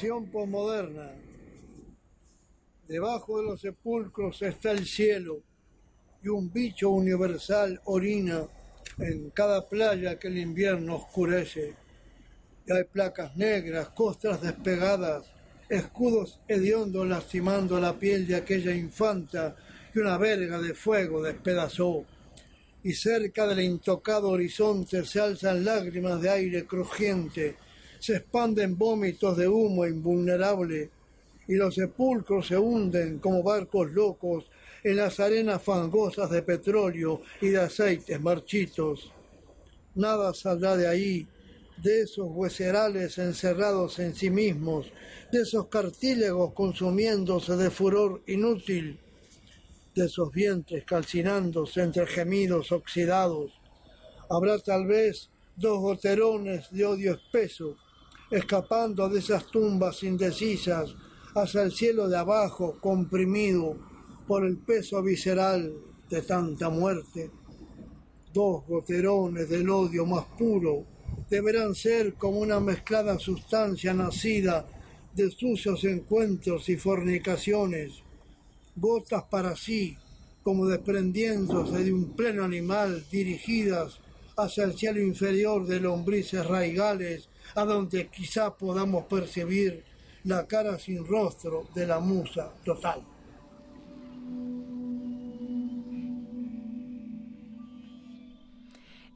Visión posmoderna. Debajo de los sepulcros está el cielo y un bicho universal orina en cada playa que el invierno oscurece. Y hay placas negras, costras despegadas, escudos hediondos lastimando la piel de aquella infanta que una verga de fuego despedazó. Y cerca del intocado horizonte se alzan lágrimas de aire crujiente, se expanden vómitos de humo invulnerable, y los sepulcros se hunden como barcos locos en las arenas fangosas de petróleo y de aceites marchitos. Nada saldrá de ahí, de esos hueserales encerrados en sí mismos, de esos cartílagos consumiéndose de furor inútil, de esos vientres calcinándose entre gemidos oxidados. Habrá tal vez dos goterones de odio espeso, escapando de esas tumbas indecisas hacia el cielo de abajo, comprimido por el peso visceral de tanta muerte. Dos goterones del odio más puro deberán ser como una mezclada sustancia nacida de sucios encuentros y fornicaciones, gotas para sí, como desprendiéndose de un pleno animal, dirigidas hacia el cielo inferior de lombrices raigales, a donde quizá podamos percibir la cara sin rostro de la musa total.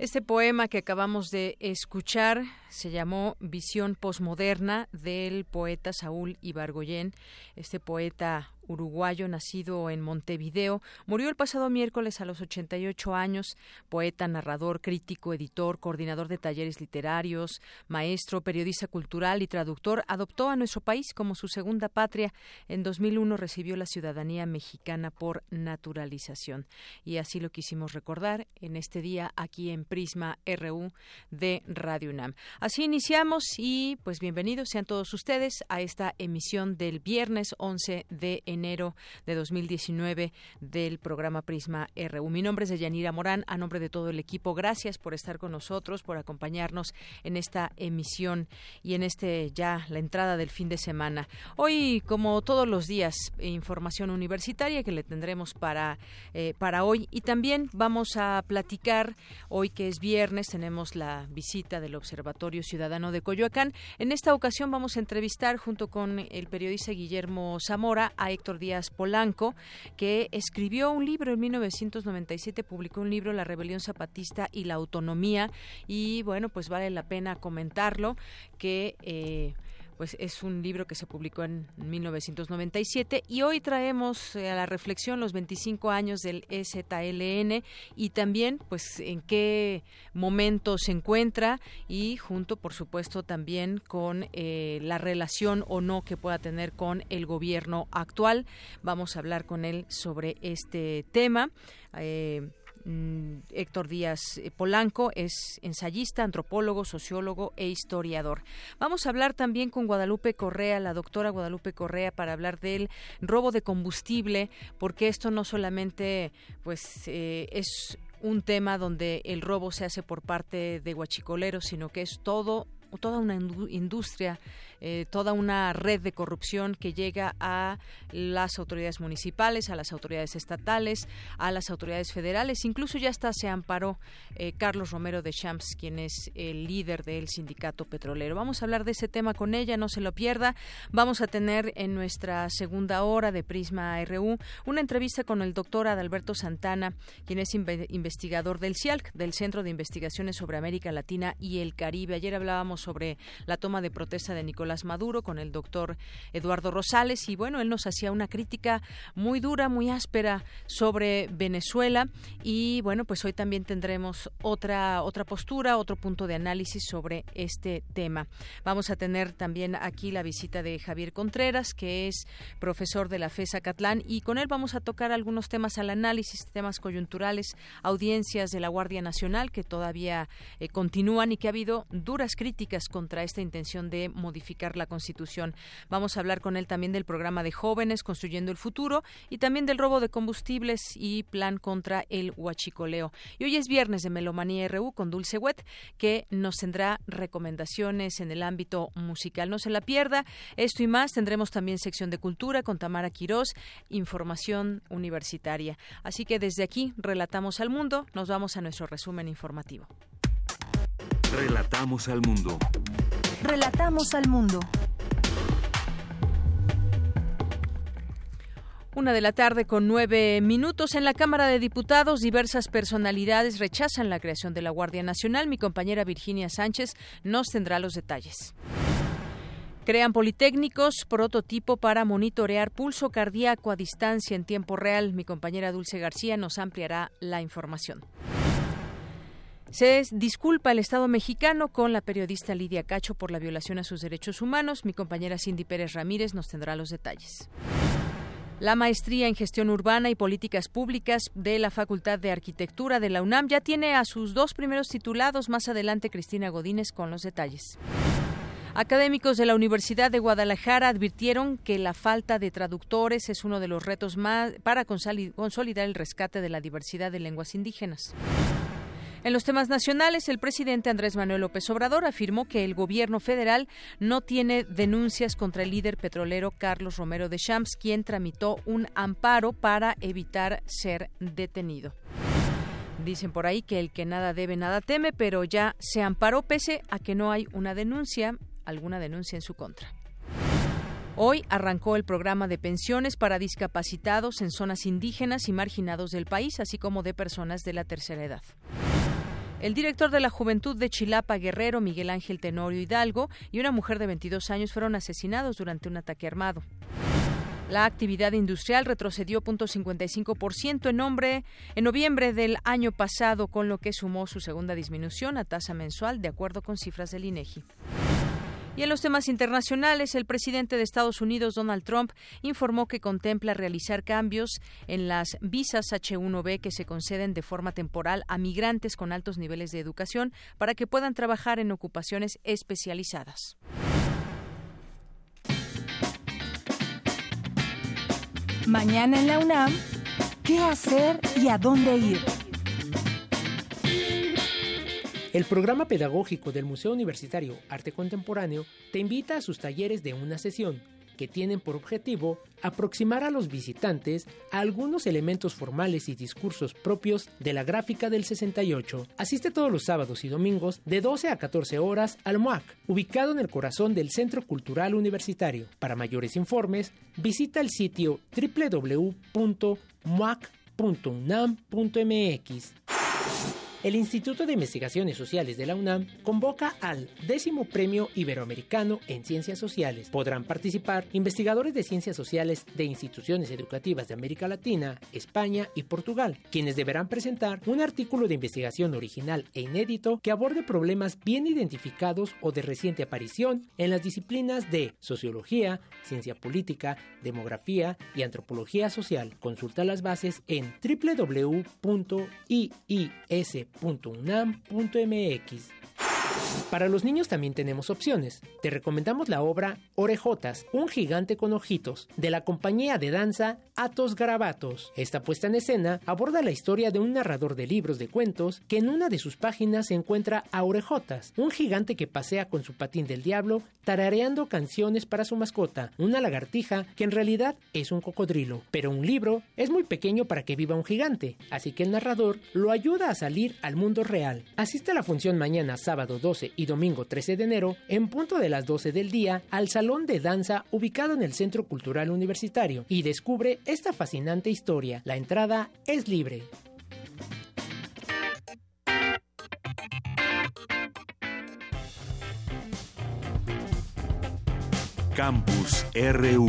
Este poema que acabamos de escuchar se llamó Visión Postmoderna del poeta Saúl Ibargoyen. Este poeta uruguayo nacido en Montevideo, murió el pasado miércoles a los 88 años, poeta, narrador, crítico, editor, coordinador de talleres literarios, maestro, periodista cultural y traductor, adoptó a nuestro país como su segunda patria. En 2001 recibió la ciudadanía mexicana por naturalización. Y así lo quisimos recordar en este día aquí en Prisma RU de Radio UNAM. Así iniciamos y pues bienvenidos sean todos ustedes a esta emisión del viernes 11 de enero de 2019 del programa Prisma RU. Mi nombre es Deyanira Morán, a nombre de todo el equipo, gracias por estar con nosotros, por acompañarnos en esta emisión y en este ya la entrada del fin de semana. Hoy, como todos los días, información universitaria que le tendremos para, eh, para hoy y también vamos a platicar hoy que es viernes, tenemos la visita del Observatorio Ciudadano de Coyoacán. En esta ocasión vamos a entrevistar junto con el periodista Guillermo Zamora a Díaz Polanco, que escribió un libro en 1997, publicó un libro, La Rebelión Zapatista y la Autonomía, y bueno, pues vale la pena comentarlo, que... Eh, pues es un libro que se publicó en 1997 y hoy traemos eh, a la reflexión los 25 años del EZLN y también pues en qué momento se encuentra y junto por supuesto también con eh, la relación o no que pueda tener con el gobierno actual. Vamos a hablar con él sobre este tema. Eh, Mm, Héctor Díaz eh, Polanco es ensayista, antropólogo, sociólogo e historiador. Vamos a hablar también con Guadalupe Correa, la doctora Guadalupe Correa, para hablar del robo de combustible, porque esto no solamente pues eh, es un tema donde el robo se hace por parte de guachicoleros, sino que es todo toda una industria eh, toda una red de corrupción que llega a las autoridades municipales, a las autoridades estatales, a las autoridades federales. Incluso ya hasta se amparó eh, Carlos Romero de Champs, quien es el líder del sindicato petrolero. Vamos a hablar de ese tema con ella, no se lo pierda. Vamos a tener en nuestra segunda hora de Prisma RU una entrevista con el doctor Adalberto Santana, quien es investigador del CIALC, del Centro de Investigaciones sobre América Latina y el Caribe. Ayer hablábamos sobre la toma de protesta de Nicolás Maduro, con el doctor Eduardo Rosales, y bueno, él nos hacía una crítica muy dura, muy áspera sobre Venezuela, y bueno, pues hoy también tendremos otra, otra postura, otro punto de análisis sobre este tema. Vamos a tener también aquí la visita de Javier Contreras, que es profesor de la FESA Catlán, y con él vamos a tocar algunos temas al análisis, temas coyunturales, audiencias de la Guardia Nacional que todavía eh, continúan y que ha habido duras críticas contra esta intención de modificar la Constitución. Vamos a hablar con él también del programa de jóvenes construyendo el futuro y también del robo de combustibles y plan contra el huachicoleo. Y hoy es viernes de Melomanía RU con Dulce Wet, que nos tendrá recomendaciones en el ámbito musical. No se la pierda. Esto y más. Tendremos también sección de cultura con Tamara Quirós, información universitaria. Así que desde aquí relatamos al mundo. Nos vamos a nuestro resumen informativo. Relatamos al mundo. Relatamos al mundo. Una de la tarde con nueve minutos en la Cámara de Diputados. Diversas personalidades rechazan la creación de la Guardia Nacional. Mi compañera Virginia Sánchez nos tendrá los detalles. Crean Politécnicos prototipo para monitorear pulso cardíaco a distancia en tiempo real. Mi compañera Dulce García nos ampliará la información. Se disculpa el Estado mexicano con la periodista Lidia Cacho por la violación a sus derechos humanos. Mi compañera Cindy Pérez Ramírez nos tendrá los detalles. La maestría en gestión urbana y políticas públicas de la Facultad de Arquitectura de la UNAM ya tiene a sus dos primeros titulados. Más adelante, Cristina Godínez con los detalles. Académicos de la Universidad de Guadalajara advirtieron que la falta de traductores es uno de los retos más para consolidar el rescate de la diversidad de lenguas indígenas. En los temas nacionales, el presidente Andrés Manuel López Obrador afirmó que el gobierno federal no tiene denuncias contra el líder petrolero Carlos Romero de Champs, quien tramitó un amparo para evitar ser detenido. Dicen por ahí que el que nada debe, nada teme, pero ya se amparó pese a que no hay una denuncia, alguna denuncia en su contra. Hoy arrancó el programa de pensiones para discapacitados en zonas indígenas y marginados del país, así como de personas de la tercera edad. El director de la Juventud de Chilapa, Guerrero, Miguel Ángel Tenorio Hidalgo, y una mujer de 22 años fueron asesinados durante un ataque armado. La actividad industrial retrocedió 0.55% en, nombre, en noviembre del año pasado, con lo que sumó su segunda disminución a tasa mensual, de acuerdo con cifras del INEGI. Y en los temas internacionales, el presidente de Estados Unidos, Donald Trump, informó que contempla realizar cambios en las visas H1B que se conceden de forma temporal a migrantes con altos niveles de educación para que puedan trabajar en ocupaciones especializadas. Mañana en la UNAM, ¿qué hacer y a dónde ir? El programa pedagógico del Museo Universitario Arte Contemporáneo te invita a sus talleres de una sesión que tienen por objetivo aproximar a los visitantes a algunos elementos formales y discursos propios de la gráfica del 68. Asiste todos los sábados y domingos de 12 a 14 horas al MUAC, ubicado en el corazón del Centro Cultural Universitario. Para mayores informes, visita el sitio www.muac.unam.mx el Instituto de Investigaciones Sociales de la UNAM convoca al décimo Premio Iberoamericano en Ciencias Sociales. Podrán participar investigadores de ciencias sociales de instituciones educativas de América Latina, España y Portugal, quienes deberán presentar un artículo de investigación original e inédito que aborde problemas bien identificados o de reciente aparición en las disciplinas de sociología, ciencia política, demografía y antropología social. Consulta las bases en www.iis .unam.mx para los niños también tenemos opciones. Te recomendamos la obra Orejotas, un gigante con ojitos, de la compañía de danza Atos Garabatos. Esta puesta en escena aborda la historia de un narrador de libros de cuentos que en una de sus páginas se encuentra a Orejotas, un gigante que pasea con su patín del diablo tarareando canciones para su mascota, una lagartija que en realidad es un cocodrilo. Pero un libro es muy pequeño para que viva un gigante, así que el narrador lo ayuda a salir al mundo real. Asiste a la función mañana sábado 12 y domingo 13 de enero, en punto de las 12 del día, al Salón de Danza ubicado en el Centro Cultural Universitario y descubre esta fascinante historia. La entrada es libre. Campus RU.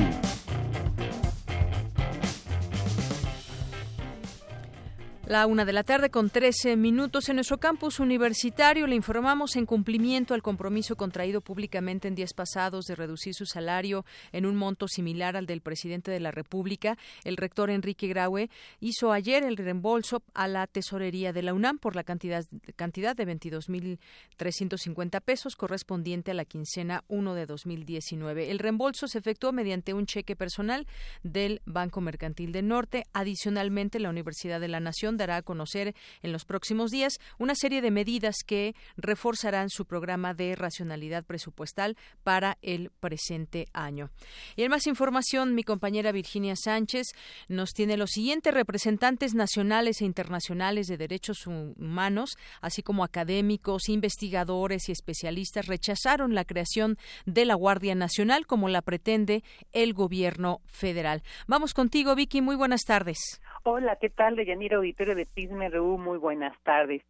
La una de la tarde con 13 minutos en nuestro campus universitario le informamos en cumplimiento al compromiso contraído públicamente en días pasados de reducir su salario en un monto similar al del presidente de la República. El rector Enrique Graue hizo ayer el reembolso a la tesorería de la UNAM por la cantidad, cantidad de 22.350 pesos correspondiente a la quincena 1 de 2019. El reembolso se efectuó mediante un cheque personal del Banco Mercantil del Norte. Adicionalmente, la Universidad de la Nación dará a conocer en los próximos días una serie de medidas que reforzarán su programa de racionalidad presupuestal para el presente año. Y en más información, mi compañera Virginia Sánchez nos tiene los siguientes representantes nacionales e internacionales de derechos humanos, así como académicos, investigadores y especialistas, rechazaron la creación de la Guardia Nacional como la pretende el gobierno federal. Vamos contigo, Vicky. Muy buenas tardes. Hola, ¿qué tal? Deyanira Auditorio de PISME muy buenas tardes.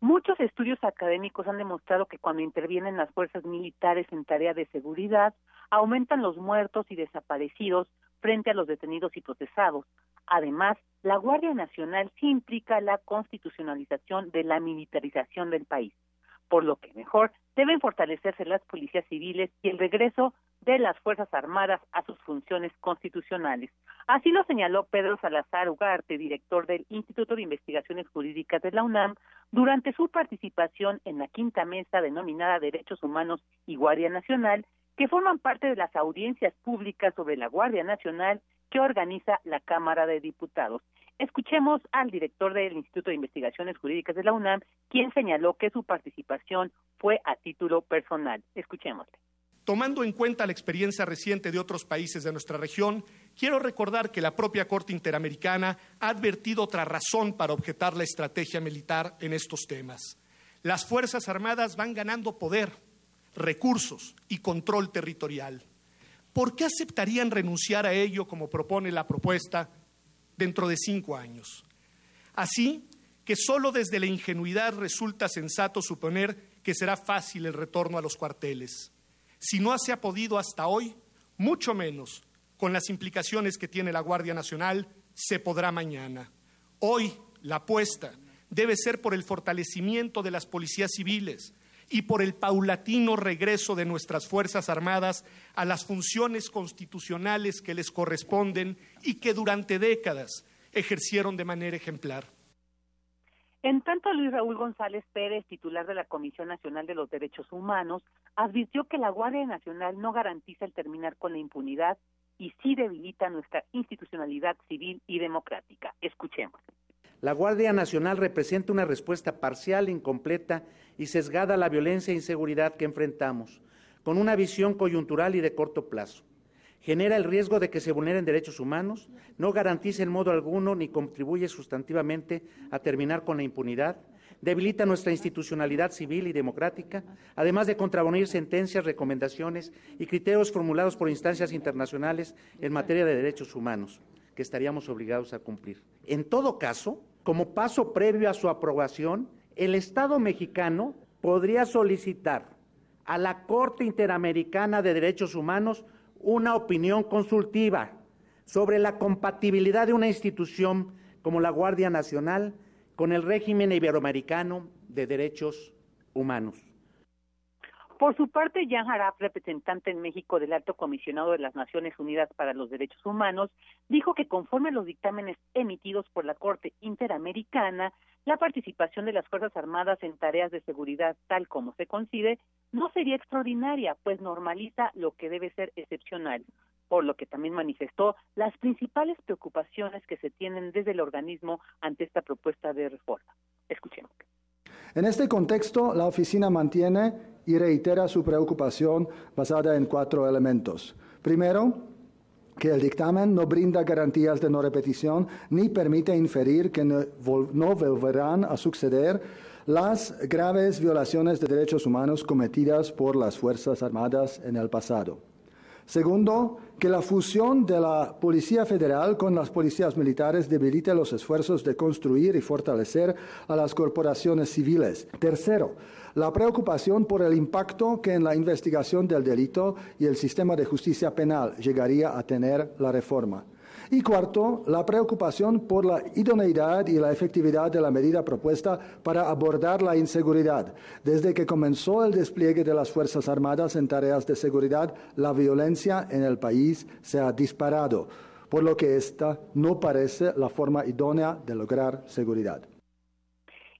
Muchos estudios académicos han demostrado que cuando intervienen las fuerzas militares en tarea de seguridad, aumentan los muertos y desaparecidos frente a los detenidos y procesados. Además, la Guardia Nacional sí implica la constitucionalización de la militarización del país, por lo que mejor deben fortalecerse las policías civiles y el regreso de las Fuerzas Armadas a sus funciones constitucionales. Así lo señaló Pedro Salazar Ugarte, director del Instituto de Investigaciones Jurídicas de la UNAM, durante su participación en la quinta mesa denominada Derechos Humanos y Guardia Nacional, que forman parte de las audiencias públicas sobre la Guardia Nacional que organiza la Cámara de Diputados. Escuchemos al director del Instituto de Investigaciones Jurídicas de la UNAM, quien señaló que su participación fue a título personal. Escuchémosle. Tomando en cuenta la experiencia reciente de otros países de nuestra región, quiero recordar que la propia Corte Interamericana ha advertido otra razón para objetar la estrategia militar en estos temas. Las Fuerzas Armadas van ganando poder, recursos y control territorial. ¿Por qué aceptarían renunciar a ello como propone la propuesta dentro de cinco años? Así que solo desde la ingenuidad resulta sensato suponer que será fácil el retorno a los cuarteles. Si no se ha podido hasta hoy, mucho menos con las implicaciones que tiene la Guardia Nacional, se podrá mañana. Hoy la apuesta debe ser por el fortalecimiento de las policías civiles y por el paulatino regreso de nuestras Fuerzas Armadas a las funciones constitucionales que les corresponden y que durante décadas ejercieron de manera ejemplar. En tanto, Luis Raúl González Pérez, titular de la Comisión Nacional de los Derechos Humanos, advirtió que la Guardia Nacional no garantiza el terminar con la impunidad y sí debilita nuestra institucionalidad civil y democrática. Escuchemos. La Guardia Nacional representa una respuesta parcial, incompleta y sesgada a la violencia e inseguridad que enfrentamos, con una visión coyuntural y de corto plazo genera el riesgo de que se vulneren derechos humanos, no garantiza en modo alguno ni contribuye sustantivamente a terminar con la impunidad, debilita nuestra institucionalidad civil y democrática, además de contravenir sentencias, recomendaciones y criterios formulados por instancias internacionales en materia de derechos humanos, que estaríamos obligados a cumplir. En todo caso, como paso previo a su aprobación, el Estado mexicano podría solicitar a la Corte Interamericana de Derechos Humanos una opinión consultiva sobre la compatibilidad de una institución como la Guardia Nacional con el régimen iberoamericano de derechos humanos. Por su parte, Jan Haraf, representante en México del Alto Comisionado de las Naciones Unidas para los Derechos Humanos, dijo que conforme a los dictámenes emitidos por la Corte Interamericana, la participación de las Fuerzas Armadas en tareas de seguridad, tal como se concibe, no sería extraordinaria, pues normaliza lo que debe ser excepcional, por lo que también manifestó las principales preocupaciones que se tienen desde el organismo ante esta propuesta de reforma. Escuchemos. En este contexto, la oficina mantiene y reitera su preocupación basada en cuatro elementos. Primero, que el dictamen no brinda garantías de no repetición ni permite inferir que no, volverán a suceder las graves violaciones de derechos humanos cometidas por las Fuerzas Armadas en el pasado. Segundo, que la fusión de la Policía Federal con las policías militares debilite los esfuerzos de construir y fortalecer a las corporaciones civiles. Tercero, la preocupación por el impacto que en la investigación del delito y el sistema de justicia penal llegaría a tener la reforma. Y cuarto, la preocupación por la idoneidad y la efectividad de la medida propuesta para abordar la inseguridad. Desde que comenzó el despliegue de las Fuerzas Armadas en tareas de seguridad, la violencia en el país se ha disparado, por lo que esta no parece la forma idónea de lograr seguridad.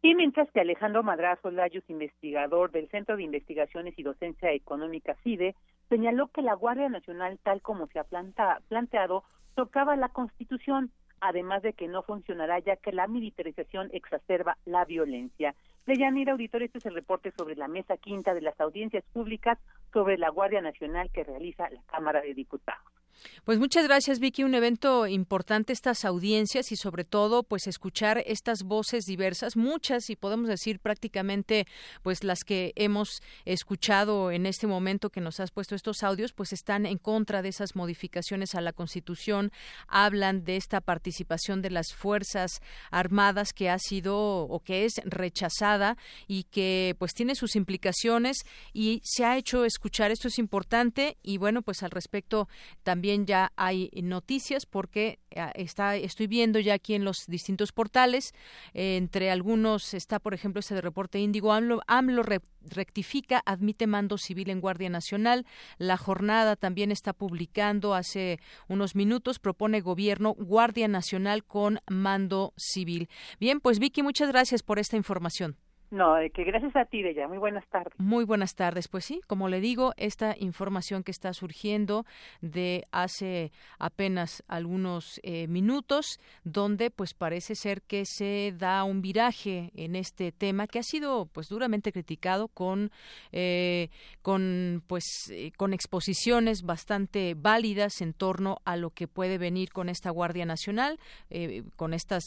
Y mientras que Alejandro Madrazo Layos, investigador del Centro de Investigaciones y Docencia Económica CIDE, señaló que la Guardia Nacional, tal como se ha planteado, tocaba la Constitución, además de que no funcionará ya que la militarización exacerba la violencia. Deyanira Auditor, este es el reporte sobre la mesa quinta de las audiencias públicas sobre la Guardia Nacional que realiza la Cámara de Diputados. Pues muchas gracias, Vicky. Un evento importante estas audiencias y sobre todo, pues escuchar estas voces diversas, muchas y podemos decir prácticamente, pues las que hemos escuchado en este momento que nos has puesto estos audios, pues están en contra de esas modificaciones a la Constitución, hablan de esta participación de las fuerzas armadas que ha sido o que es rechazada y que pues tiene sus implicaciones y se ha hecho escuchar. Esto es importante y bueno, pues al respecto también ya hay noticias porque eh, está, estoy viendo ya aquí en los distintos portales, eh, entre algunos está, por ejemplo, este de reporte Índigo, AMLO, AMLO rectifica, admite mando civil en Guardia Nacional. La jornada también está publicando hace unos minutos, propone gobierno Guardia Nacional con mando civil. Bien, pues Vicky, muchas gracias por esta información. No, que gracias a ti, Deya. Muy buenas tardes. Muy buenas tardes. Pues sí, como le digo, esta información que está surgiendo de hace apenas algunos eh, minutos, donde pues parece ser que se da un viraje en este tema que ha sido pues duramente criticado con eh, con pues eh, con exposiciones bastante válidas en torno a lo que puede venir con esta Guardia Nacional, con estas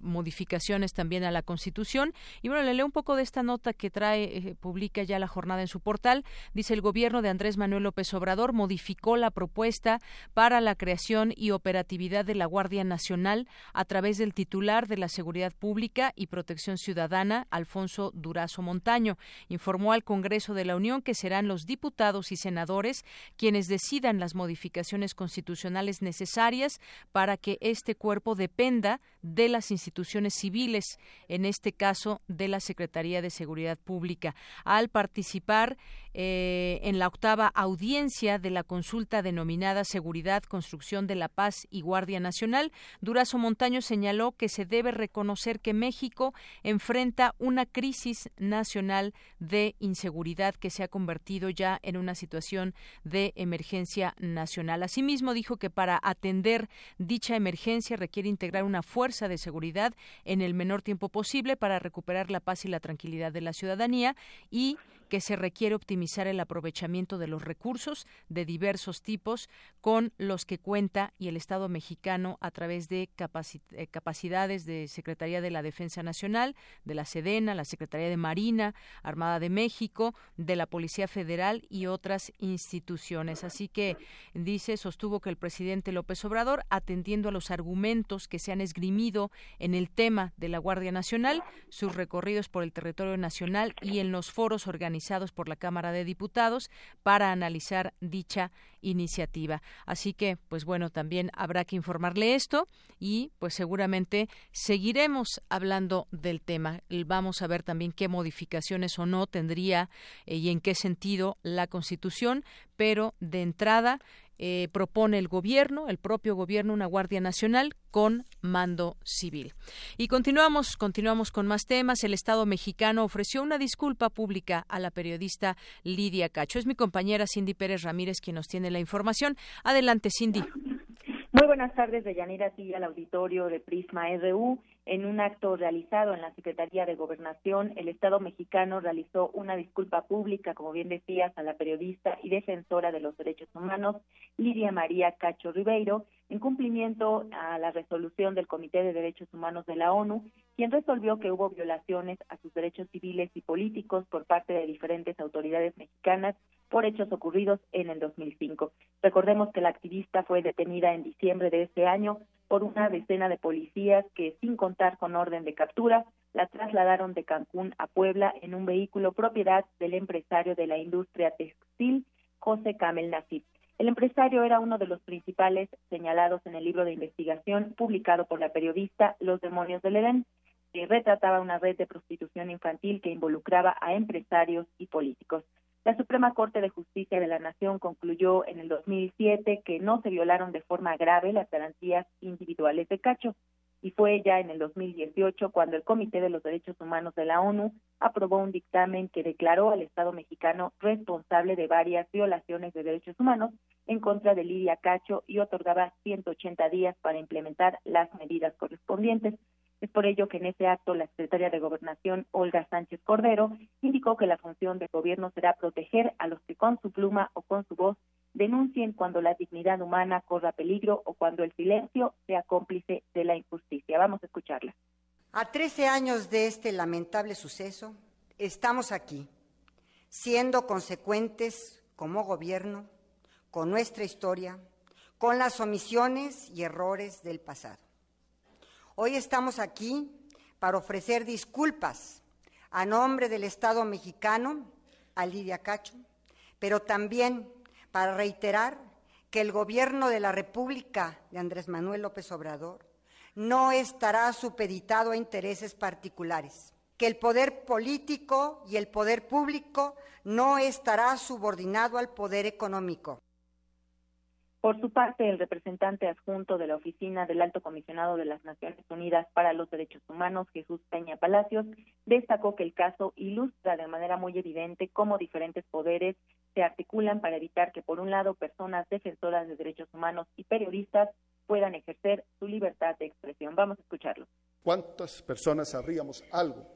modificaciones también a la Constitución. Y bueno, le leo un poco de esta nota que trae, eh, publica ya la jornada en su portal. Dice el gobierno de Andrés Manuel López Obrador modificó la propuesta para la creación y operatividad de la Guardia Nacional a través del titular de la Seguridad Pública y Protección Ciudadana, Alfonso Durazo Montaño. Informó al Congreso de la Unión que serán los diputados y senadores quienes decidan las modificaciones constitucionales necesarias para que este cuerpo dependa de las instituciones civiles, en este caso de la Secretaría de Seguridad Pública. Al participar eh, en la octava audiencia de la consulta denominada Seguridad, Construcción de la Paz y Guardia Nacional, Durazo Montaño señaló que se debe reconocer que México enfrenta una crisis nacional de inseguridad que se ha convertido ya en una situación de emergencia nacional. Asimismo, dijo que para atender dicha emergencia requiere integrar una fuerza de seguridad en el menor tiempo posible para recuperar la paz y la tranquilidad de la ciudadanía y que se requiere optimizar el aprovechamiento de los recursos de diversos tipos con los que cuenta y el Estado mexicano a través de eh, capacidades de Secretaría de la Defensa Nacional, de la Sedena, la Secretaría de Marina, Armada de México, de la Policía Federal y otras instituciones. Así que dice, sostuvo que el presidente López Obrador, atendiendo a los argumentos que se han esgrimido en el tema de la Guardia Nacional, sus recorridos por el territorio nacional y en los foros organizados por la Cámara de Diputados para analizar dicha iniciativa. Así que, pues bueno, también habrá que informarle esto y pues seguramente seguiremos hablando del tema. Vamos a ver también qué modificaciones o no tendría eh, y en qué sentido la Constitución, pero de entrada eh, propone el gobierno, el propio gobierno, una Guardia Nacional con mando civil. Y continuamos, continuamos con más temas. El Estado mexicano ofreció una disculpa pública a la periodista Lidia Cacho. Es mi compañera Cindy Pérez Ramírez quien nos tiene la información. Adelante, Cindy. Muy buenas tardes, Deyanira, y al auditorio de Prisma RU. En un acto realizado en la Secretaría de Gobernación, el Estado mexicano realizó una disculpa pública, como bien decías, a la periodista y defensora de los derechos humanos, Lidia María Cacho Ribeiro, en cumplimiento a la resolución del Comité de Derechos Humanos de la ONU, quien resolvió que hubo violaciones a sus derechos civiles y políticos por parte de diferentes autoridades mexicanas por hechos ocurridos en el 2005. Recordemos que la activista fue detenida en diciembre de este año por una decena de policías que, sin contar con orden de captura, la trasladaron de Cancún a Puebla en un vehículo propiedad del empresario de la industria textil, José Camel Nasif. El empresario era uno de los principales señalados en el libro de investigación publicado por la periodista Los demonios del Edén, que retrataba una red de prostitución infantil que involucraba a empresarios y políticos. La Suprema Corte de Justicia de la Nación concluyó en el 2007 que no se violaron de forma grave las garantías individuales de Cacho y fue ya en el 2018 cuando el Comité de los Derechos Humanos de la ONU aprobó un dictamen que declaró al Estado mexicano responsable de varias violaciones de derechos humanos en contra de Lidia Cacho y otorgaba 180 días para implementar las medidas correspondientes. Es por ello que en ese acto la secretaria de Gobernación, Olga Sánchez Cordero, indicó que la función del gobierno será proteger a los que con su pluma o con su voz denuncien cuando la dignidad humana corra peligro o cuando el silencio sea cómplice de la injusticia. Vamos a escucharla. A 13 años de este lamentable suceso, estamos aquí, siendo consecuentes como gobierno con nuestra historia, con las omisiones y errores del pasado. Hoy estamos aquí para ofrecer disculpas a nombre del Estado mexicano a Lidia Cacho, pero también para reiterar que el gobierno de la República de Andrés Manuel López Obrador no estará supeditado a intereses particulares, que el poder político y el poder público no estará subordinado al poder económico. Por su parte, el representante adjunto de la Oficina del Alto Comisionado de las Naciones Unidas para los Derechos Humanos, Jesús Peña Palacios, destacó que el caso ilustra de manera muy evidente cómo diferentes poderes se articulan para evitar que, por un lado, personas defensoras de derechos humanos y periodistas puedan ejercer su libertad de expresión. Vamos a escucharlo. ¿Cuántas personas sabríamos algo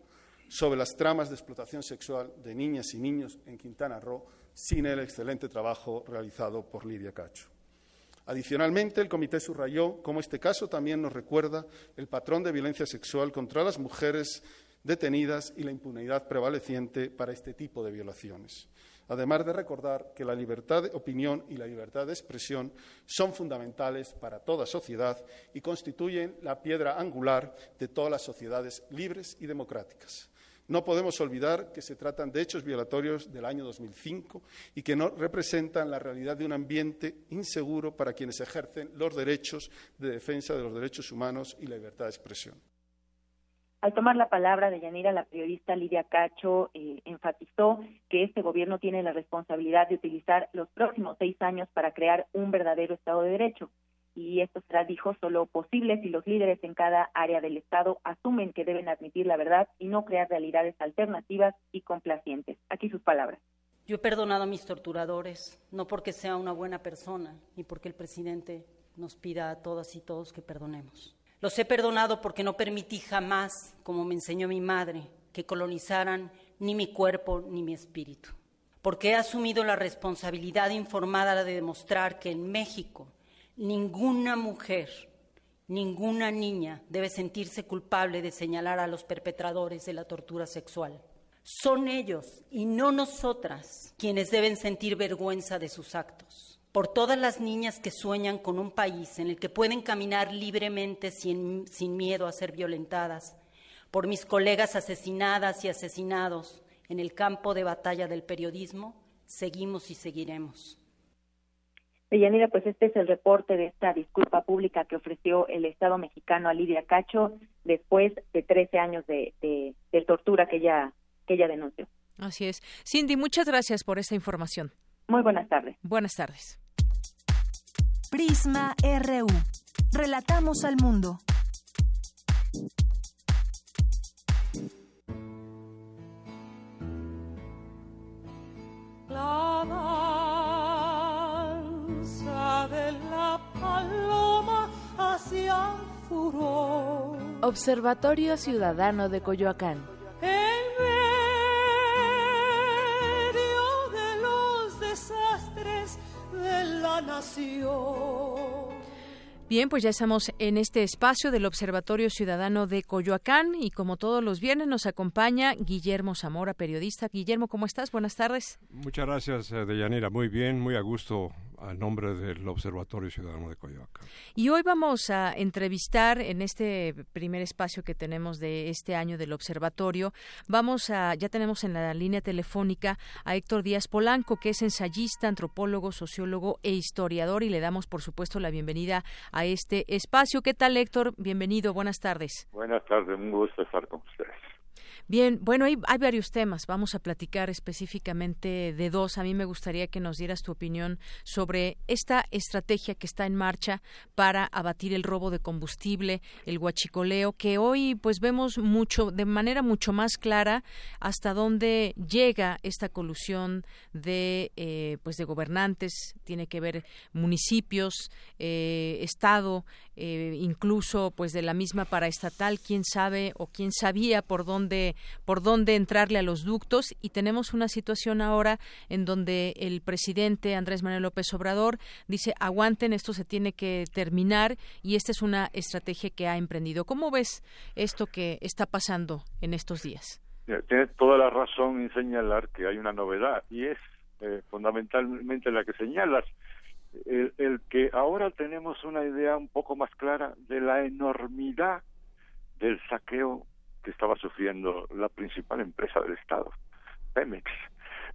sobre las tramas de explotación sexual de niñas y niños en Quintana Roo sin el excelente trabajo realizado por Lidia Cacho? Adicionalmente, el comité subrayó cómo este caso también nos recuerda el patrón de violencia sexual contra las mujeres detenidas y la impunidad prevaleciente para este tipo de violaciones. Además de recordar que la libertad de opinión y la libertad de expresión son fundamentales para toda sociedad y constituyen la piedra angular de todas las sociedades libres y democráticas. No podemos olvidar que se tratan de hechos violatorios del año 2005 y que no representan la realidad de un ambiente inseguro para quienes ejercen los derechos de defensa de los derechos humanos y la libertad de expresión. Al tomar la palabra de Yanira, la periodista Lidia Cacho eh, enfatizó que este gobierno tiene la responsabilidad de utilizar los próximos seis años para crear un verdadero Estado de Derecho y esto será, dijo, solo posible si los líderes en cada área del Estado asumen que deben admitir la verdad y no crear realidades alternativas y complacientes. Aquí sus palabras. Yo he perdonado a mis torturadores, no porque sea una buena persona, ni porque el presidente nos pida a todas y todos que perdonemos. Los he perdonado porque no permití jamás, como me enseñó mi madre, que colonizaran ni mi cuerpo ni mi espíritu. Porque he asumido la responsabilidad informada de demostrar que en México Ninguna mujer, ninguna niña debe sentirse culpable de señalar a los perpetradores de la tortura sexual. Son ellos y no nosotras quienes deben sentir vergüenza de sus actos. Por todas las niñas que sueñan con un país en el que pueden caminar libremente sin, sin miedo a ser violentadas. Por mis colegas asesinadas y asesinados en el campo de batalla del periodismo, seguimos y seguiremos. Deyanira, pues este es el reporte de esta disculpa pública que ofreció el Estado mexicano a Lidia Cacho después de 13 años de, de, tortura que ella, que ella denunció. Así es. Cindy, muchas gracias por esta información. Muy buenas tardes. Buenas tardes. Prisma RU. Relatamos al mundo. Observatorio Ciudadano de Coyoacán. En medio de los desastres de la nación. Bien, pues ya estamos en este espacio del Observatorio Ciudadano de Coyoacán y como todos los viernes nos acompaña Guillermo Zamora, periodista. Guillermo, ¿cómo estás? Buenas tardes. Muchas gracias, eh, Deyanira. Muy bien, muy a gusto a nombre del Observatorio Ciudadano de Coyoacán. Y hoy vamos a entrevistar en este primer espacio que tenemos de este año del Observatorio, vamos a, ya tenemos en la línea telefónica a Héctor Díaz Polanco, que es ensayista, antropólogo, sociólogo e historiador, y le damos, por supuesto, la bienvenida a este espacio. ¿Qué tal, Héctor? Bienvenido, buenas tardes. Buenas tardes, un gusto estar con ustedes. Bien, bueno, hay, hay, varios temas. Vamos a platicar específicamente de dos. A mí me gustaría que nos dieras tu opinión sobre esta estrategia que está en marcha para abatir el robo de combustible, el huachicoleo, que hoy pues vemos mucho, de manera mucho más clara, hasta dónde llega esta colusión de eh, pues de gobernantes. Tiene que ver municipios, eh, estado, eh, incluso pues de la misma paraestatal. Quién sabe o quién sabía por dónde por dónde entrarle a los ductos y tenemos una situación ahora en donde el presidente Andrés Manuel López Obrador dice aguanten, esto se tiene que terminar y esta es una estrategia que ha emprendido. ¿Cómo ves esto que está pasando en estos días? Tienes toda la razón en señalar que hay una novedad y es eh, fundamentalmente la que señalas. El, el, que ahora tenemos una idea un poco más clara de la enormidad del saqueo que estaba sufriendo la principal empresa del Estado, Pemex.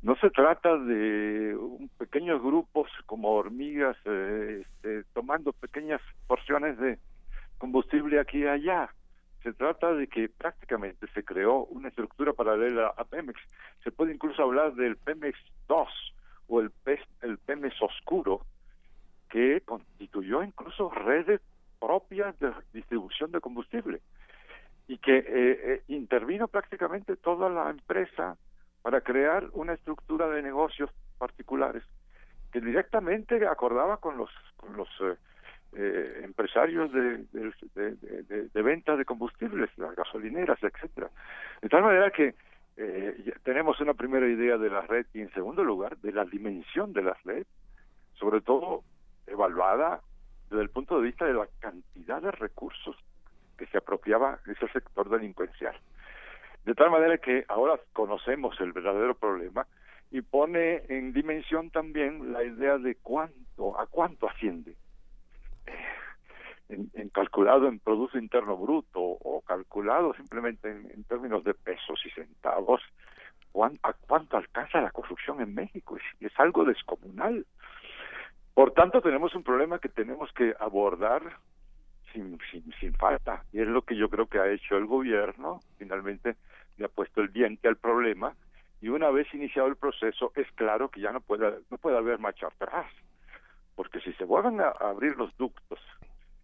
No se trata de pequeños grupos como hormigas eh, este, tomando pequeñas porciones de combustible aquí y allá. Se trata de que prácticamente se creó una estructura paralela a Pemex. Se puede incluso hablar del Pemex 2 o el, el Pemex oscuro, que constituyó incluso redes propias de distribución de combustible y que eh, eh, intervino prácticamente toda la empresa para crear una estructura de negocios particulares que directamente acordaba con los con los eh, empresarios de, de, de, venta de combustibles, las gasolineras, etcétera. De tal manera que tenemos una primera idea de la red y en segundo lugar de la dimensión de la red, sobre todo evaluada desde el punto de vista de la cantidad de recursos que se apropiaba ese sector delincuencial. De tal manera que ahora conocemos el verdadero problema y pone en dimensión también la idea de cuánto, a cuánto asciende. Eh, calculado en Producto Interno Bruto o calculado simplemente en, términos de pesos y centavos, a cuánto alcanza la corrupción en México. Es algo descomunal. Por tanto, tenemos un problema que tenemos que abordar sin, sin, falta. Y es lo que yo creo que ha hecho el gobierno. Finalmente le ha puesto el diente al problema. Y una vez iniciado el proceso, es claro que ya no puede, no puede haber marcha atrás. Porque si se vuelven a abrir los ductos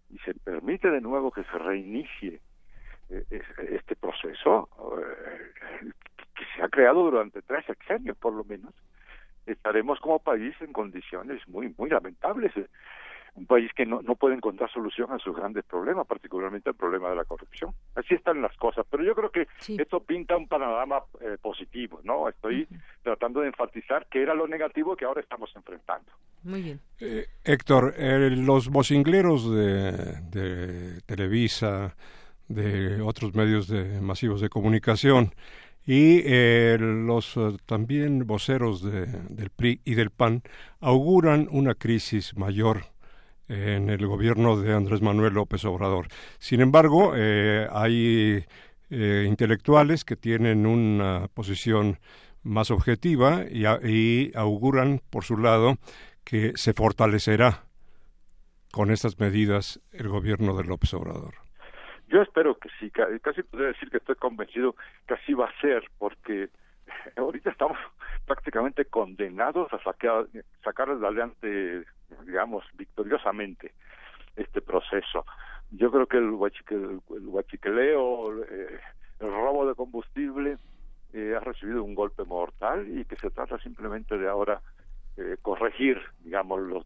y se permite de nuevo que se reinicie eh, este proceso, eh, que se ha creado durante tres sexenios por lo menos, estaremos como país en condiciones muy muy lamentables un país que no, no puede encontrar solución a sus grandes problemas, particularmente el problema de la corrupción. Así están las cosas, pero yo creo que esto pinta un panorama eh, positivo, ¿no? Estoy tratando de enfatizar que era lo negativo que ahora estamos enfrentando. Muy bien. Eh, Héctor, los vocingleros de, de Televisa, de otros medios de, masivos de comunicación, y eh, los también voceros de, del PRI y del PAN auguran una crisis mayor en el gobierno de Andrés Manuel López Obrador. Sin embargo, eh, hay eh, intelectuales que tienen una posición más objetiva y, auguran, por su lado, que se fortalecerá con estas medidas el gobierno de López Obrador. Yo espero que sí, casi podría decir que estoy convencido que así va a ser, porque ahorita estamos prácticamente condenados a sacar, sacar adelante digamos, victoriosamente este proceso. Yo creo que el, huachiqueleo, eh, el robo de combustible, eh, ha recibido un golpe mortal y que se trata simplemente de ahora eh, corregir, digamos, los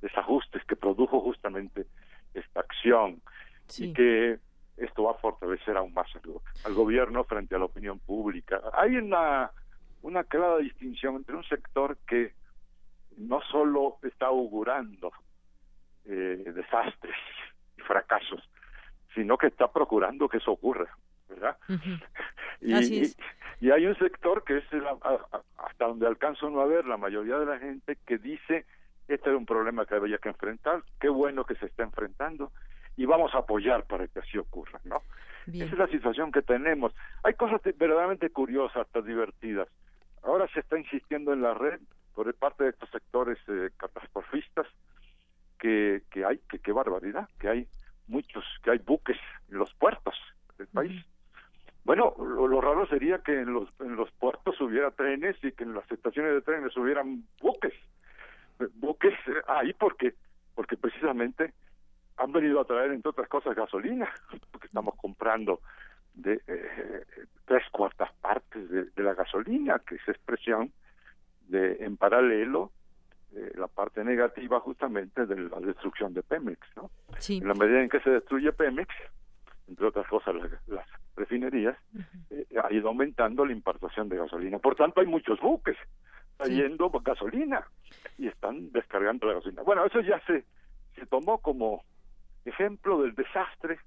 desajustes que produjo justamente esta acción y que esto va a fortalecer aún más al, al, gobierno frente a la opinión pública. Hay una, una clara distinción entre un sector que no solo está augurando eh, desastres y fracasos, sino que está procurando que eso ocurra, ¿verdad? y, y, hay un sector que es hasta donde alcanzo no a ver la mayoría de la gente que dice este es un problema que había que enfrentar, qué bueno que se está enfrentando y vamos a apoyar para que así ocurra, ¿no? Esa es la situación que tenemos. Hay cosas verdaderamente curiosas, hasta divertidas. Ahora se está insistiendo en la red por parte de estos sectores eh, catastrofistas que, que hay, que qué barbaridad, que hay muchos, que hay buques en los puertos del país. Bueno, lo, raro sería que en los, en los puertos hubiera trenes y que en las estaciones de trenes hubieran buques. Buques eh, ahí porque, porque precisamente han venido a traer, entre otras cosas, gasolina, porque estamos comprando de eh, tres cuartas partes de, la gasolina, que es expresión de, en paralelo, eh, la parte negativa justamente de la destrucción de Pemex, ¿no? En la medida en que se destruye Pemex, entre otras cosas las, refinerías, eh, ha ido aumentando la importación de gasolina. Por tanto, hay muchos buques trayendo gasolina y están descargando la gasolina. Bueno, eso ya se, se tomó como ejemplo del desastre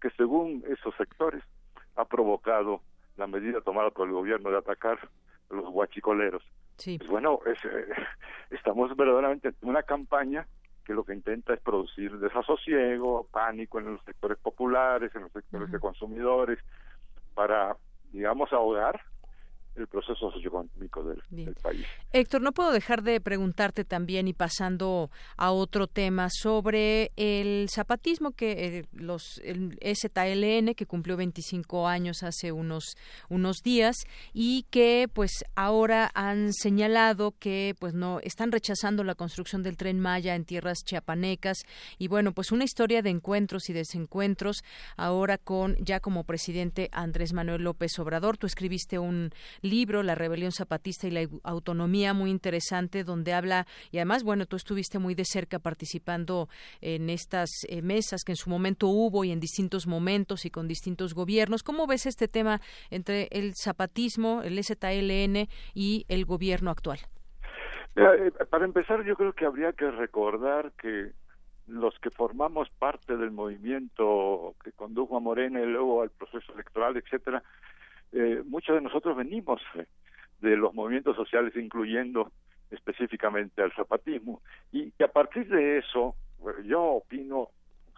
que según esos sectores ha provocado la medida tomada por el gobierno de atacar a los guachicoleros. Sí. Pues bueno, es, eh, estamos verdaderamente en una campaña que lo que intenta es producir desasosiego, pánico en los sectores populares, en los sectores de consumidores, para, digamos, ahogar el proceso socioeconómico del, país. Héctor, no puedo dejar de preguntarte también y pasando a otro tema sobre el zapatismo que eh, los el STLN que cumplió 25 años hace unos unos días y que pues ahora han señalado que pues no están rechazando la construcción del tren Maya en tierras chiapanecas y bueno, pues una historia de encuentros y desencuentros ahora con ya como presidente Andrés Manuel López Obrador. Tú escribiste un libro, La Rebelión Zapatista y la Autonomía, muy interesante, donde habla, y además, bueno, tú estuviste muy de cerca participando en estas eh, mesas que en su momento hubo y en distintos momentos y con distintos gobiernos. ¿Cómo ves este tema entre el zapatismo, el ZLN y el gobierno actual? Eh, para empezar, yo creo que habría que recordar que los que formamos parte del movimiento que condujo a Morena y luego al proceso electoral, etcétera, eh, muchos de nosotros venimos eh, de los movimientos sociales, incluyendo específicamente al zapatismo, y que a partir de eso, yo opino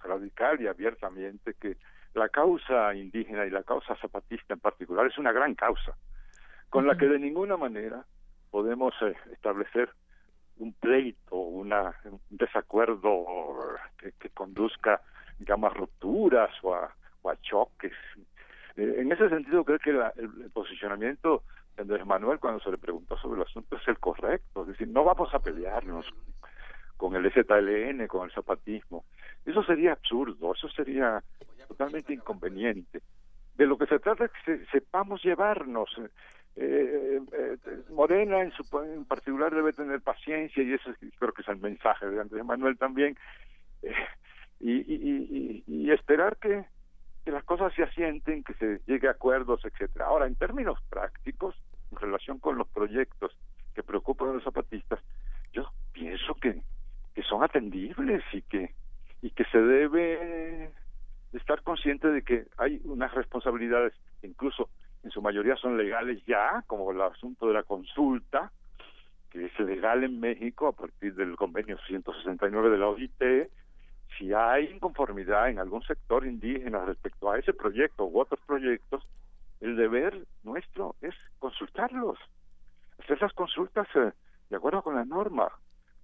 radical y abiertamente que la causa indígena y la causa zapatista en particular es una gran causa, con la que de ninguna manera podemos eh, establecer un pleito, una, un desacuerdo que, que conduzca, digamos, a rupturas o a, o a choques eh, en ese sentido, creo que el, posicionamiento de Andrés Manuel, cuando se le preguntó sobre el asunto, es el correcto. Es decir, no vamos a pelearnos con el ZLN, con el zapatismo. Eso sería absurdo, eso sería totalmente inconveniente. De lo que se trata es que sepamos llevarnos. Eh, eh, Morena en, su, en particular debe tener paciencia y eso creo que es el mensaje de Andrés Manuel también. y esperar que que las cosas se asienten, que se llegue a acuerdos, etcétera. Ahora, en términos prácticos, en relación con los proyectos que preocupan a los zapatistas, yo pienso que, que son atendibles y que y que se debe estar consciente de que hay unas responsabilidades, incluso en su mayoría son legales ya, como el asunto de la consulta, que es legal en México a partir del convenio 169 de la OIT, si hay inconformidad en algún sector indígena respecto a ese proyecto u otros proyectos, el deber nuestro es consultarlos, hacer esas consultas eh, de acuerdo con la norma,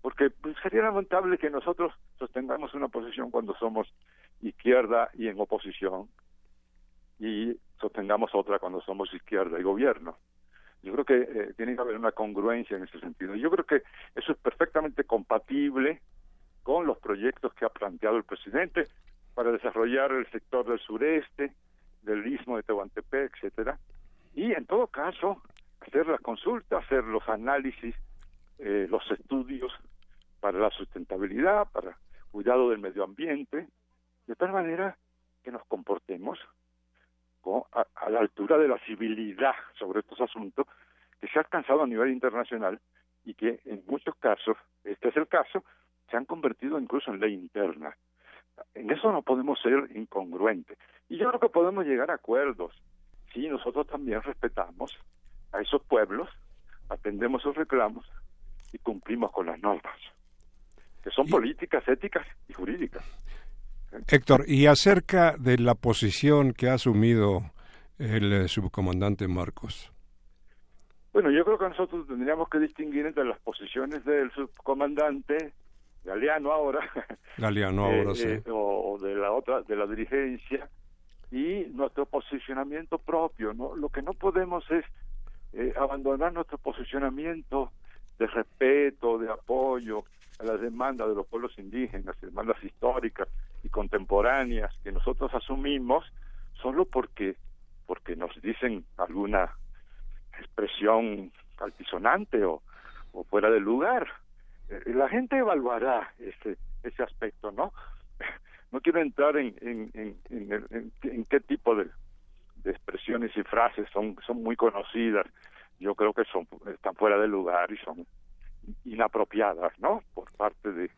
porque pues, sería lamentable que nosotros sostengamos una posición cuando somos izquierda y en oposición y sostengamos otra cuando somos izquierda y gobierno. Yo creo que eh, tiene que haber una congruencia en ese sentido. Yo creo que eso es perfectamente compatible con los proyectos que ha planteado el presidente para desarrollar el sector del sureste, del istmo de Tehuantepec, etcétera, y en todo caso hacer las consultas, hacer los análisis, eh, los estudios para la sustentabilidad, para cuidado del medio ambiente, de tal manera que nos comportemos a, a, la altura de la civilidad sobre estos asuntos que se ha alcanzado a nivel internacional y que en muchos casos, este es el caso, se han convertido incluso en ley interna. En eso no podemos ser incongruentes. Y yo creo que podemos llegar a acuerdos si nosotros también respetamos a esos pueblos, atendemos sus reclamos y cumplimos con las normas, que son políticas, éticas y jurídicas. Héctor, y acerca de la posición que ha asumido el eh, subcomandante Marcos. Bueno, yo creo que nosotros tendríamos que distinguir entre las posiciones del subcomandante Galeano ahora, Galeano ahora, eh, sí. eh, o de la otra, de la dirigencia, y nuestro posicionamiento propio. ¿no? Lo que no podemos es eh, abandonar nuestro posicionamiento de respeto, de apoyo a las demandas de los pueblos indígenas, demandas históricas y contemporáneas que nosotros asumimos solo porque porque nos dicen alguna expresión altisonante o, o fuera de lugar. Eh, la gente evaluará ese ese aspecto, ¿no? No quiero entrar en, en, en, en, en qué tipo de, expresiones y frases son son muy conocidas. Yo creo que son están fuera de lugar y son inapropiadas, ¿no? Por parte de,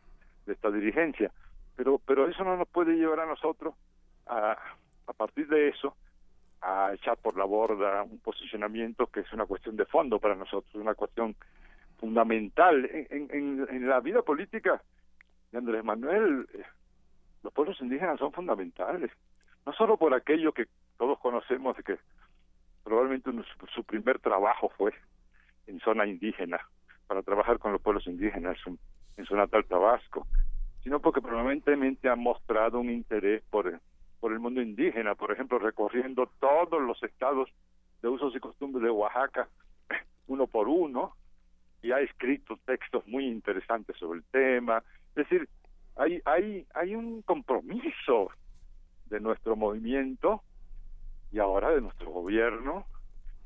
de esta dirigencia. Pero pero eso no nos puede llevar a nosotros a a partir de eso a echar por la borda un posicionamiento que es una cuestión de fondo para nosotros, una cuestión fundamental en, en, en la vida política de Andrés Manuel. eh, Los pueblos indígenas son fundamentales, no solo por aquello que todos conocemos de que probablemente su, primer trabajo fue en zona indígena, para trabajar con los pueblos indígenas en, su natal Tabasco, sino porque probablemente ha mostrado un interés por, por el mundo indígena, por ejemplo, recorriendo todos los estados de usos y costumbres de Oaxaca, uno por uno, y ha escrito textos muy interesantes sobre el tema. Es decir, hay, hay, hay un compromiso de nuestro movimiento y ahora de nuestro gobierno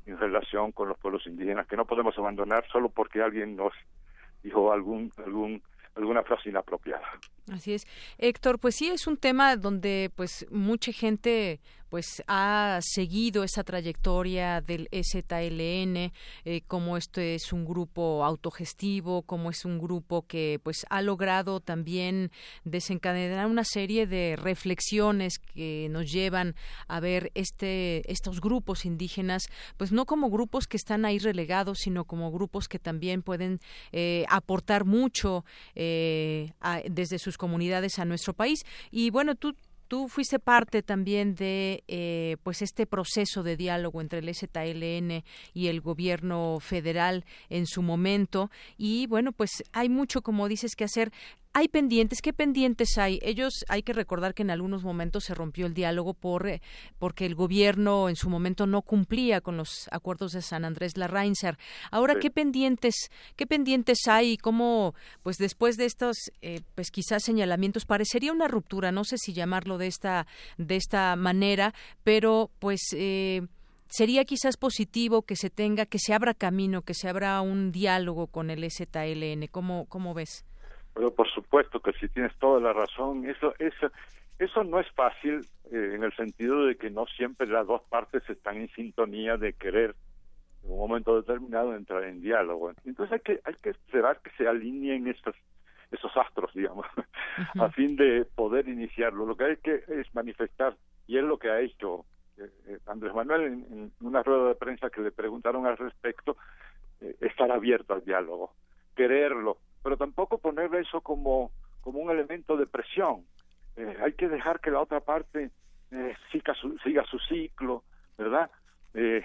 en relación con los pueblos indígenas que no podemos abandonar solo porque alguien nos dijo algún algún alguna frase inapropiada. Así es. Héctor, pues sí es un tema donde pues mucha gente pues ha seguido esa trayectoria del EZLN, eh, como este es un grupo autogestivo, como es un grupo que pues ha logrado también desencadenar una serie de reflexiones que nos llevan a ver este estos grupos indígenas pues no como grupos que están ahí relegados, sino como grupos que también pueden eh, aportar mucho eh, desde sus comunidades a nuestro país. Y bueno, tú Tú fuiste parte también de eh, pues este proceso de diálogo entre el ZLN y el gobierno federal en su momento. Y bueno pues hay mucho como dices que hacer hay pendientes, ¿qué pendientes hay? Ellos hay que recordar que en algunos momentos se rompió el diálogo por eh, porque el gobierno en su momento no cumplía con los acuerdos de San Andrés Larrainzar. Ahora Sí. qué pendientes, qué pendientes hay y cómo pues después de estos eh, pues quizás señalamientos parecería una ruptura, no sé si llamarlo de esta de esta manera, pero pues eh, sería quizás positivo que se tenga, que se abra camino, que se abra un diálogo con el ZLN. ¿Cómo, cómo ves? Pero por supuesto que si tienes toda la razón, eso eso eso no es fácil eh, en el sentido de que no siempre las dos partes están en sintonía de querer en un momento determinado entrar en diálogo. Entonces hay que hay que esperar que se alineen estos esos astros, digamos, a fin de poder iniciarlo. Lo que hay que es manifestar y es lo que ha hecho eh, eh, Andrés Manuel en, en una rueda de prensa que le preguntaron al respecto, eh, estar abierto al diálogo, quererlo, pero tampoco poner eso como, como un elemento de presión. Eh, hay que dejar que la otra parte eh, siga, su, siga su ciclo, ¿verdad? Eh,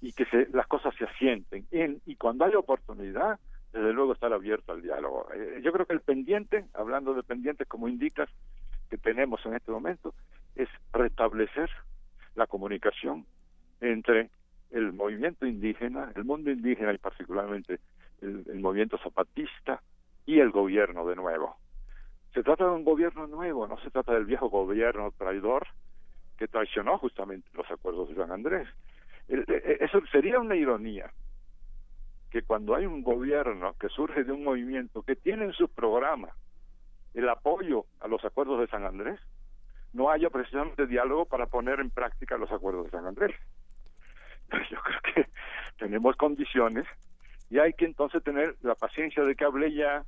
y que se, las cosas se asienten. En- y cuando hay oportunidad, desde luego estar abierto al diálogo. Eh, yo creo que el pendiente, hablando de pendientes como indicas, que tenemos en este momento, es restablecer la comunicación entre el movimiento indígena, el mundo indígena y particularmente el, movimiento zapatista y el gobierno de nuevo. Se trata de un gobierno nuevo, no se trata del viejo gobierno traidor que traicionó justamente los acuerdos de San Andrés. El- e- eso sería una ironía que cuando hay un gobierno que surge de un movimiento que tiene en su programa el apoyo a los acuerdos de San Andrés, no haya precisamente diálogo para poner en práctica los acuerdos de San Andrés. Yo creo que tenemos condiciones y hay que entonces tener la paciencia de que hable ya,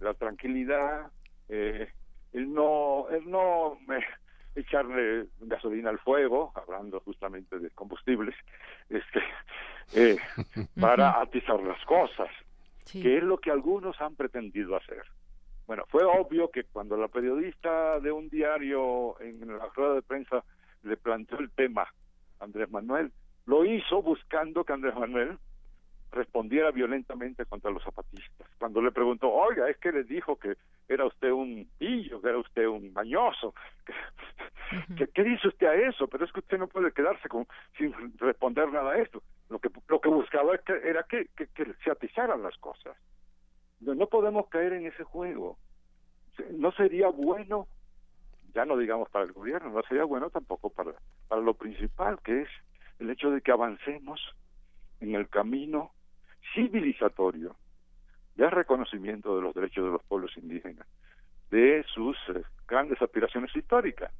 la tranquilidad, eh, el no, el no eh, echarle gasolina al fuego, hablando justamente de combustibles, este, eh, para atizar las cosas, que es lo que algunos han pretendido hacer. Bueno, fue obvio que cuando la periodista de un diario en la rueda de prensa le planteó el tema a Andrés Manuel, lo hizo buscando que Andrés Manuel respondiera violentamente contra los zapatistas. Cuando le preguntó, oiga, es que le dijo que era usted un pillo, que era usted un mañoso. ¿Qué, ¿Qué, dice usted a eso? Pero es que usted no puede quedarse con, sin responder nada a esto. Lo que, lo que buscaba era que, que, que se atizaran las cosas. No podemos caer en ese juego. No sería bueno, ya no digamos para el gobierno, no sería bueno tampoco para, para lo principal, que es el hecho de que avancemos en el camino civilizatorio de reconocimiento de los derechos de los pueblos indígenas, de sus eh, grandes aspiraciones históricas,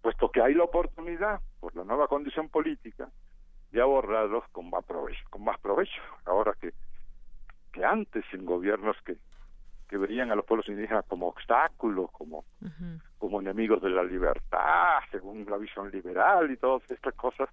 puesto que hay la oportunidad, por la nueva condición política, de abordarlos con más provecho, con más provecho. Ahora que, que antes en gobiernos que, que veían a los pueblos indígenas como obstáculos, como, como enemigos de la libertad, según la visión liberal y todas estas cosas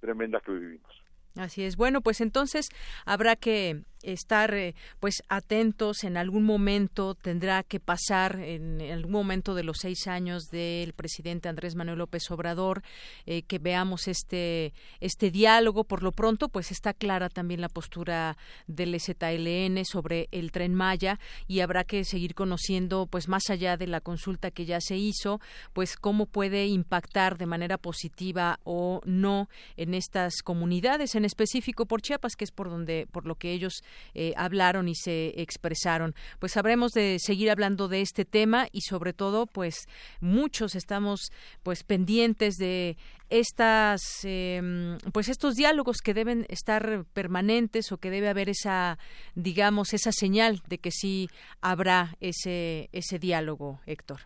tremendas que vivimos. Así es. Bueno, pues entonces habrá que estar eh, pues atentos en algún momento tendrá que pasar en, algún momento de los seis años del presidente Andrés Manuel López Obrador eh, que veamos este este diálogo. Por lo pronto pues está clara también la postura del ZLN sobre el tren Maya y habrá que seguir conociendo pues más allá de la consulta que ya se hizo pues cómo puede impactar de manera positiva o no en estas comunidades en específico por Chiapas que es por donde por lo que ellos eh, hablaron y se expresaron. Pues sabremos de seguir hablando de este tema y sobre todo, pues muchos estamos pues pendientes de estas em, pues estos diálogos que deben estar permanentes o que debe haber esa digamos esa señal de que sí habrá ese ese diálogo Héctor.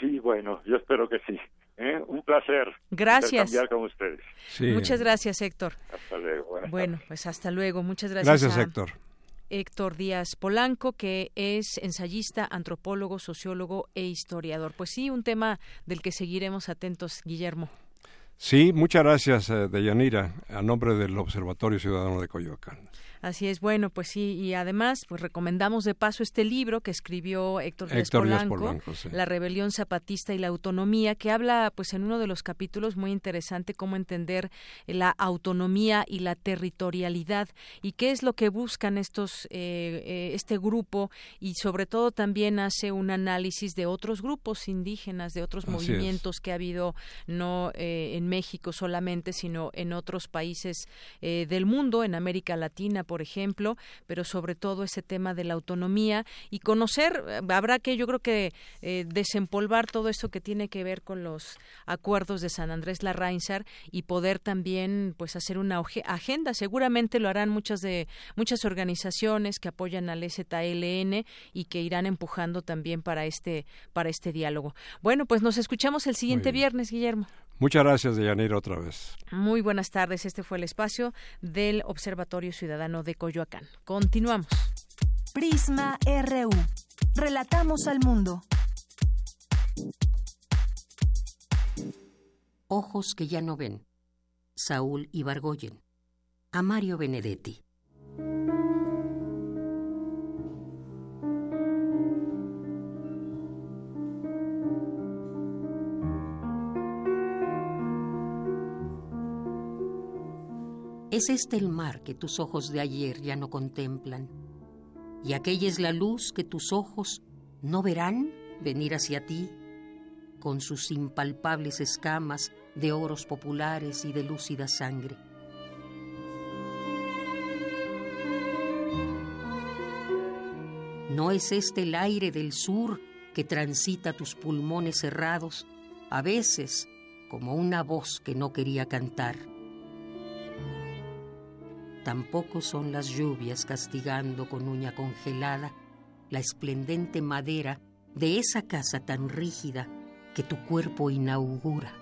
Sí bueno yo espero que sí ¿eh? un placer gracias. con ustedes. Muchas gracias Héctor. Hasta luego bueno pues hasta luego. Muchas gracias gracias Héctor Héctor Díaz Polanco, que es ensayista, antropólogo, sociólogo e historiador. Pues sí, un tema del que seguiremos atentos, Guillermo. Sí, muchas gracias, eh, Deyanira, a nombre del Observatorio Ciudadano de Coyoacán. Así es, bueno, pues sí, y además, pues recomendamos de paso este libro que escribió Héctor, Díaz Polanco, La rebelión zapatista y la autonomía, que habla, pues en uno de los capítulos muy interesante cómo entender la autonomía y la territorialidad y qué es lo que buscan estos, eh, eh, este grupo y sobre todo también hace un análisis de otros grupos indígenas, de otros movimientos que ha habido no eh, en México solamente, sino en otros países del mundo, en América Latina, por ejemplo, pero sobre todo ese tema de la autonomía y conocer, eh, habrá que yo creo que eh, desempolvar todo esto que tiene que ver con los acuerdos de San Andrés Larrainsar y poder también pues hacer una agenda. Seguramente lo harán muchas de muchas organizaciones que apoyan al ZLN y que irán empujando también para este para este diálogo. Bueno, pues nos escuchamos el siguiente viernes, Guillermo. Muchas gracias, Deyanira, otra vez. Muy buenas tardes. Este fue el espacio del Observatorio Ciudadano de Coyoacán. Continuamos. Prisma RU. Relatamos al mundo. Ojos que ya no ven. Saúl Ibargoyen. A Mario Benedetti. Es este el mar que tus ojos de ayer ya no contemplan, y aquella es la luz que tus ojos no verán venir hacia ti, con sus impalpables escamas de oros populares y de lúcida sangre. ¿No es este el aire del sur que transita tus pulmones cerrados, a veces como una voz que no quería cantar? Tampoco son las lluvias castigando con uña congelada la esplendente madera de esa casa tan rígida que tu cuerpo inaugura.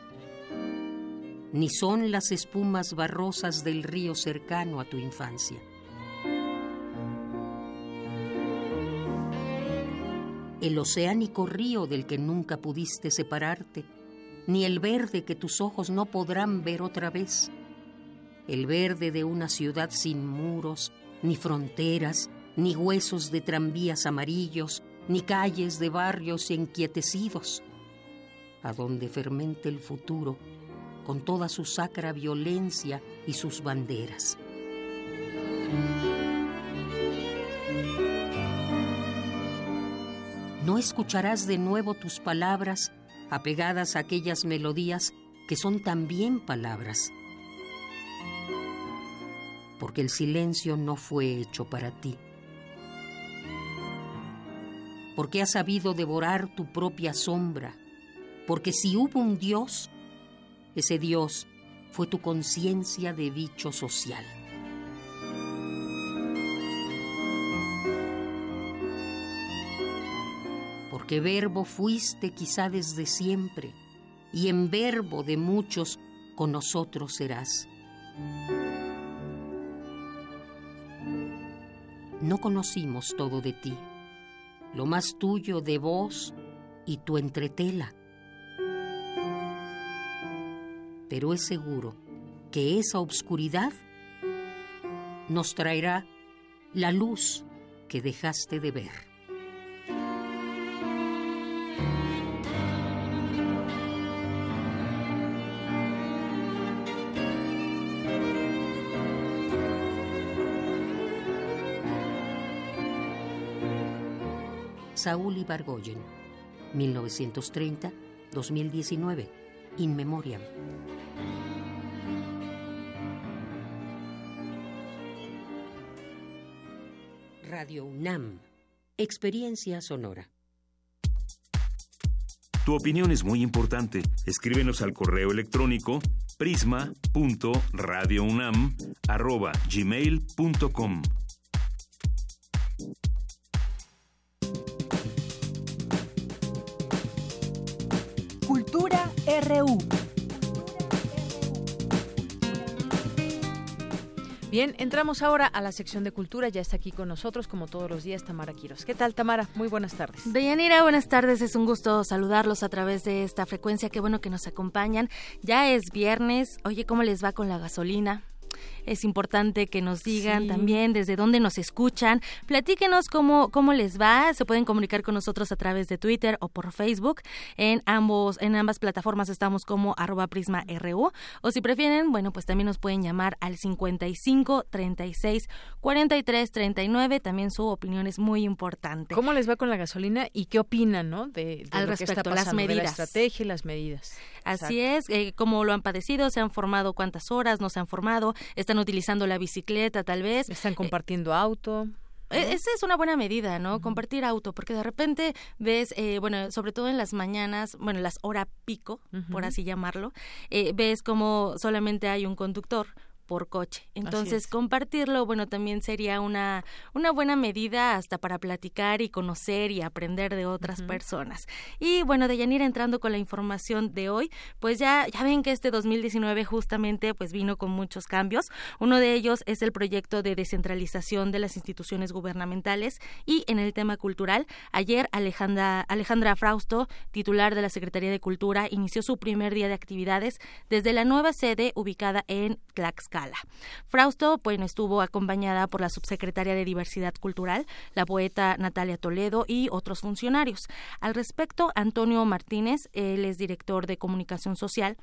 Ni son las espumas barrosas del río cercano a tu infancia. el oceánico río del que nunca pudiste separarte, ni el verde que tus ojos no podrán ver otra vez, el verde de una ciudad sin muros, ni fronteras, ni huesos de tranvías amarillos, ni calles de barrios enquietecidos, a donde fermente el futuro con toda su sacra violencia y sus banderas. No escucharás de nuevo tus palabras apegadas a aquellas melodías que son también palabras, porque el silencio no fue hecho para ti, porque has sabido devorar tu propia sombra, porque si hubo un Dios, ese Dios fue tu conciencia de bicho social. Porque verbo fuiste quizá desde siempre, y en verbo de muchos con nosotros serás. No conocimos todo de ti, lo más tuyo de vos y tu entretela pero es seguro que esa obscuridad nos traerá la luz que dejaste de ver. Saúl Ibargoyen, 1930-2019, In Memoriam. Radio UNAM. Experiencia sonora. Tu opinión es muy importante. Escríbenos al correo electrónico prisma.radiounam@gmail.com. RU. Bien, entramos ahora a la sección de cultura. Ya está aquí con nosotros, como todos los días, Tamara Quiros. ¿Qué tal, Tamara? Muy buenas tardes. Deyanira, buenas tardes. Es un gusto saludarlos a través de esta frecuencia. Qué bueno que nos acompañan. Ya es viernes. Oye, ¿cómo les va con la gasolina? Es importante que nos digan Sí. también desde dónde nos escuchan. Platíquenos cómo, cómo les va. Se pueden comunicar con nosotros a través de Twitter o por Facebook. En ambos, en ambas plataformas estamos como arroba prisma RU. O si prefieren, bueno, pues también nos pueden llamar al 55 36 43 39. También su opinión es muy importante. ¿Cómo les va con la gasolina y qué opinan, no? De, de Al lo que está respecto, las pasando, de la medidas. estrategia y las medidas. Así es, eh, cómo lo han padecido, se han formado cuántas horas, no se han formado, están utilizando la bicicleta tal vez. Están compartiendo auto. E- Esa es una buena medida, ¿no? Compartir auto, porque de repente ves, eh, bueno, sobre todo en las mañanas, bueno, las hora pico, por así llamarlo, eh, ves como solamente hay un conductor por coche. Entonces, es. compartirlo, bueno, también sería una, una buena medida hasta para platicar y conocer y aprender de otras Ujú. personas. Y bueno, Deyanira, entrando con la información de hoy, pues ya, ya ven que este 2019 justamente pues vino con muchos cambios. Uno de ellos es el proyecto de descentralización de las instituciones gubernamentales y en el tema cultural, ayer Alejandra, Alejandra Frausto, titular de la Secretaría de Cultura, inició su primer día de actividades desde la nueva sede ubicada en Tlaxcala. Frausto, bueno, estuvo acompañada por la subsecretaria de Diversidad Cultural, la poeta Natalia Toledo y otros funcionarios. Al respecto, Antonio Martínez, él es director de comunicación social,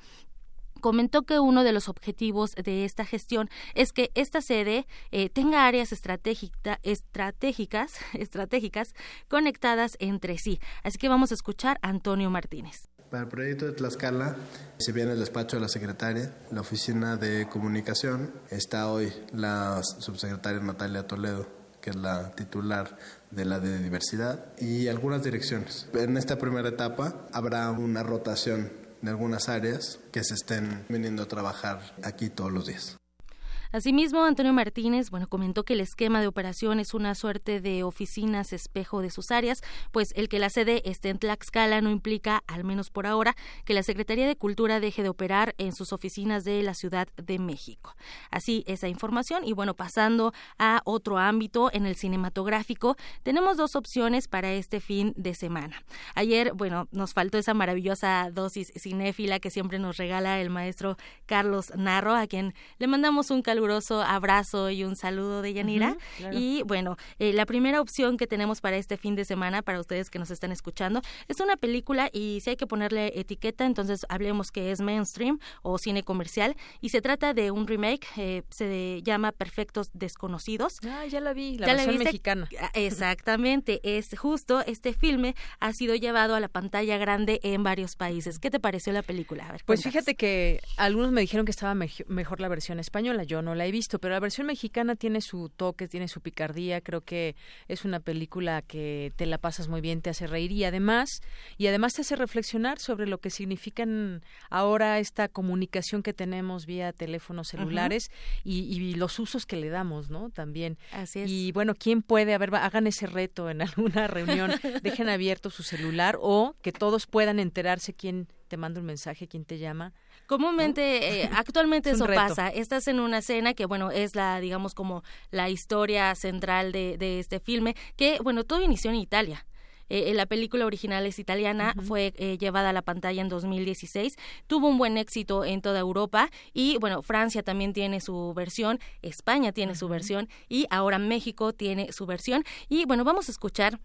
comentó que uno de los objetivos de esta gestión es que esta sede eh, tenga áreas estratégica- estratégicas, estratégicas conectadas entre sí. Así que vamos a escuchar a Antonio Martínez. Para el proyecto de Tlaxcala, si bien el despacho de la secretaria, la oficina de comunicación, está hoy la subsecretaria Natalia Toledo, que es la titular de la de diversidad, y algunas direcciones. En esta primera etapa habrá una rotación de algunas áreas que se estén viniendo a trabajar aquí todos los días. Asimismo, Antonio Martínez, bueno, comentó que el esquema de operación es una suerte de oficinas espejo de sus áreas, pues el que la sede esté en Tlaxcala no implica, al menos por ahora, que la Secretaría de Cultura deje de operar en sus oficinas de la Ciudad de México. Así esa información y bueno, pasando a otro ámbito en el cinematográfico, tenemos dos opciones para este fin de semana. Ayer, bueno, nos faltó esa maravillosa dosis cinéfila que siempre nos regala el maestro Carlos Narro, a quien le mandamos un caluroso abrazo y un saludo de Yanira. Y bueno, eh, la primera opción que tenemos para este fin de semana, para ustedes que nos están escuchando, es una película y si hay que ponerle etiqueta, entonces hablemos que es mainstream o cine comercial y se trata de un remake, eh, se llama Perfectos Desconocidos. Ah, ya la vi, la versión mexicana. Ah, exactamente, es justo este filme ha sido llevado a la pantalla grande en varios países. ¿Qué te pareció la película? pues fíjate que algunos me dijeron que estaba mejor la versión española, yo no la he visto, pero la versión mexicana tiene su toque, tiene su picardía, creo que es una película que te la pasas muy bien, te hace reír y además y además te hace reflexionar sobre lo que significan ahora esta comunicación que tenemos vía teléfonos celulares y, los usos que le damos, ¿no? También. Así es. Y bueno, ¿quién puede? A ver, hagan ese reto en alguna reunión, dejen abierto su celular o que todos puedan enterarse quién te manda un mensaje, quién te llama Comúnmente, eh, actualmente eso pasa. Estás en una escena que, bueno, es la, digamos, como la historia central de, de este filme, que, bueno, todo inició en Italia. Eh, eh la película original es italiana, fue eh, llevada a la pantalla en 2016, tuvo un buen éxito en toda Europa y bueno, Francia también tiene su versión, España tiene su versión y ahora México tiene su versión. Y bueno, vamos a escuchar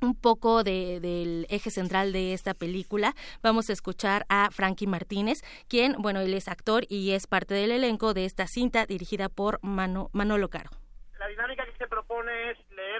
un poco de, del eje central de esta película. Vamos a escuchar a Frankie Martínez, quien, bueno, él es actor y es parte del elenco de esta cinta dirigida por Mano, Manolo Caro. La dinámica que se propone es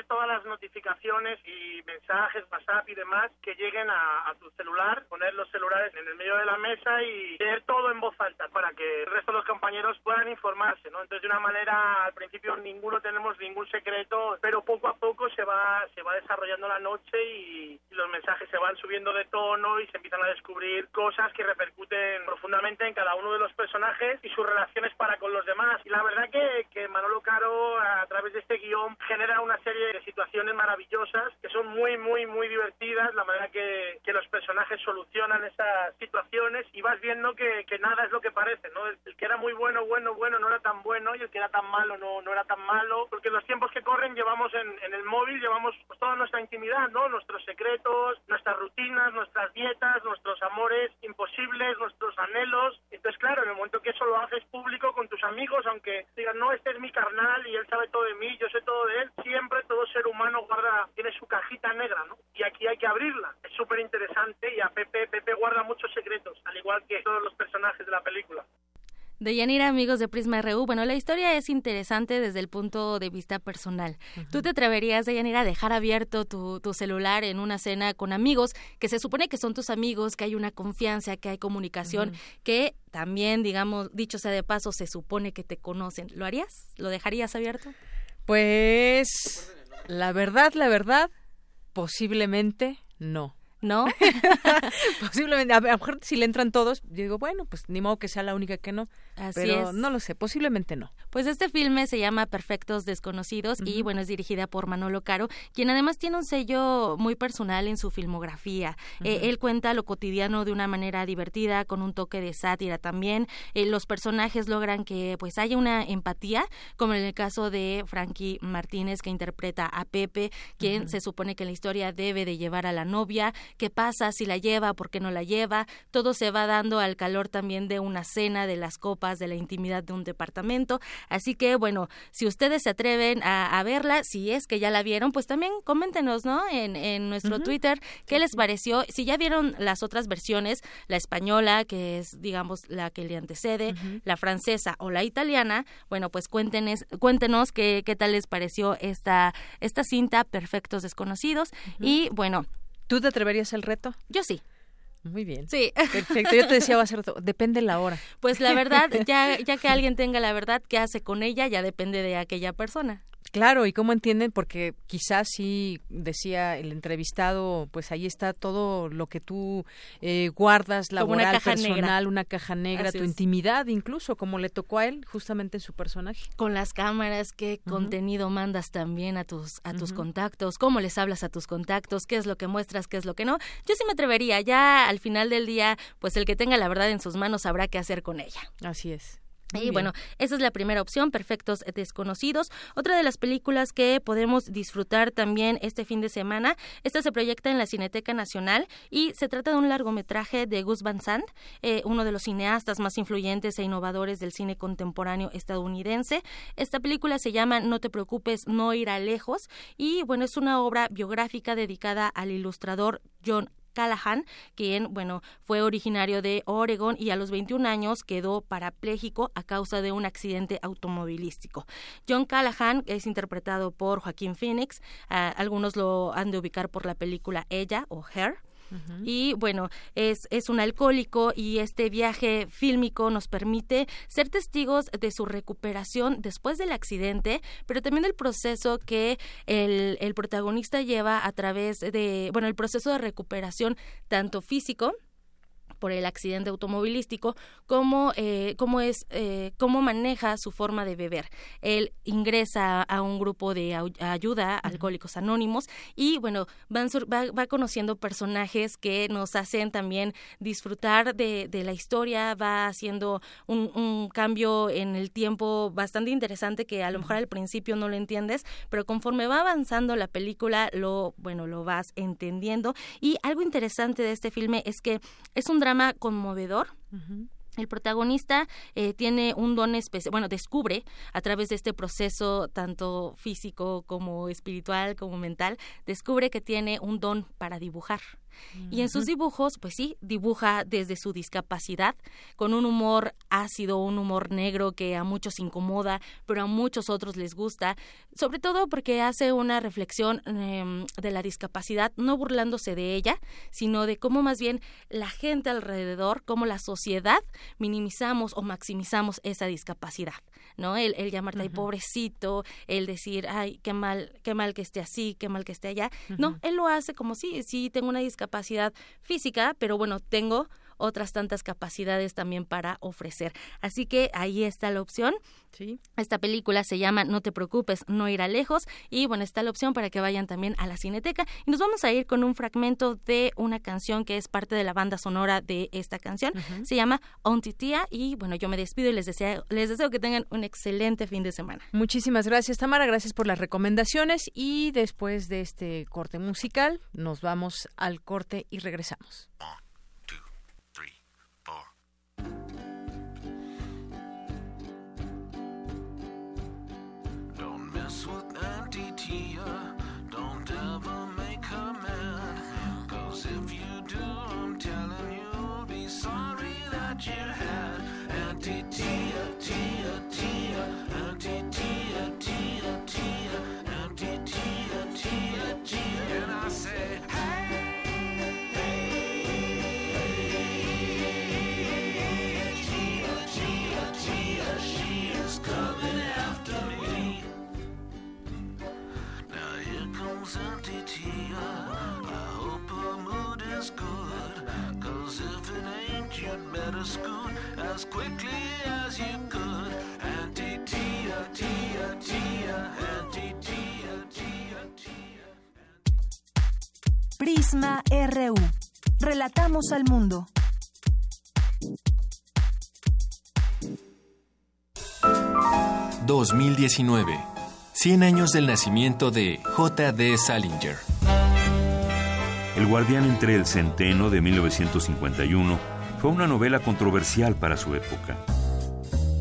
todas las notificaciones y mensajes, WhatsApp y demás que lleguen a, tu celular, poner los celulares en el medio de la mesa y leer todo en voz alta para que el resto de los compañeros puedan informarse, ¿no? Entonces, de una manera, al principio ninguno tenemos ningún secreto, pero poco a poco se va, se va desarrollando la noche y, los mensajes se van subiendo de tono y se empiezan a descubrir cosas que repercuten profundamente en cada uno de los personajes y sus relaciones para con los demás. Y la verdad que, que Manolo Caro, a través de este guion, genera una serie de situaciones maravillosas que son muy, muy, muy divertidas, la manera que, que los personajes solucionan esas situaciones y vas viendo que, nada es lo que parece, ¿no? El, que era muy bueno, bueno, bueno no era tan bueno y el que era tan malo no, no era tan malo, porque los tiempos que corren llevamos en, en el móvil, llevamos pues, toda nuestra intimidad, ¿no? Nuestros secretos, nuestras rutinas, nuestras dietas, nuestros amores imposibles, nuestros anhelos. Entonces, claro, en el momento que eso lo haces público con tus amigos, aunque digan, no, este es mi carnal y él sabe todo de mí, yo sé todo de él, siempre todo ser humano guarda, tiene su cajita negra, ¿no? Y aquí hay que abrirla. Es súper interesante y a Pepe, Pepe guarda muchos secretos, al igual que todos los personajes de la película. De Yanira, amigos de Prisma RU. Bueno, la historia es interesante desde el punto de vista personal. ¿Tú te atreverías, de Yanira, a dejar abierto tu, tu, celular en una cena con amigos que se supone que son tus amigos, que hay una confianza, que hay comunicación, que también, digamos, dicho sea de paso, se supone que te conocen? ¿Lo harías? ¿Lo dejarías abierto? Pues la verdad, la verdad, posiblemente no. ¿No? posiblemente, a lo mejor si le entran todos, yo digo, bueno, pues ni modo que sea la única que no. Así pero es. no lo sé, posiblemente no. Pues este filme se llama Perfectos Desconocidos y bueno, es dirigida por Manolo Caro, quien además tiene un sello muy personal en su filmografía. Eh, él cuenta lo cotidiano de una manera divertida, con un toque de sátira también. Eh, los personajes logran que pues haya una empatía, como en el caso de Frankie Martínez, que interpreta a Pepe, quien se supone que en la historia debe de llevar a la novia qué pasa, si la lleva, por qué no la lleva, todo se va dando al calor también de una cena, de las copas, de la intimidad de un departamento. Así que, bueno, si ustedes se atreven a, verla, si es que ya la vieron, pues también coméntenos, ¿no? En, en nuestro Twitter, ¿qué les pareció? Si ya vieron las otras versiones, la española, que es, digamos, la que le antecede, la francesa o la italiana, bueno, pues cuéntenos, cuéntenos qué, qué tal les pareció esta, esta cinta, Perfectos Desconocidos. Y bueno, ¿Tú te atreverías al reto? Yo sí. Muy bien. Sí. Perfecto. Yo te decía, va a ser, depende la hora. Pues la verdad, ya, ya que alguien tenga la verdad, ¿qué hace con ella? Ya depende de aquella persona. Claro, y cómo entienden, porque quizás sí decía el entrevistado, pues ahí está todo lo que tú eh, guardas, laboral, una caja personal, negra. una caja negra, Así tu es. intimidad, incluso como le tocó a él, justamente en su personaje. Con las cámaras, qué contenido mandas también a tus a tus contactos, cómo les hablas a tus contactos, qué es lo que muestras, qué es lo que no. Yo sí me atrevería, ya al final del día, pues el que tenga la verdad en sus manos sabrá qué hacer con ella. Así es. Muy Y bien. bueno, esa es la primera opción, Perfectos Desconocidos. Otra de las películas que podemos disfrutar también este fin de semana, esta se proyecta en la Cineteca Nacional y se trata de un largometraje de Gus Van Sant, eh, uno de los cineastas más influyentes e innovadores del cine contemporáneo estadounidense. Esta película se llama No te preocupes, no irá lejos y bueno, es una obra biográfica dedicada al ilustrador John Callahan, quien, bueno, fue originario de Oregon y a los 21 años quedó parapléjico a causa de un accidente automovilístico. John Callahan es interpretado por Joaquín Phoenix, ah, algunos lo han de ubicar por la película Ella o Her. Y bueno, es, es un alcohólico y este viaje fílmico nos permite ser testigos de su recuperación después del accidente, pero también del proceso que el, el protagonista lleva a través de, bueno, el proceso de recuperación tanto físico, por el accidente automovilístico, cómo, eh, cómo es, eh, cómo maneja su forma de beber. Él ingresa a un grupo de ayuda, Alcohólicos Anónimos, y bueno, van sur- va, va conociendo personajes que nos hacen también disfrutar de, de la historia, va haciendo un, un cambio en el tiempo bastante interesante que a lo mejor al principio no lo entiendes, pero conforme va avanzando la película, lo, bueno, lo vas entendiendo. Y algo interesante de este filme es que es un drama conmovedor. El protagonista eh, tiene un don especial, bueno, descubre a través de este proceso tanto físico como espiritual como mental, descubre que tiene un don para dibujar. Y en sus dibujos, pues sí, dibuja desde su discapacidad, con un humor ácido, un humor negro que a muchos incomoda, pero a muchos otros les gusta, sobre todo porque hace una reflexión em, de la discapacidad, no burlándose de ella, sino de cómo más bien la gente alrededor, cómo la sociedad minimizamos o maximizamos esa discapacidad, ¿no? El, el llamarte, pobrecito, el decir, ay, qué mal, qué mal que esté así, qué mal que esté allá. No, él lo hace como sí, sí, tengo una discapacidad física, pero bueno, tengo otras tantas capacidades también para ofrecer. Así que ahí está la opción. Sí. Esta película se llama No te preocupes, no irá lejos. Y bueno, está la opción para que vayan también a la Cineteca. Y nos vamos a ir con un fragmento de una canción que es parte de la banda sonora de esta canción. Se llama On Titia. Y bueno, yo me despido y les deseo, les deseo que tengan un excelente fin de semana. Muchísimas gracias, Tamara. Gracias por las recomendaciones. Y después de este corte musical, nos vamos al corte y regresamos. If you do, I'm telling you, you'll be sorry that you had Auntie Tia, Tia, Tia, Auntie Tia, Tia, Tia, Auntie Tia, Tia, Tia. And I say, hey, coming after me. Now here comes Auntie Tia. Ain't, you'd better scoot as quickly as you could. Auntie Tia, Tia, Tia, Auntie Tia, Tia, Tia. Prisma RU. Relatamos al mundo. ...2019... ...100 años del nacimiento de J.D. Salinger... El guardián entre el centeno de 1951 fue una novela controversial para su época.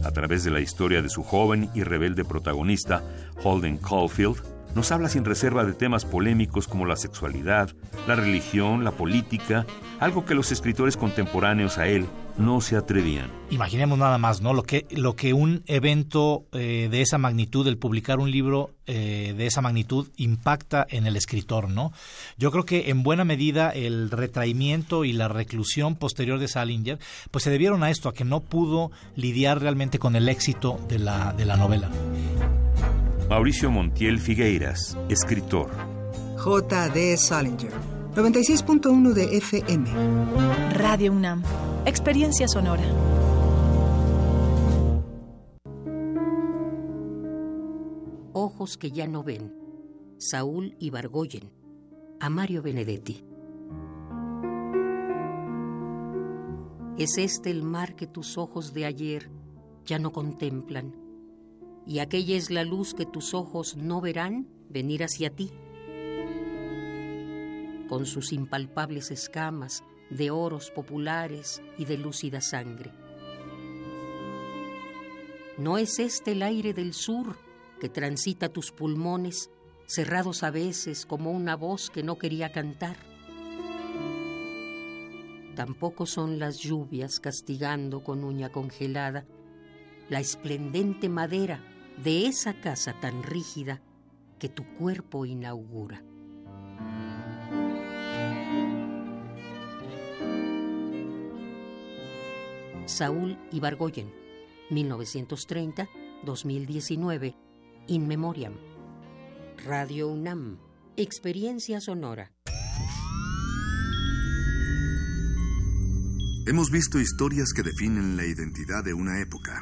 A través de la historia de su joven y rebelde protagonista, Holden Caulfield, nos habla sin reserva de temas polémicos como la sexualidad, la religión, la política, algo que los escritores contemporáneos a él no se atrevían. Imaginemos nada más, ¿no? Lo que, lo que un evento eh, de esa magnitud, el publicar un libro eh, de esa magnitud, impacta en el escritor, ¿no? Yo creo que en buena medida el retraimiento y la reclusión posterior de Salinger, pues se debieron a esto, a que no pudo lidiar realmente con el éxito de la, de la novela. Mauricio Montiel Figueiras, escritor. J.D. Salinger, 96.1 de FM. Radio UNAM, experiencia sonora. Ojos que ya no ven. Saúl Ibargoyen. A Mario Benedetti. Es este el mar que tus ojos de ayer ya no contemplan, y aquella es la luz que tus ojos no verán venir hacia ti. Con sus impalpables escamas de oros populares y de lúcida sangre. ¿No es este el aire del sur que transita tus pulmones, cerrados a veces como una voz que no quería cantar? Tampoco son las lluvias castigando con uña congelada la esplendente madera de esa casa tan rígida que tu cuerpo inaugura. Saúl Ibargoyen, 1930-2019, In Memoriam. Radio UNAM, Experiencia Sonora. Hemos visto historias que definen la identidad de una época.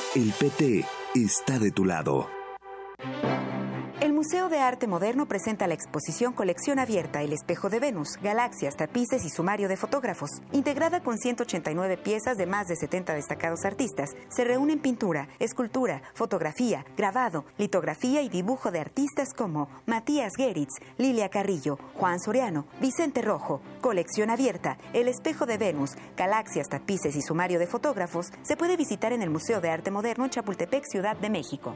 El PT está de tu lado. Museo de Arte Moderno presenta la exposición Colección Abierta El Espejo de Venus, Galaxias, Tapices y Sumario de Fotógrafos. Integrada con 189 piezas de más de 70 destacados artistas, se reúnen pintura, escultura, fotografía, grabado, litografía y dibujo de artistas como Matías Geritz, Lilia Carrillo, Juan Soriano, Vicente Rojo. Colección Abierta El Espejo de Venus, Galaxias, Tapices y Sumario de Fotógrafos se puede visitar en el Museo de Arte Moderno en Chapultepec, Ciudad de México.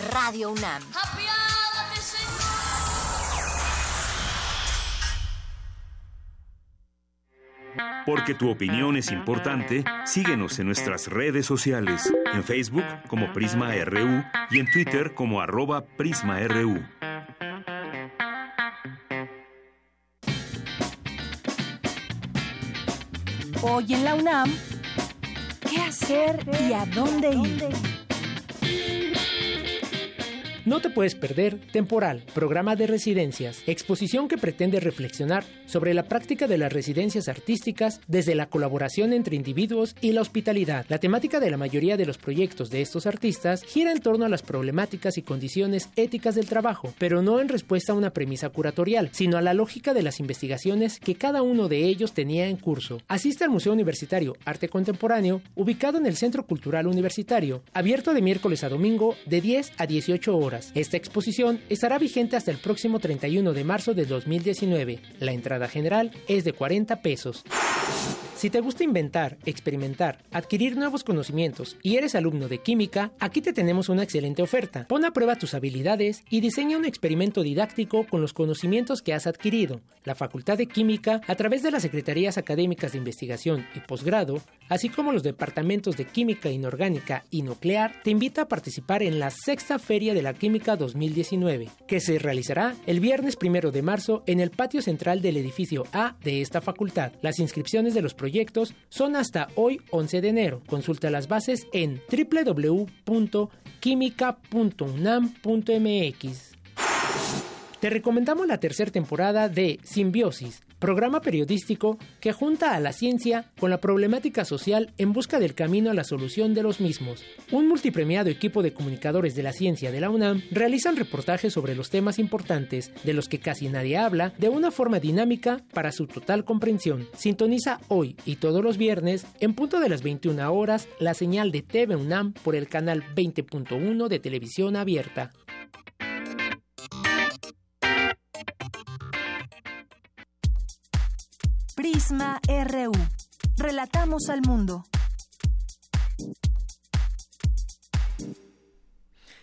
Radio UNAM. Porque tu opinión es importante, síguenos en nuestras redes sociales, en Facebook como Prisma RU y en Twitter como arroba PrismaRU. Hoy en la UNAM, ¿qué hacer y a dónde ir? No te puedes perder Temporal, programa de residencias, exposición que pretende reflexionar sobre la práctica de las residencias artísticas desde la colaboración entre individuos y la hospitalidad. La temática de la mayoría de los proyectos de estos artistas gira en torno a las problemáticas y condiciones éticas del trabajo, pero no en respuesta a una premisa curatorial, sino a la lógica de las investigaciones que cada uno de ellos tenía en curso. Asiste al Museo Universitario Arte Contemporáneo, ubicado en el Centro Cultural Universitario, abierto de miércoles a domingo de 10 a 18 horas. Esta exposición estará vigente hasta el próximo 31 de marzo de 2019. La entrada general es de 40 pesos. Si te gusta inventar, experimentar, adquirir nuevos conocimientos y eres alumno de química, aquí te tenemos una excelente oferta. Pon a prueba tus habilidades y diseña un experimento didáctico con los conocimientos que has adquirido. La Facultad de Química, a través de las Secretarías Académicas de Investigación y Posgrado, así como los departamentos de Química Inorgánica y Nuclear, te invita a participar en la Sexta Feria de la Química 2019, que se realizará el viernes primero de marzo en el patio central del edificio A de esta facultad. Las inscripciones de los son hasta hoy 11 de enero. Consulta las bases en www.quimica.unam.mx. Te recomendamos la tercera temporada de Simbiosis, programa periodístico que junta a la ciencia con la problemática social en busca del camino a la solución de los mismos. Un multipremiado equipo de comunicadores de la ciencia de la UNAM realizan reportajes sobre los temas importantes de los que casi nadie habla de una forma dinámica para su total comprensión. Sintoniza hoy y todos los viernes en punto de las 21 horas la señal de TV UNAM por el canal 20.1 de televisión abierta. Prisma RU. Relatamos al mundo.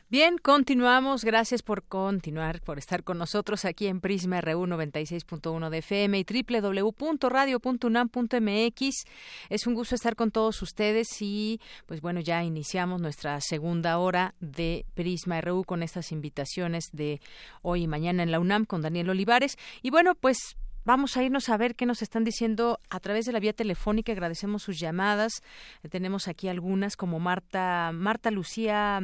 Bien, continuamos. Gracias por continuar, por estar con nosotros aquí en Prisma RU 96.1 de FM y www.radio.unam.mx. Es un gusto estar con todos ustedes y, pues bueno, ya iniciamos nuestra segunda hora de Prisma RU con estas invitaciones de hoy y mañana en la UNAM con Daniel Olivares. Y bueno, pues Vamos a irnos a ver qué nos están diciendo a través de la vía telefónica. Agradecemos sus llamadas. Tenemos aquí algunas como Marta, Marta Lucía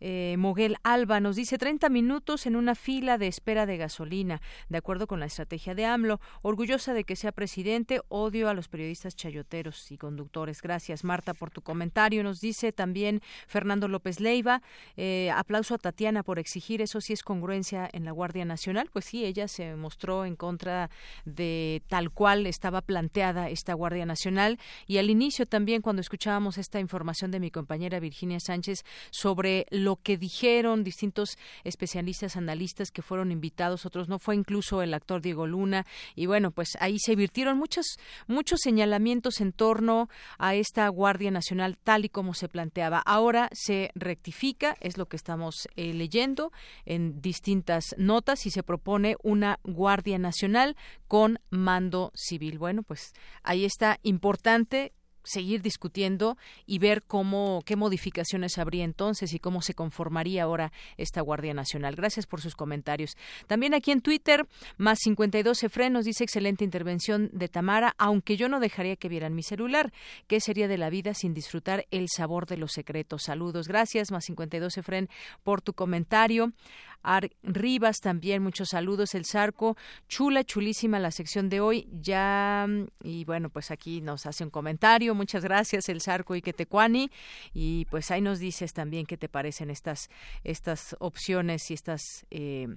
eh, Moguel Alba nos dice 30 minutos en una fila de espera de gasolina, de acuerdo con la estrategia de AMLO. Orgullosa de que sea presidente, odio a los periodistas chayoteros y conductores. Gracias, Marta, por tu comentario. Nos dice también Fernando López Leiva, eh, aplauso a Tatiana por exigir eso si es congruencia en la Guardia Nacional. Pues sí, ella se mostró en contra de tal cual estaba planteada esta Guardia Nacional. Y al inicio también, cuando escuchábamos esta información de mi compañera Virginia Sánchez sobre lo que dijeron distintos especialistas, analistas que fueron invitados, otros no, fue incluso el actor Diego Luna, y bueno, pues ahí se virtieron muchos, muchos señalamientos en torno a esta Guardia Nacional tal y como se planteaba. Ahora se rectifica, es lo que estamos eh, leyendo en distintas notas, y se propone una Guardia Nacional con mando civil. Bueno, pues ahí está importante seguir discutiendo y ver cómo qué modificaciones habría entonces y cómo se conformaría ahora esta Guardia Nacional. Gracias por sus comentarios. También aquí en Twitter, más 52 Efren nos dice excelente intervención de Tamara, aunque yo no dejaría que vieran mi celular. ¿Qué sería de la vida sin disfrutar el sabor de los secretos? Saludos. Gracias, más 52 Efren, por tu comentario. Ar Rivas también, muchos saludos. El Zarco, chula, chulísima la sección de hoy. Ya, y bueno, pues aquí nos hace un comentario. Muchas gracias, El Zarco y Quetecuani. Y pues ahí nos dices también qué te parecen estas, estas opciones y estas. Eh,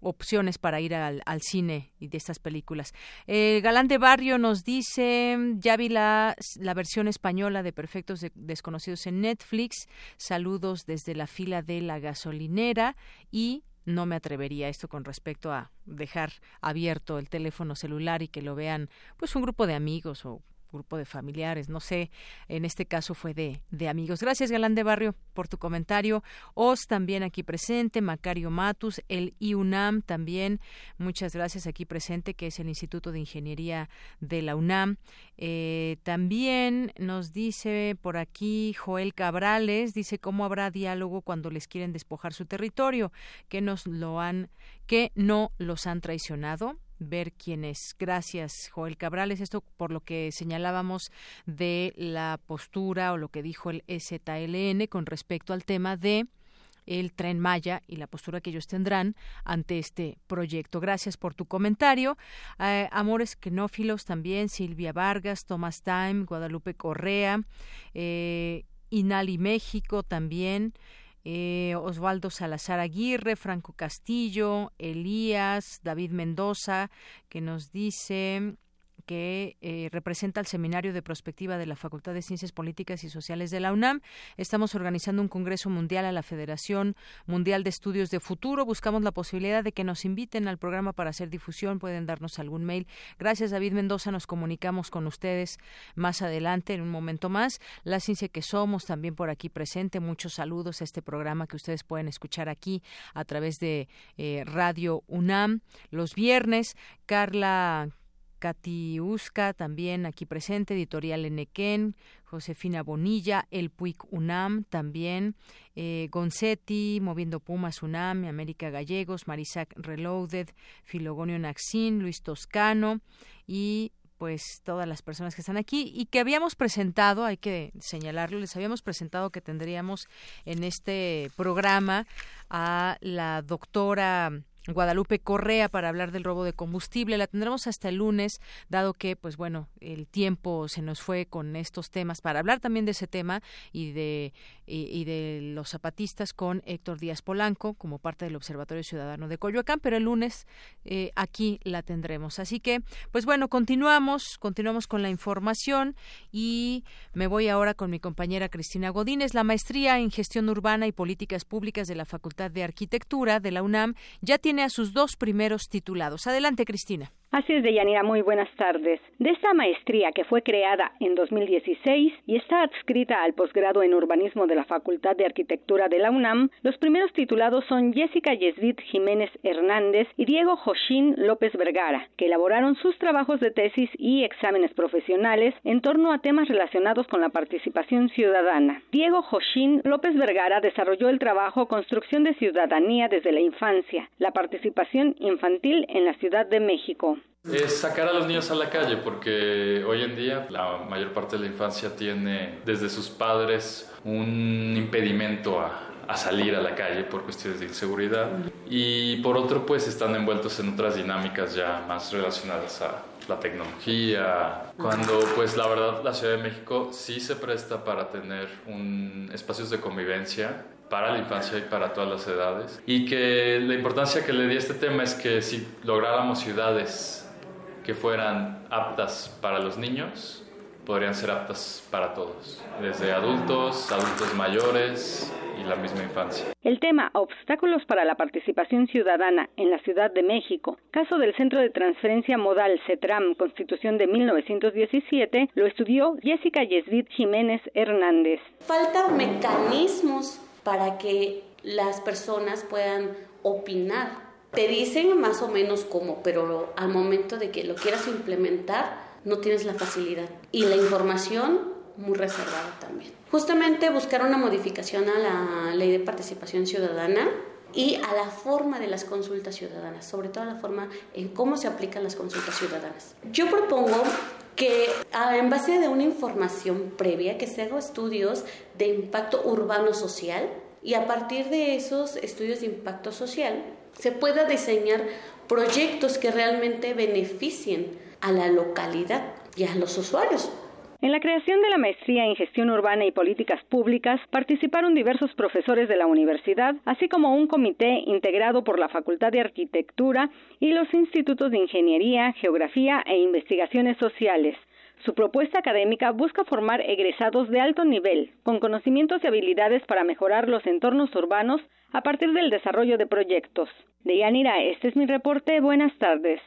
opciones para ir al, al, cine y de estas películas. El Galán de Barrio nos dice, ya vi la, la versión española de Perfectos de, Desconocidos en Netflix, saludos desde la fila de la gasolinera y no me atrevería esto con respecto a dejar abierto el teléfono celular y que lo vean pues un grupo de amigos o grupo de familiares, no sé, en este caso fue de, de amigos. Gracias, Galán de Barrio, por tu comentario. Os también aquí presente, Macario Matus, el IUNAM también, muchas gracias aquí presente, que es el Instituto de Ingeniería de la UNAM. Eh, también nos dice por aquí Joel Cabrales, dice cómo habrá diálogo cuando les quieren despojar su territorio, que nos lo han, que no los han traicionado ver quién es. Gracias, Joel Cabrales. Esto por lo que señalábamos de la postura o lo que dijo el EZLN con respecto al tema de el tren Maya y la postura que ellos tendrán ante este proyecto. Gracias por tu comentario. Eh, Amores Quenófilos también, Silvia Vargas, Thomas Time, Guadalupe Correa, eh, Inali México también. Eh, Osvaldo Salazar Aguirre, Franco Castillo, Elías, David Mendoza, que nos dice que eh, representa el Seminario de Prospectiva de la Facultad de Ciencias Políticas y Sociales de la UNAM. Estamos organizando un Congreso Mundial a la Federación Mundial de Estudios de Futuro. Buscamos la posibilidad de que nos inviten al programa para hacer difusión. Pueden darnos algún mail. Gracias, David Mendoza. Nos comunicamos con ustedes más adelante, en un momento más. La ciencia que somos también por aquí presente. Muchos saludos a este programa que ustedes pueden escuchar aquí a través de eh, Radio UNAM los viernes. Carla Katiuska también aquí presente, Editorial Enequén, Josefina Bonilla, El Puig UNAM también, eh, Gonzetti, Moviendo Pumas UNAM, América Gallegos, Marisac Reloaded, Filogonio Naxín, Luis Toscano y pues todas las personas que están aquí y que habíamos presentado, hay que señalarlo, les habíamos presentado que tendríamos en este programa a la doctora Guadalupe Correa para hablar del robo de combustible. La tendremos hasta el lunes, dado que, pues bueno, el tiempo se nos fue con estos temas para hablar también de ese tema y de y, de los zapatistas con Héctor Díaz Polanco como parte del Observatorio Ciudadano de Coyoacán, pero el lunes eh, aquí la tendremos. Así que, pues bueno, continuamos, continuamos con la información y me voy ahora con mi compañera Cristina Godínez. La maestría en gestión urbana y políticas públicas de la Facultad de Arquitectura de la UNAM ya tiene a sus dos primeros titulados. Adelante, Cristina. Así es, Deyanira, muy buenas tardes. De esta maestría que fue creada en 2016 y está adscrita al posgrado en urbanismo de la Facultad de Arquitectura de la UNAM, los primeros titulados son Jessica Yesdit Jiménez Hernández y Diego Josín López Vergara, que elaboraron sus trabajos de tesis y exámenes profesionales en torno a temas relacionados con la participación ciudadana. Diego Josín López Vergara desarrolló el trabajo Construcción de Ciudadanía desde la Infancia, la participación infantil en la Ciudad de México es sacar a los niños a la calle, porque hoy en día la mayor parte de la infancia tiene desde sus padres un impedimento a, a salir a la calle por cuestiones de inseguridad. Y por otro pues están envueltos en otras dinámicas ya más relacionadas a la tecnología, cuando pues la verdad la Ciudad de México sí se presta para tener un, espacios de convivencia para la infancia y para todas las edades y que la importancia que le di a este tema es que si lográramos ciudades que fueran aptas para los niños podrían ser aptas para todos, desde adultos, adultos mayores y la misma infancia. El tema Obstáculos para la participación ciudadana en la Ciudad de México, caso del Centro de Transferencia Modal CETRAM, Constitución de 1917, lo estudió Jessica Yesdit Jiménez Hernández. Faltan mecanismos para que las personas puedan opinar te dicen más o menos cómo, pero al momento de que lo quieras implementar, no tienes la facilidad. Y la información muy reservada también. Justamente buscar una modificación a la ley de participación ciudadana y a la forma de las consultas ciudadanas, sobre todo a la forma en cómo se aplican las consultas ciudadanas. Yo propongo que en base de una información previa, que se hagan estudios de impacto urbano social y a partir de esos estudios de impacto social se pueda diseñar proyectos que realmente beneficien a la localidad y a los usuarios. En la creación de la maestría en gestión urbana y políticas públicas participaron diversos profesores de la universidad, así como un comité integrado por la Facultad de Arquitectura y los institutos de Ingeniería, Geografía e Investigaciones Sociales. Su propuesta académica busca formar egresados de alto nivel, con conocimientos y habilidades para mejorar los entornos urbanos a partir del desarrollo de proyectos. De Yanira, este es mi reporte. Buenas tardes.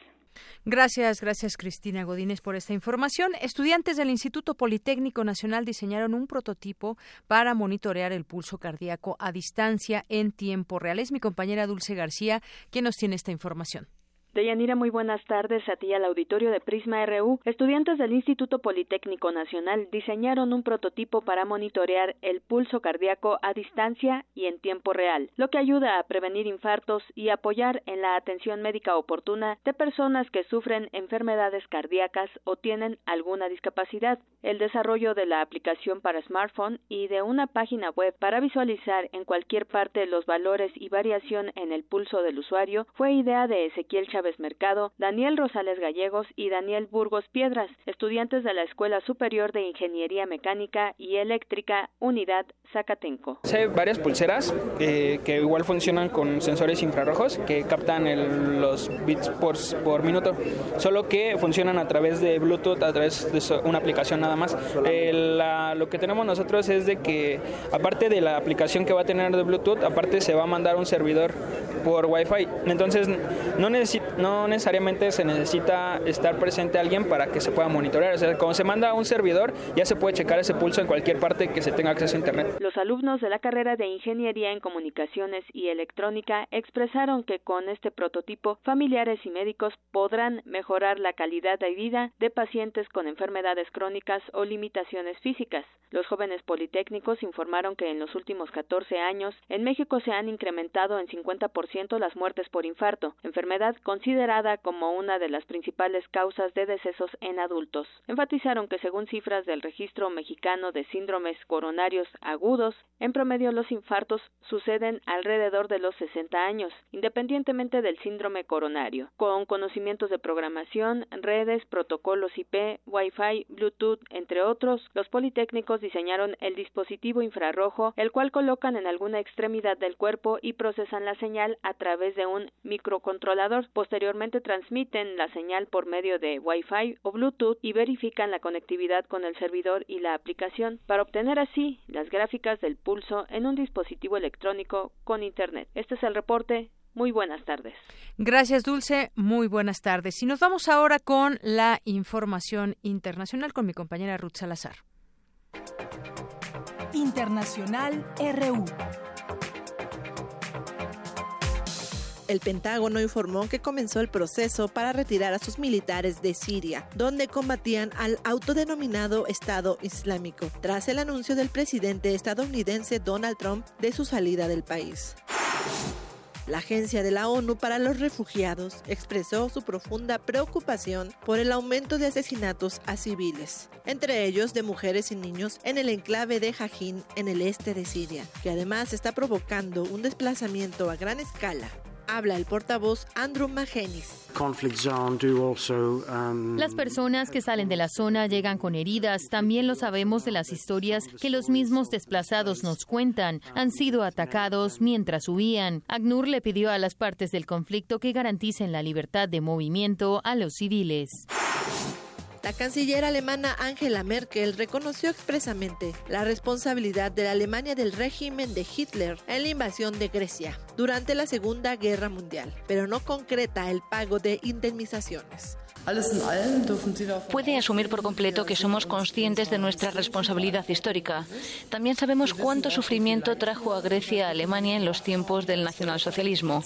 Gracias, gracias Cristina Godínez por esta información. Estudiantes del Instituto Politécnico Nacional diseñaron un prototipo para monitorear el pulso cardíaco a distancia en tiempo real. Es mi compañera Dulce García quien nos tiene esta información. Deyanira, muy buenas tardes a ti al auditorio de Prisma RU. Estudiantes del Instituto Politécnico Nacional diseñaron un prototipo para monitorear el pulso cardíaco a distancia y en tiempo real, lo que ayuda a prevenir infartos y apoyar en la atención médica oportuna de personas que sufren enfermedades cardíacas o tienen alguna discapacidad. El desarrollo de la aplicación para smartphone y de una página web para visualizar en cualquier parte los valores y variación en el pulso del usuario fue idea de Ezequiel Chávez Chávez Mercado, Daniel Rosales Gallegos y Daniel Burgos Piedras, estudiantes de la Escuela Superior de Ingeniería Mecánica y Eléctrica Unidad Zacatenco. Hay varias pulseras eh, que igual funcionan con sensores infrarrojos que captan el- los bits por, por minuto, solo que funcionan a través de Bluetooth, a través de so- una aplicación nada más. Eh, la- lo que tenemos nosotros es de que aparte de la aplicación que va a tener de Bluetooth, aparte se va a mandar un servidor por Wi-Fi. Entonces no, necesi- no necesariamente se necesita estar presente alguien para que se pueda monitorear. O sea, cuando se manda a un servidor ya se puede checar ese pulso en cualquier parte que se tenga acceso a Internet. Los alumnos de la carrera de Ingeniería en Comunicaciones y Electrónica expresaron que con este prototipo familiares y médicos podrán mejorar la calidad de vida de pacientes con enfermedades crónicas o limitaciones físicas. Los jóvenes politécnicos informaron que en los últimos 14 años en México se han incrementado en 50% las muertes por infarto, enfermedad considerada como una de las principales causas de decesos en adultos. Enfatizaron que según cifras del Registro Mexicano de Síndromes Coronarios Agudos, en promedio los infartos suceden alrededor de los 60 años, independientemente del síndrome coronario. Con conocimientos de programación, redes, protocolos IP, Wi-Fi, Bluetooth, entre otros, los politécnicos diseñaron el dispositivo infrarrojo, el cual colocan en alguna extremidad del cuerpo y procesan la señal a través de un microcontrolador. Posteriormente transmiten la señal por medio de Wi-Fi o Bluetooth y verifican la conectividad con el servidor y la aplicación para obtener así las gráficas del pulso en un dispositivo electrónico con Internet. Este es el reporte. Muy buenas tardes. Gracias, Dulce. Muy buenas tardes. Y nos vamos ahora con la información internacional con mi compañera Ruth Salazar. Internacional RU. El Pentágono informó que comenzó el proceso para retirar a sus militares de Siria, donde combatían al autodenominado Estado Islámico, tras el anuncio del presidente estadounidense Donald Trump de su salida del país. La Agencia de la ONU para los Refugiados expresó su profunda preocupación por el aumento de asesinatos a civiles, entre ellos de mujeres y niños en el enclave de Jajin en el este de Siria, que además está provocando un desplazamiento a gran escala. Habla el portavoz Andrew Magenis. Las personas que salen de la zona llegan con heridas. También lo sabemos de las historias que los mismos desplazados nos cuentan. Han sido atacados mientras huían. ACNUR le pidió a las partes del conflicto que garanticen la libertad de movimiento a los civiles. La canciller alemana Angela Merkel reconoció expresamente la responsabilidad de la Alemania del régimen de Hitler en la invasión de Grecia durante la Segunda Guerra Mundial, pero no concreta el pago de indemnizaciones. Puede asumir por completo que somos conscientes de nuestra responsabilidad histórica. También sabemos cuánto sufrimiento trajo a Grecia a Alemania en los tiempos del nacionalsocialismo.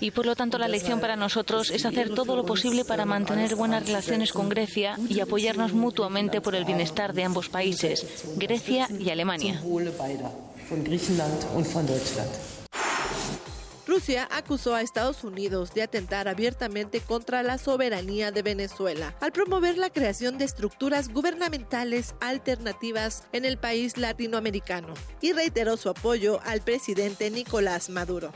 Y por lo tanto la lección para nosotros es hacer todo lo posible para mantener buenas relaciones con Grecia y apoyarnos mutuamente por el bienestar de ambos países, Grecia y Alemania. Rusia acusó a Estados Unidos de atentar abiertamente contra la soberanía de Venezuela al promover la creación de estructuras gubernamentales alternativas en el país latinoamericano y reiteró su apoyo al presidente Nicolás Maduro.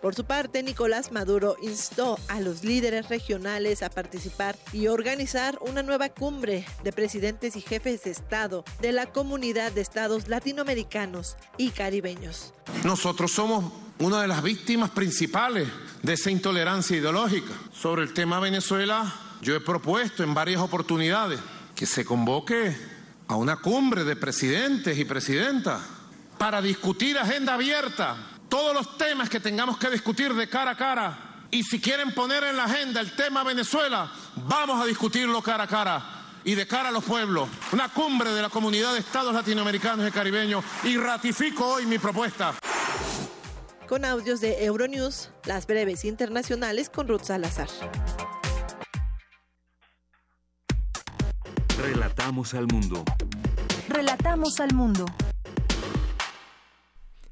Por su parte, Nicolás Maduro instó a los líderes regionales a participar y organizar una nueva cumbre de presidentes y jefes de Estado de la comunidad de estados latinoamericanos y caribeños. Nosotros somos una de las víctimas principales de esa intolerancia ideológica. Sobre el tema Venezuela, yo he propuesto en varias oportunidades que se convoque a una cumbre de presidentes y presidentas para discutir agenda abierta, todos los temas que tengamos que discutir de cara a cara. Y si quieren poner en la agenda el tema Venezuela, vamos a discutirlo cara a cara y de cara a los pueblos. Una cumbre de la comunidad de estados latinoamericanos y caribeños y ratifico hoy mi propuesta. Con audios de Euronews, las breves internacionales con Ruth Salazar. Relatamos al mundo. Relatamos al mundo.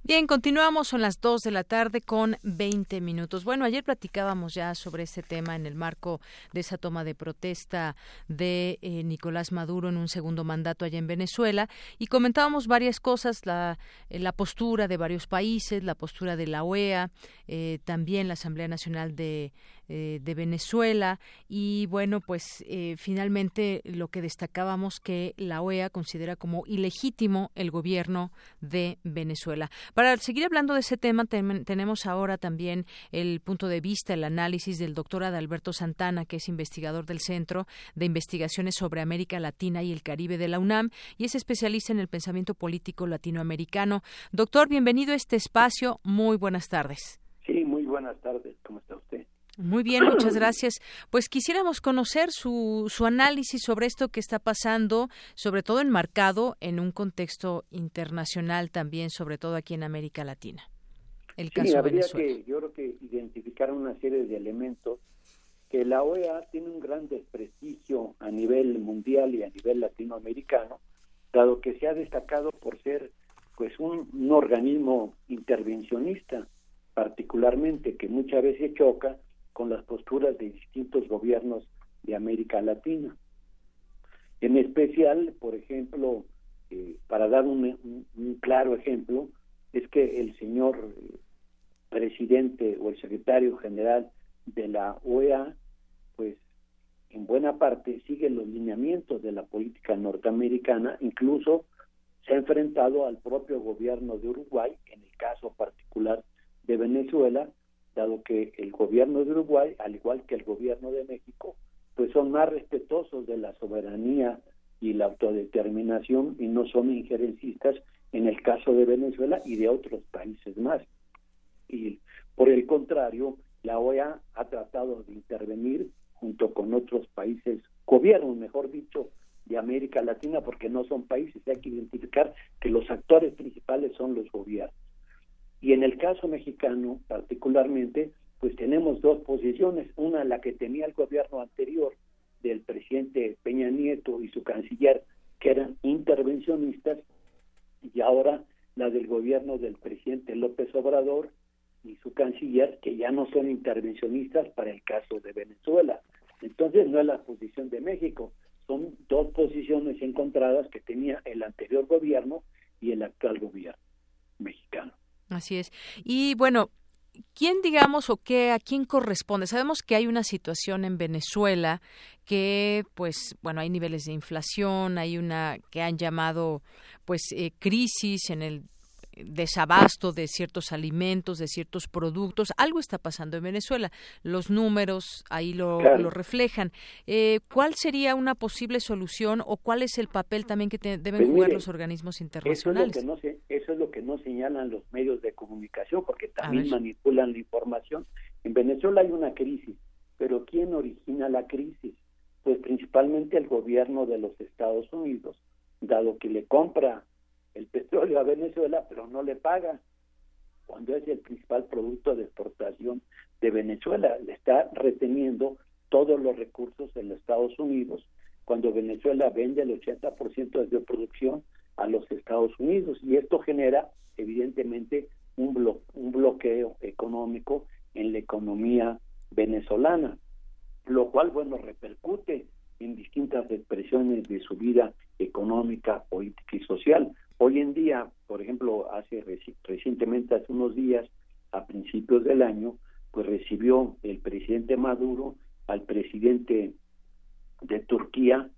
Bien, continuamos, son las 2 de la tarde con 20 minutos. Bueno, ayer platicábamos ya sobre este tema en el marco de esa toma de protesta de eh, Nicolás Maduro en un segundo mandato allá en Venezuela y comentábamos varias cosas, la, eh, la postura de varios países, la postura de la OEA, eh, también la Asamblea Nacional de eh, de Venezuela y bueno pues eh, finalmente lo que destacábamos que la OEA considera como ilegítimo el gobierno de Venezuela. Para seguir hablando de ese tema tenemos ahora también el punto de vista, el análisis del doctor Adalberto Santana que es investigador del Centro de Investigaciones sobre América Latina y el Caribe de la UNAM y es especialista en el pensamiento político latinoamericano. Doctor, bienvenido a este espacio. Muy buenas tardes. Sí, muy buenas tardes. Muy bien, muchas gracias. Pues quisiéramos conocer su, su análisis sobre esto que está pasando, sobre todo enmarcado en un contexto internacional también, sobre todo aquí en América Latina. El caso habría que, yo creo que identificar una serie de elementos que la OEA tiene un gran desprestigio a nivel mundial y a nivel latinoamericano, dado que se ha destacado por ser pues un, un organismo intervencionista, particularmente que muchas veces choca con las posturas de distintos gobiernos de América Latina. En especial, por ejemplo, eh, para dar un, claro ejemplo, es que el señor eh, presidente o el secretario general de la OEA, pues en buena parte sigue los lineamientos de la política norteamericana, incluso se ha enfrentado al propio gobierno de Uruguay, en el caso particular de Venezuela, dado que el gobierno de Uruguay, al igual que el gobierno de México, pues son más respetuosos de la soberanía y la autodeterminación y no son injerencistas en el caso de Venezuela y de otros países más. Y por el contrario, la OEA ha tratado de intervenir junto con otros países, gobiernos, mejor dicho, de América Latina, porque no son países, hay que identificar que los actores principales son los gobiernos. Y en el caso mexicano, particularmente, pues tenemos dos posiciones. Una, la que tenía el gobierno anterior del presidente Peña Nieto y su canciller, que eran intervencionistas, y ahora la del gobierno del presidente López Obrador y su canciller, que ya no son intervencionistas para el caso de Venezuela. Entonces no es la posición de México, son dos posiciones encontradas que tenía el anterior gobierno y el actual gobierno mexicano. Así es. Y bueno, ¿quién digamos o qué a quién corresponde? Sabemos que hay una situación en Venezuela que pues bueno, hay niveles de inflación, hay una que han llamado pues eh, crisis en el desabasto de ciertos alimentos, de ciertos productos. Algo está pasando en Venezuela. Los números ahí lo, reflejan. Eh, ¿Cuál sería una posible solución o cuál es el papel también que deben pues jugar los organismos internacionales? Eso es, lo que no eso es lo que no señalan los medios de comunicación porque también manipulan la información. En Venezuela hay una crisis, pero ¿quién origina la crisis? Pues principalmente el gobierno de los Estados Unidos, dado que le compra el petróleo a Venezuela, pero no le paga cuando es el principal producto de exportación de Venezuela. Le está reteniendo todos los recursos en los Estados Unidos cuando Venezuela vende el 80% de su producción a los Estados Unidos y esto genera evidentemente un, un bloqueo económico en la economía venezolana, lo cual, bueno, repercute en distintas expresiones de su vida económica, política y social. Hoy en día, por ejemplo, hace recientemente, hace unos días, a principios del año, pues recibió el presidente Maduro al presidente de Turquía,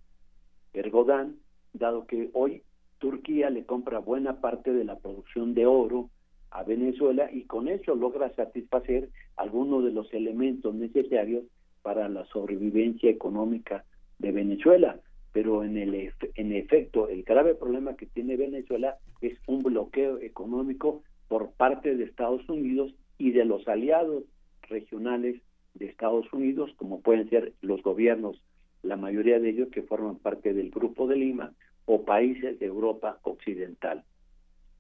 Erdogan, dado que hoy Turquía le compra buena parte de la producción de oro a Venezuela y con eso logra satisfacer algunos de los elementos necesarios para la sobrevivencia económica de Venezuela pero en, el, en efecto el grave problema que tiene Venezuela es un bloqueo económico por parte de Estados Unidos y de los aliados regionales de Estados Unidos, como pueden ser los gobiernos, la mayoría de ellos que forman parte del Grupo de Lima o países de Europa Occidental.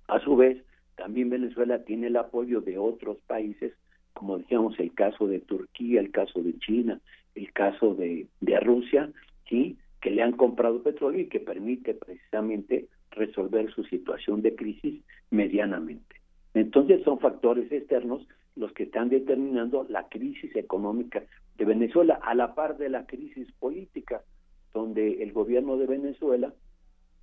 A su vez, también Venezuela tiene el apoyo de otros países, como decíamos el caso de Turquía, el caso de China, el caso de, de Rusia, ¿sí? Que le han comprado petróleo y que permite precisamente resolver su situación de crisis medianamente. Entonces son factores externos los que están determinando la crisis económica de Venezuela, a la par de la crisis política, donde el gobierno de Venezuela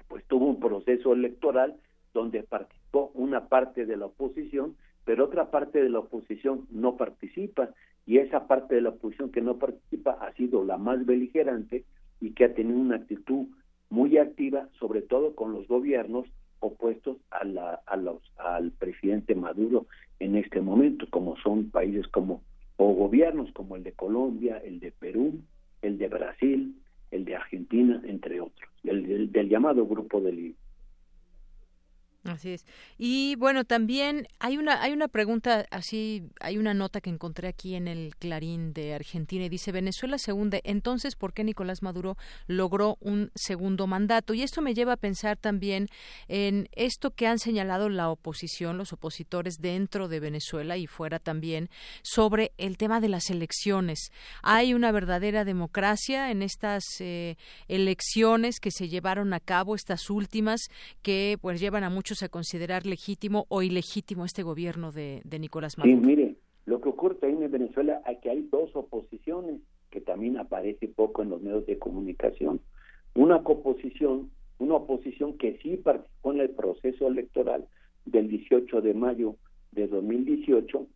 pues tuvo un proceso electoral donde participó una parte de la oposición, pero otra parte de la oposición no participa y esa parte de la oposición que no participa ha sido la más beligerante y que ha tenido una actitud muy activa, sobre todo con los gobiernos opuestos a la, a los, al presidente Maduro en este momento, como son países como, o gobiernos como el de Colombia, el de Perú, el de Brasil, el de Argentina, entre otros, el, del llamado Grupo de Lima. Así es. Y bueno, también hay una hay una pregunta así, hay una nota que encontré aquí en el Clarín de Argentina y dice Venezuela se hunde, entonces ¿por qué Nicolás Maduro logró un segundo mandato? Y esto me lleva a pensar también en esto que han señalado la oposición, los opositores dentro de Venezuela y fuera también sobre el tema de las elecciones. Hay una verdadera democracia en estas eh, elecciones que se llevaron a cabo, estas últimas que pues llevan a muchos a considerar legítimo o ilegítimo este gobierno de, Nicolás Maduro? Sí, mire, lo que ocurre ahí en Venezuela es que hay dos oposiciones que también aparece poco en los medios de comunicación. Una oposición, una oposición que sí participó en el proceso electoral del 18 de mayo de 2018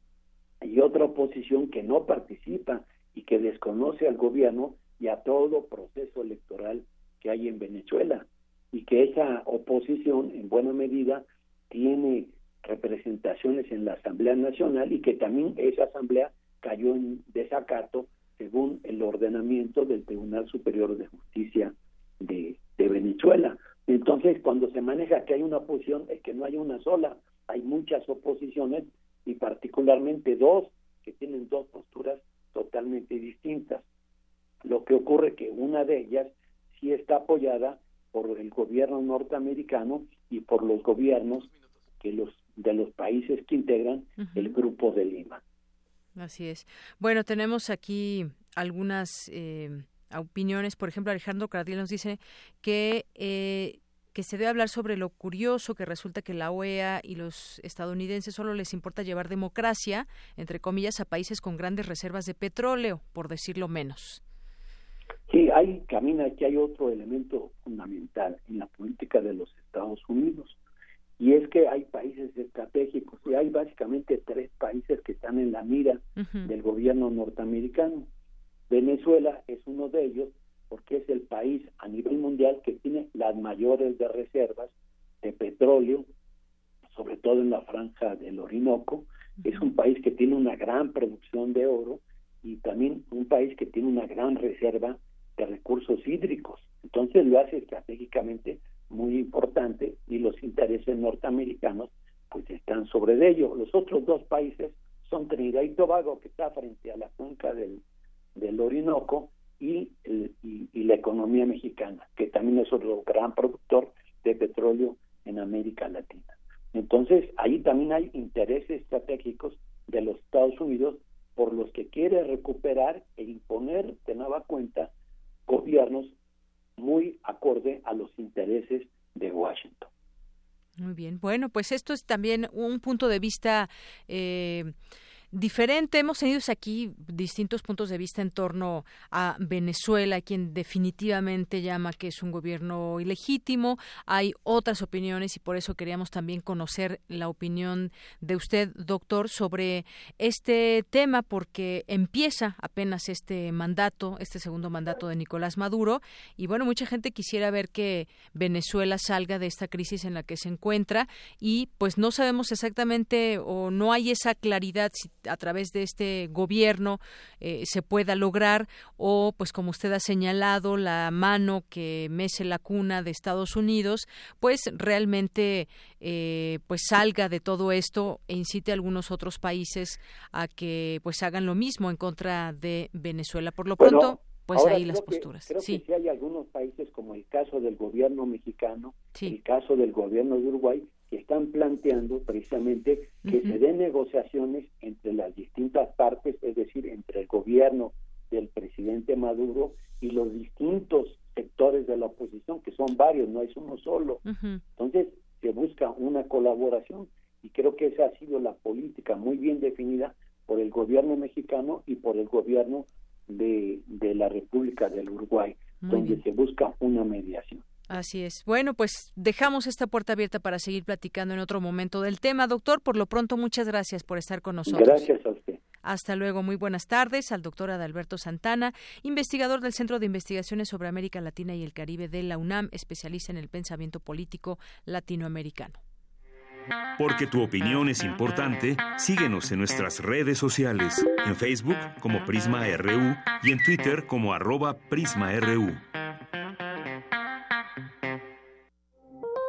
y otra oposición que no participa y que desconoce al gobierno y a todo proceso electoral que hay en Venezuela y que esa oposición en buena medida tiene representaciones en la Asamblea Nacional y que también esa Asamblea cayó en desacato según el ordenamiento del Tribunal Superior de Justicia de, de Venezuela. Entonces, cuando se maneja que hay una oposición, es que no hay una sola, hay muchas oposiciones y particularmente dos que tienen dos posturas totalmente distintas. Lo que ocurre que una de ellas sí está apoyada por el gobierno norteamericano y por los gobiernos que los de los países que integran el grupo de Lima. Así es. Bueno, tenemos aquí algunas eh, opiniones. Por ejemplo, Alejandro Cardiel nos dice que eh, que se debe hablar sobre lo curioso que resulta que la OEA y los estadounidenses solo les importa llevar democracia, entre comillas, a países con grandes reservas de petróleo, por decirlo menos. Sí, hay, camina aquí hay otro elemento fundamental en la política de los Estados Unidos y es que hay países estratégicos y hay básicamente tres países que están en la mira del gobierno norteamericano. Venezuela es uno de ellos porque es el país a nivel mundial que tiene las mayores de reservas de petróleo, sobre todo en la franja del Orinoco. Es un país que tiene una gran producción de oro y también un país que tiene una gran reserva de recursos hídricos. Entonces lo hace estratégicamente muy importante y los intereses norteamericanos pues están sobre ello. Los otros dos países son Trinidad y Tobago, que está frente a la cuenca del, del Orinoco, y, y, la economía mexicana, que también es otro gran productor de petróleo en América Latina. Entonces, ahí también hay intereses estratégicos de los Estados Unidos por los que quiere recuperar e imponer de nueva cuenta gobiernos muy acorde a los intereses de Washington. Muy bien. Bueno, pues esto es también un punto de vista eh, diferente. Hemos tenido aquí distintos puntos de vista en torno a Venezuela, quien definitivamente llama que es un gobierno ilegítimo. Hay otras opiniones y por eso queríamos también conocer la opinión de usted, doctor, sobre este tema, porque empieza apenas este mandato, este segundo mandato de Nicolás Maduro. Y bueno, mucha gente quisiera ver que Venezuela salga de esta crisis en la que se encuentra y pues no sabemos exactamente o no hay esa claridad si a través de este gobierno eh, se pueda lograr o pues como usted ha señalado la mano que mece la cuna de Estados Unidos pues realmente eh, pues salga de todo esto e incite a algunos otros países a que pues hagan lo mismo en contra de Venezuela. Por lo pronto pues ahí las posturas. creo que sí hay algunos países como el caso del gobierno mexicano, el caso del gobierno de Uruguay, que están planteando precisamente que se den negociaciones entre las distintas partes, es decir, entre el gobierno del presidente Maduro y los distintos sectores de la oposición, que son varios, no es uno solo. Entonces, se busca una colaboración y creo que esa ha sido la política muy bien definida por el gobierno mexicano y por el gobierno de, de la República del Uruguay, donde se busca una mediación. Así es. Bueno, pues dejamos esta puerta abierta para seguir platicando en otro momento del tema. Doctor, por lo pronto, muchas gracias por estar con nosotros. Gracias a usted. Hasta luego. Muy buenas tardes al doctor Adalberto Santana, investigador del Centro de Investigaciones sobre América Latina y el Caribe de la UNAM, especialista en el pensamiento político latinoamericano. Porque tu opinión es importante, síguenos en nuestras redes sociales, en Facebook como Prisma RU y en Twitter como arroba PrismaRU.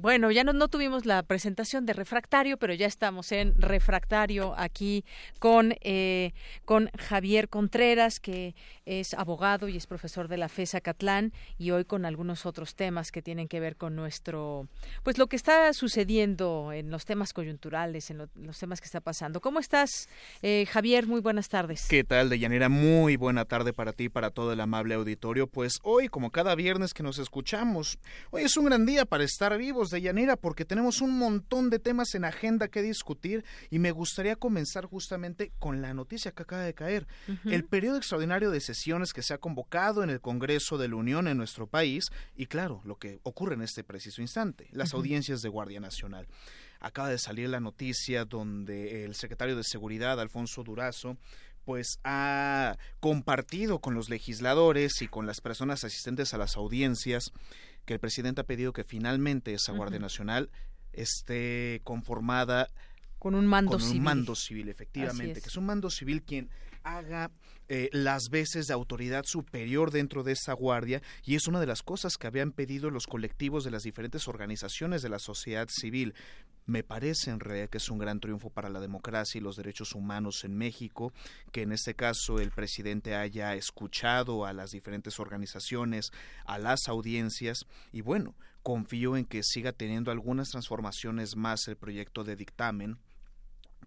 Bueno, ya no, no, tuvimos la presentación de refractario, pero ya estamos en refractario aquí con, eh, con Javier Contreras, que es abogado y es profesor de la FESA Catlán, y hoy con algunos otros temas que tienen que ver con nuestro, pues lo que está sucediendo en los temas coyunturales, en los temas que está pasando. ¿Cómo estás, eh, Javier? Muy buenas tardes. ¿Qué tal, Deyanira? Muy buena tarde para ti para todo el amable auditorio. Pues hoy, como cada viernes que nos escuchamos, hoy es un gran día para estar vivos de Yanira porque tenemos un montón de temas en agenda que discutir y me gustaría comenzar justamente con la noticia que acaba de caer. El periodo extraordinario de sesiones que se ha convocado en el Congreso de la Unión en nuestro país y claro, lo que ocurre en este preciso instante, las audiencias de Guardia Nacional. Acaba de salir la noticia donde el secretario de Seguridad, Alfonso Durazo, pues ha compartido con los legisladores y con las personas asistentes a las audiencias que el presidente ha pedido que finalmente esa Guardia Nacional esté conformada con un mando con un mando civil, efectivamente, que es un mando civil quien haga eh, las veces de autoridad superior dentro de esa guardia y es una de las cosas que habían pedido los colectivos de las diferentes organizaciones de la sociedad civil. Me parece en realidad que es un gran triunfo para la democracia y los derechos humanos en México, que en este caso el presidente haya escuchado a las diferentes organizaciones, a las audiencias y bueno, confío en que siga teniendo algunas transformaciones más el proyecto de dictamen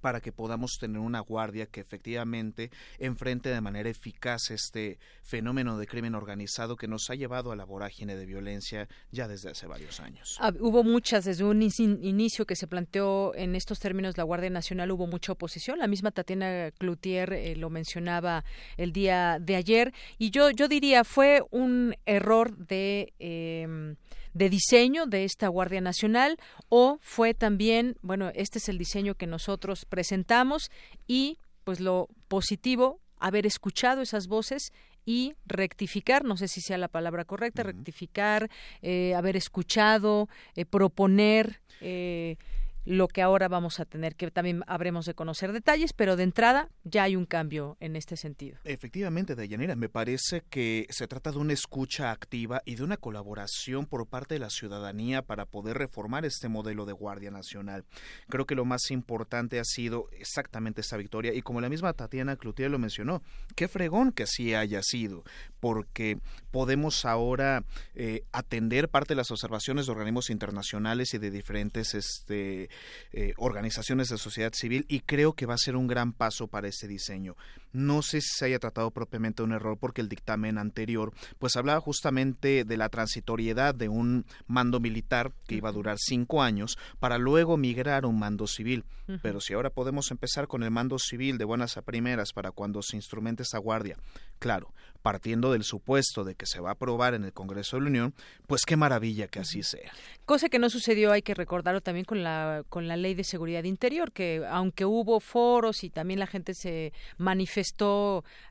para que podamos tener una guardia que efectivamente enfrente de manera eficaz este fenómeno de crimen organizado que nos ha llevado a la vorágine de violencia ya desde hace varios años. Ah, hubo muchas, desde un inicio que se planteó en estos términos la Guardia Nacional, hubo mucha oposición. La misma Tatiana Cloutier eh, lo mencionaba el día de ayer. Y yo, yo diría, fue un error de... Eh, de diseño de esta Guardia Nacional o fue también, bueno, este es el diseño que nosotros presentamos y pues lo positivo, haber escuchado esas voces y rectificar, no sé si sea la palabra correcta, rectificar, eh, haber escuchado, eh, proponer. Eh, lo que ahora vamos a tener, que también habremos de conocer detalles, pero de entrada ya hay un cambio en este sentido. Efectivamente, Dayanira, me parece que se trata de una escucha activa y de una colaboración por parte de la ciudadanía para poder reformar este modelo de Guardia Nacional. Creo que lo más importante ha sido exactamente esa victoria y como la misma Tatiana Cloutier lo mencionó, qué fregón que así haya sido, porque podemos ahora eh, atender parte de las observaciones de organismos internacionales y de diferentes este, eh, organizaciones de sociedad civil y creo que va a ser un gran paso para ese diseño. No sé si se haya tratado propiamente un error porque el dictamen anterior pues hablaba justamente de la transitoriedad de un mando militar que iba a durar cinco años para luego migrar a un mando civil. Pero si ahora podemos empezar con el mando civil de buenas a primeras para cuando se instrumente esa guardia, claro, partiendo del supuesto de que se va a aprobar en el Congreso de la Unión, pues qué maravilla que así sea. Cosa que no sucedió, hay que recordarlo también con la con la Ley de Seguridad Interior, que aunque hubo foros y también la gente se manifestó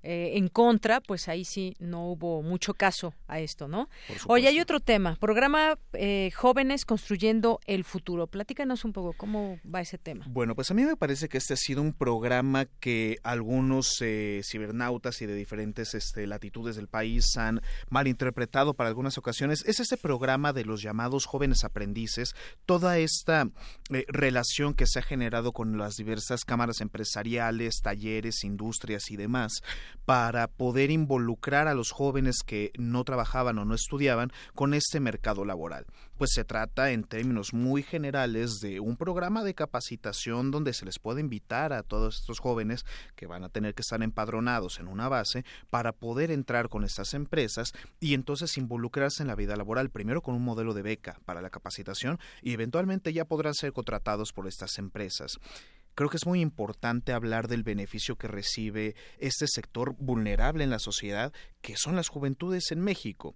eh, en contra, pues ahí sí no hubo mucho caso a esto, ¿no? Hoy hay otro tema, programa eh, Jóvenes construyendo el futuro. Platícanos un poco cómo va ese tema. Bueno, pues a mí me parece que este ha sido un programa que algunos eh, cibernautas y de diferentes este, latitudes del país han malinterpretado para algunas ocasiones. Es ese programa de los llamados jóvenes jóvenes aprendices, toda esta eh, relación que se ha generado con las diversas cámaras empresariales, talleres, industrias y demás, para poder involucrar a los jóvenes que no trabajaban o no estudiaban con este mercado laboral. Pues se trata en términos muy generales de un programa de capacitación donde se les puede invitar a todos estos jóvenes que van a tener que estar empadronados en una base para poder entrar con estas empresas y entonces involucrarse en la vida laboral, primero con un modelo de beca para la capacitación y eventualmente ya podrán ser contratados por estas empresas. Creo que es muy importante hablar del beneficio que recibe este sector vulnerable en la sociedad, que son las juventudes en México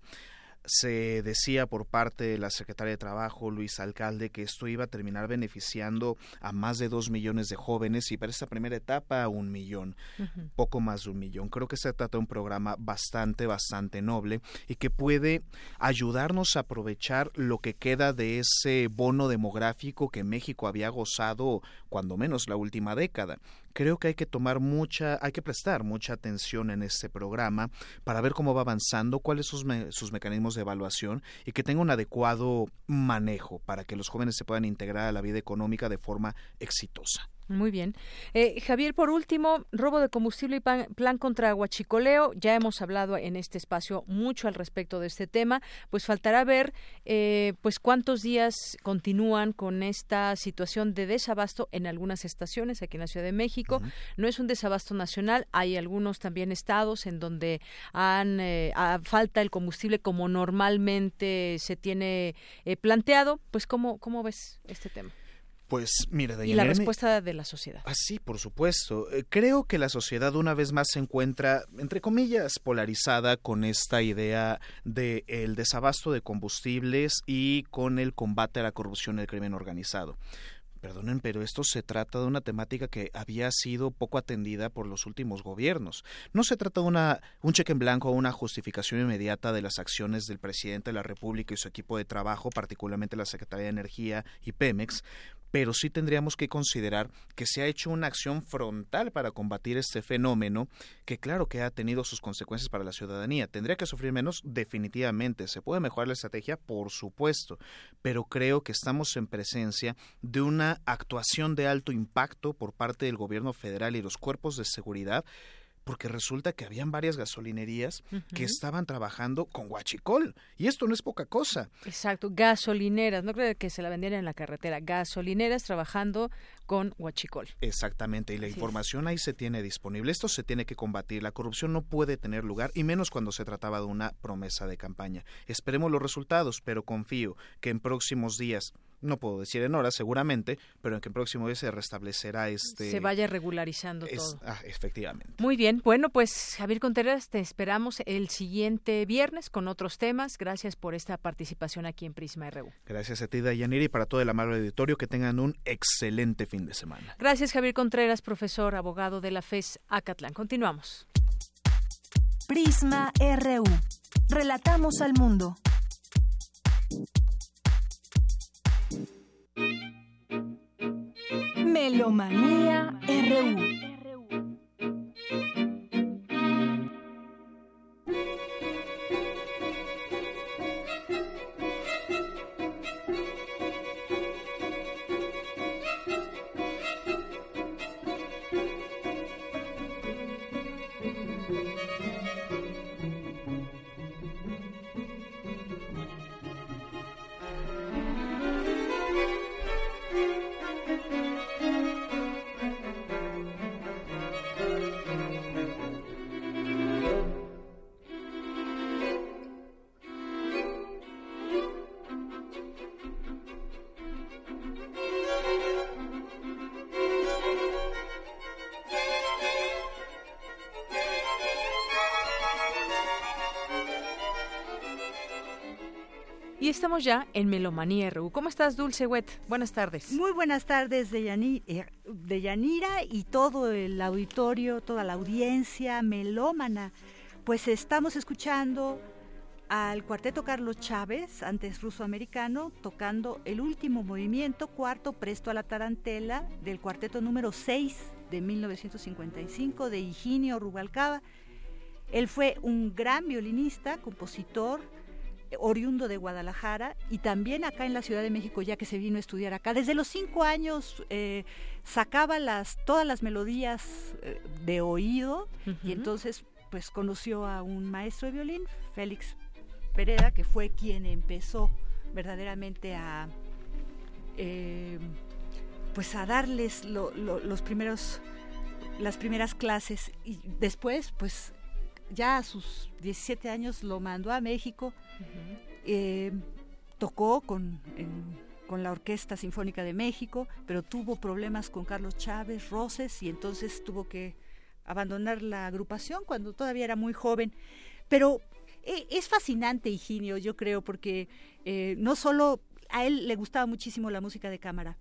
se decía por parte de la secretaria de Trabajo, Luis Alcalde, que esto iba a terminar beneficiando a más de dos millones de jóvenes y para esta primera etapa a un millón, poco más de un millón. Creo que se trata de un programa bastante, bastante noble y que puede ayudarnos a aprovechar lo que queda de ese bono demográfico que México había gozado cuando menos la última década creo que hay que tomar mucha, hay que prestar mucha atención en este programa para ver cómo va avanzando, cuáles son sus, sus mecanismos de evaluación y que tenga un adecuado manejo para que los jóvenes se puedan integrar a la vida económica de forma exitosa. Muy bien. Eh, Javier, por último, robo de combustible y plan contra aguachicoleo. Ya hemos hablado en este espacio mucho al respecto de este tema. Pues faltará ver eh, pues cuántos días continúan con esta situación de desabasto en algunas estaciones aquí en la Ciudad de México. No es un desabasto nacional. Hay algunos también estados en donde han eh, falta el combustible como normalmente se tiene planteado. Pues cómo cómo ves este tema. Pues mira, Y la respuesta de la sociedad. Ah, sí, por supuesto. Eh, creo que la sociedad una vez más se encuentra, entre comillas, polarizada con esta idea de el desabasto de combustibles y con el combate a la corrupción y el crimen organizado. Perdonen, pero esto se trata de una temática que había sido poco atendida por los últimos gobiernos. No se trata de una, un cheque en blanco o una justificación inmediata de las acciones del presidente de la República y su equipo de trabajo, particularmente la Secretaría de Energía y Pemex, pero sí tendríamos que considerar que se ha hecho una acción frontal para combatir este fenómeno que claro que ha tenido sus consecuencias para la ciudadanía. ¿Tendría que sufrir menos? Definitivamente. ¿Se puede mejorar la estrategia? Por supuesto. Pero creo que estamos en presencia de una actuación de alto impacto por parte del gobierno federal y los cuerpos de seguridad porque resulta que habían varias gasolinerías que estaban trabajando con guachicol y esto no es poca cosa. Exacto, gasolineras, no creo que se la vendieran en la carretera, gasolineras trabajando con huachicol. Exactamente, y la información ahí se tiene disponible. Esto se tiene que combatir. La corrupción no puede tener lugar, y menos cuando se trataba de una promesa de campaña. Esperemos los resultados, pero confío que en próximos días no puedo decir en horas seguramente, pero en que en próximo día se restablecerá este... Se vaya regularizando todo. Ah, efectivamente. Muy bien, bueno, pues Javier Contreras, te esperamos el siguiente viernes con otros temas. Gracias por esta participación aquí en Prisma RU. Gracias a ti, Dayaniri, y para todo el amable auditorio, que tengan un excelente fin de semana. Gracias, Javier Contreras, profesor, abogado de la FES Acatlán. Continuamos. Prisma RU. Relatamos al mundo. Melomanía RU. Ya en Melomanía RU. ¿Cómo estás, Dulce Wet? Buenas tardes. Muy buenas tardes, de, eh, de Yanira y todo el auditorio, toda la audiencia melómana. Pues estamos escuchando al cuarteto Carlos Chávez, antes ruso-americano, tocando el último movimiento, cuarto presto a la tarantela, del cuarteto número 6 de 1955 de Higinio Rubalcaba. Él fue un gran violinista, compositor, oriundo de Guadalajara y también acá en la Ciudad de México, ya que se vino a estudiar acá. Desde los cinco años eh, sacaba las, todas las melodías eh, de oído y entonces pues conoció a un maestro de violín, Félix Pereda, que fue quien empezó verdaderamente a eh, pues a darles los primeros las primeras clases y después pues ya a sus 17 años lo mandó a México, eh, tocó con, con la Orquesta Sinfónica de México, pero tuvo problemas con Carlos Chávez, Roses, y entonces tuvo que abandonar la agrupación cuando todavía era muy joven. Pero eh, es fascinante, Higinio, yo creo, porque eh, no solo a él le gustaba muchísimo la música de cámara.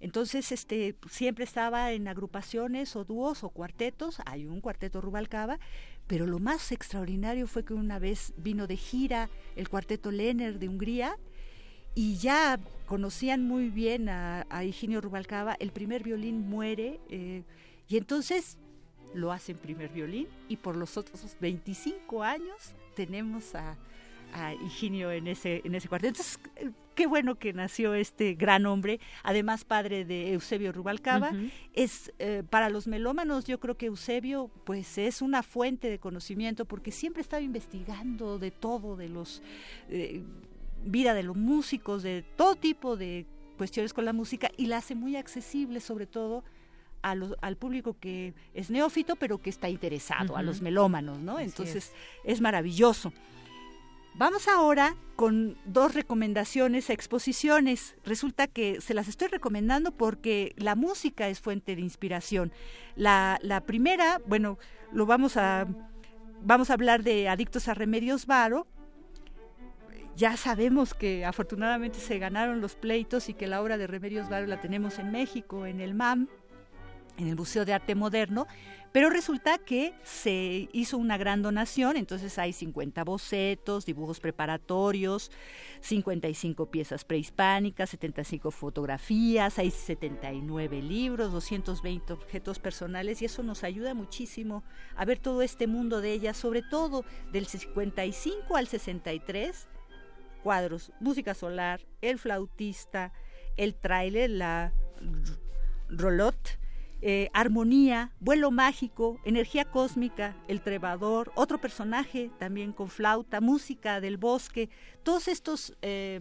Entonces, este, siempre estaba en agrupaciones o dúos o cuartetos. Hay un cuarteto Rubalcaba, pero lo más extraordinario fue que una vez vino de gira el cuarteto Lehner de Hungría y ya conocían muy bien a, Higinio Rubalcaba. El primer violín muere eh, y entonces lo hacen primer violín y por los otros 25 años tenemos a a Higinio en ese, en ese cuarto. Entonces, qué bueno que nació este gran hombre, además padre de Eusebio Rubalcaba. Es eh, para los melómanos, yo creo que Eusebio, pues, es una fuente de conocimiento porque siempre estaba investigando de todo, de los eh, vida de los músicos, de todo tipo de cuestiones con la música y la hace muy accesible, sobre todo al público que es neófito, pero que está interesado, a los melómanos, ¿no? Entonces es maravilloso. Vamos ahora con dos recomendaciones, exposiciones. Resulta que se las estoy recomendando porque la música es fuente de inspiración. La, primera, bueno, lo vamos a, vamos a hablar de Adictos a Remedios Varo. Ya sabemos que afortunadamente se ganaron los pleitos y que la obra de Remedios Varo la tenemos en México, en el MAM, en el Museo de Arte Moderno, pero resulta que se hizo una gran donación, entonces hay 50 bocetos, dibujos preparatorios, 55 piezas prehispánicas, 75 fotografías, hay 79 libros, 220 objetos personales y eso nos ayuda muchísimo a ver todo este mundo de ellas, sobre todo del 55 al 63 cuadros, música solar, el flautista, el trailer, la rolot, eh, armonía, vuelo mágico, energía cósmica, el trebador, otro personaje también con flauta, música del bosque. Todos estos eh,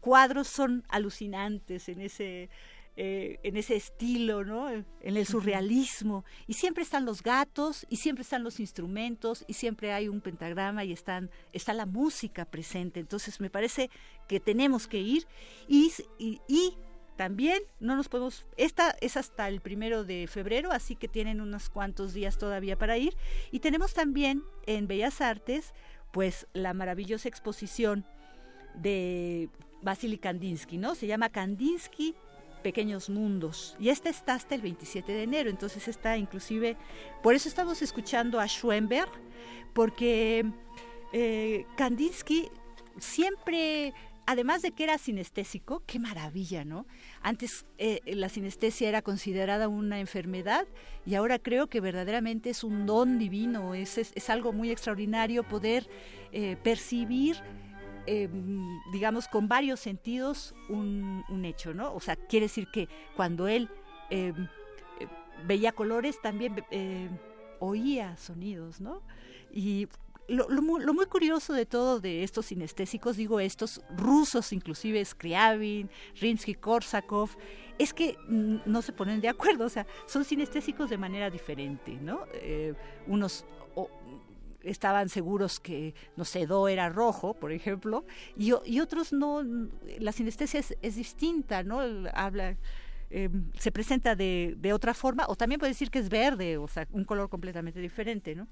cuadros son alucinantes en ese, eh, en ese estilo, ¿no? en el surrealismo. Y siempre están los gatos, y siempre están los instrumentos, y siempre hay un pentagrama y están, está la música presente. Entonces me parece que tenemos que ir y, y también no nos podemos, esta es hasta el primero de febrero, así que tienen unos cuantos días todavía para ir. Y tenemos también en Bellas Artes, pues la maravillosa exposición de Vasily Kandinsky, ¿no? Se llama Kandinsky Pequeños Mundos. Y esta está hasta el 27 de enero, entonces está inclusive, por eso estamos escuchando a Schoenberg, porque eh, Kandinsky siempre además de que era sinestésico, qué maravilla, ¿no? Antes eh, la sinestesia era considerada una enfermedad y ahora creo que verdaderamente es un don divino, es, es, algo muy extraordinario poder eh, percibir, em, digamos, con varios sentidos un, un, hecho, ¿no? O sea, quiere decir que cuando él em, eh, veía colores también oía sonidos, ¿no? Y lo, muy, curioso de todo de estos sinestésicos, digo estos rusos, inclusive Scriabin, Rinsky-Korsakov, es que no se ponen de acuerdo, o sea, son sinestésicos de manera diferente, ¿no? Eh, unos estaban seguros que, no sé, Do era rojo, por ejemplo, y, otros no, la sinestesia es, distinta, ¿no? Habla... Em, se presenta de, de, otra forma, o también puede decir que es verde, o sea, un color completamente diferente, ¿no?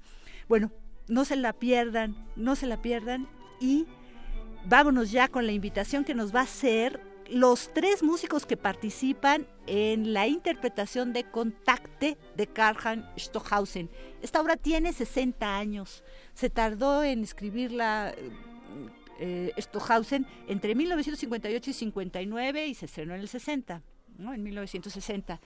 Bueno, no se la pierdan, no se la pierdan y vámonos ya con la invitación que nos va a hacer los tres músicos que participan en la interpretación de Contacte de Karl Stohausen. Esta obra tiene 60 años. Se tardó en escribirla eh, Stohausen entre 1958 y 59 y se estrenó en el 60, ¿no? en 1960.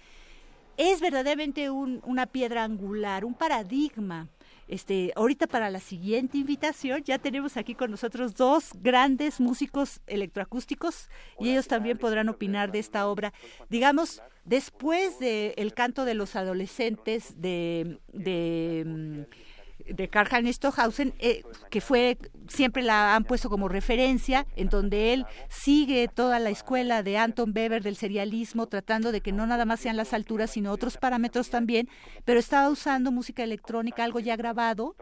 Es verdaderamente una piedra angular, un paradigma Este, ahorita para la siguiente invitación ya tenemos aquí con nosotros dos grandes músicos electroacústicos y ellos también podrán opinar de esta obra. Digamos, después de El canto de los adolescentes de, de de Karl-Heinz Stohausen, eh, que fue, siempre la han puesto como referencia, en donde él sigue toda la escuela de Anton Weber del serialismo, tratando de que no nada más sean las alturas, sino otros parámetros también, pero estaba usando música electrónica, algo ya grabado,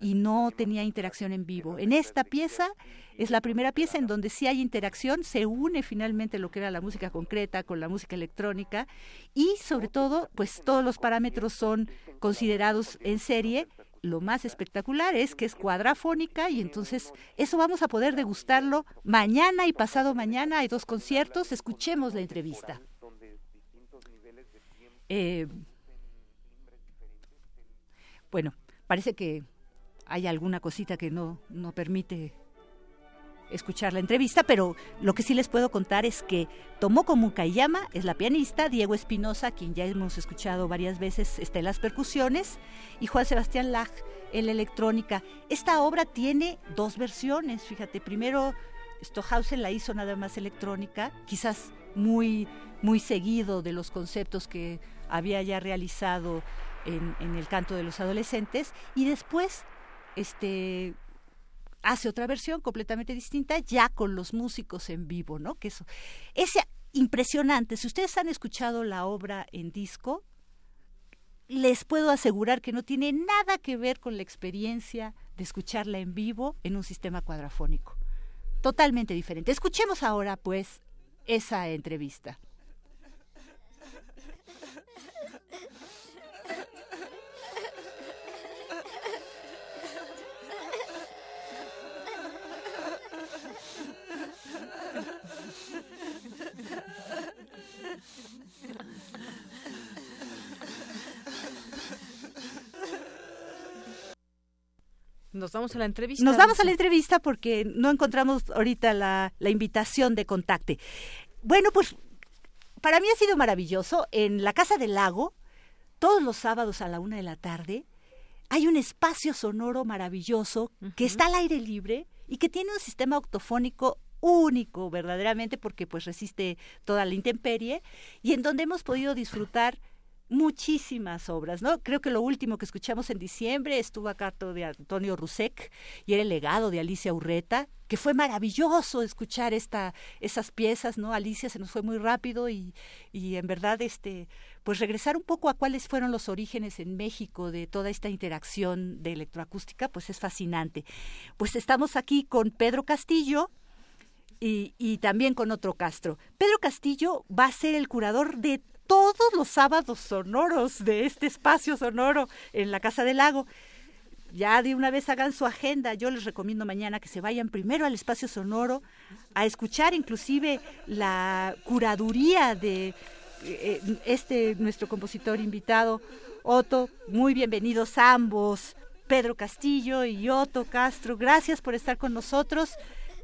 y no tenía interacción en vivo. En esta pieza es la primera pieza en donde sí hay interacción, se une finalmente lo que era la música concreta con la música electrónica y sobre todo, pues todos los parámetros son considerados en serie lo más espectacular es que es cuadrafónica y entonces eso vamos a poder degustarlo mañana y pasado mañana. Hay dos conciertos, escuchemos la entrevista. Eh, bueno, parece que hay alguna cosita que no, no permite escuchar la entrevista, pero lo que sí les puedo contar es que Tomoko Mukayama es la pianista, Diego Espinosa, quien ya hemos escuchado varias veces, está en las percusiones, y Juan Sebastián Lach en la electrónica. Esta obra tiene dos versiones, fíjate, primero Stohausen la hizo nada más electrónica, quizás muy, muy seguido de los conceptos que había ya realizado en, en el canto de los adolescentes, y después este hace otra versión completamente distinta ya con los músicos en vivo, ¿no? Que eso es impresionante. Si ustedes han escuchado la obra en disco, les puedo asegurar que no tiene nada que ver con la experiencia de escucharla en vivo en un sistema cuadrafónico. Totalmente diferente. Escuchemos ahora, pues, esa entrevista. Nos vamos a la entrevista. Nos vamos a la entrevista porque no encontramos ahorita la, la invitación de contacte. Bueno, pues para mí ha sido maravilloso. En la Casa del Lago, todos los sábados a la una de la tarde, hay un espacio sonoro maravilloso que está al aire libre y que tiene un sistema octofónico único verdaderamente porque pues resiste toda la intemperie y en donde hemos podido disfrutar muchísimas obras, ¿no? Creo que lo último que escuchamos en diciembre estuvo a cargo de Antonio Rusek y era el legado de Alicia Urreta, que fue maravilloso escuchar esta, esas piezas, ¿no? Alicia se nos fue muy rápido y, y en verdad, este, pues regresar un poco a cuáles fueron los orígenes en México de toda esta interacción de electroacústica, pues es fascinante. Pues estamos aquí con Pedro Castillo, y, también con otro Castro. Pedro Castillo va a ser el curador de todos los sábados sonoros de este espacio sonoro en la Casa del Lago. Ya de una vez hagan su agenda. Yo les recomiendo mañana que se vayan primero al espacio sonoro a escuchar inclusive la curaduría de eh, este nuestro compositor invitado, Otto. Muy bienvenidos ambos, Pedro Castillo y Otto Castro. Gracias por estar con nosotros.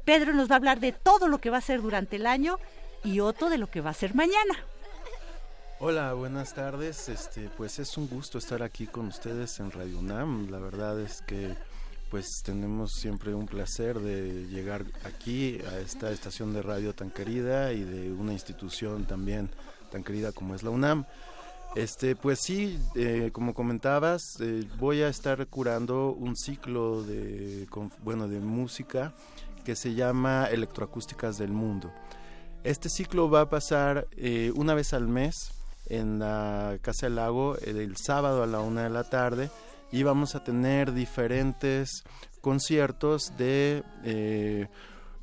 Pedro nos va a hablar de todo lo que va a ser durante el año y Otto de lo que va a ser mañana. Hola, buenas tardes. Este, pues es un gusto estar aquí con ustedes en Radio UNAM. La verdad es que pues tenemos siempre un placer de llegar aquí a esta estación de radio tan querida y de una institución también tan querida como es la UNAM. Este, pues sí, eh, como comentabas, eh, voy a estar curando un ciclo de, bueno, de música que se llama Electroacústicas del Mundo. Este ciclo va a pasar eh, una vez al mes en la Casa del Lago el sábado a la una de la tarde y vamos a tener diferentes conciertos de eh,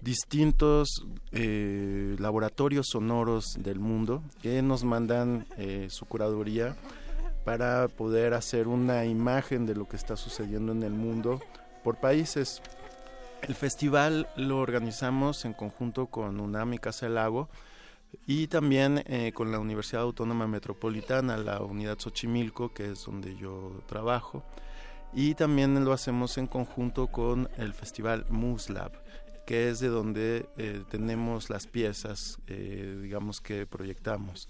distintos eh, laboratorios sonoros del mundo que nos mandan eh, su curaduría para poder hacer una imagen de lo que está sucediendo en el mundo por países. El festival lo organizamos en conjunto con UNAM y Casa del Lago y también eh, con la Universidad Autónoma Metropolitana, la unidad Xochimilco, que es donde yo trabajo, y también lo hacemos en conjunto con el Festival MUSLAB, que es de donde eh, tenemos las piezas, eh, digamos, que proyectamos.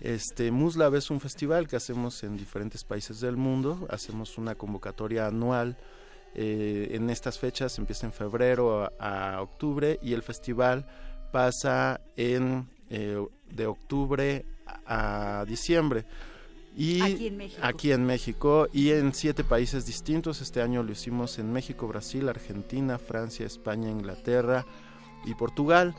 Este, Muslab es un festival que hacemos en diferentes países del mundo, hacemos una convocatoria anual eh, en estas fechas, empieza en febrero a, octubre y el festival pasa en, eh, de octubre a diciembre. Y aquí en, México. aquí en México y en siete países distintos. Este año lo hicimos en México, Brasil, Argentina, Francia, España, Inglaterra y Portugal.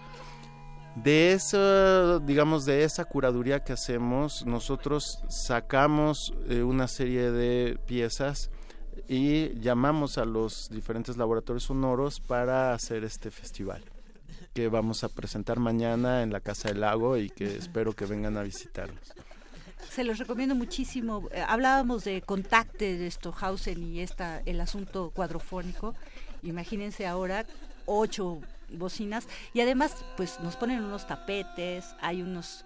De eso, digamos, de esa curaduría que hacemos, nosotros sacamos eh, una serie de piezas y llamamos a los diferentes laboratorios sonoros para hacer este festival que vamos a presentar mañana en la Casa del Lago y que espero que vengan a visitarnos. Se los recomiendo muchísimo. Eh, hablábamos de Contacte de Stohausen y esta, el asunto cuadrofónico. Imagínense ahora ocho bocinas y además pues nos ponen unos tapetes, hay unos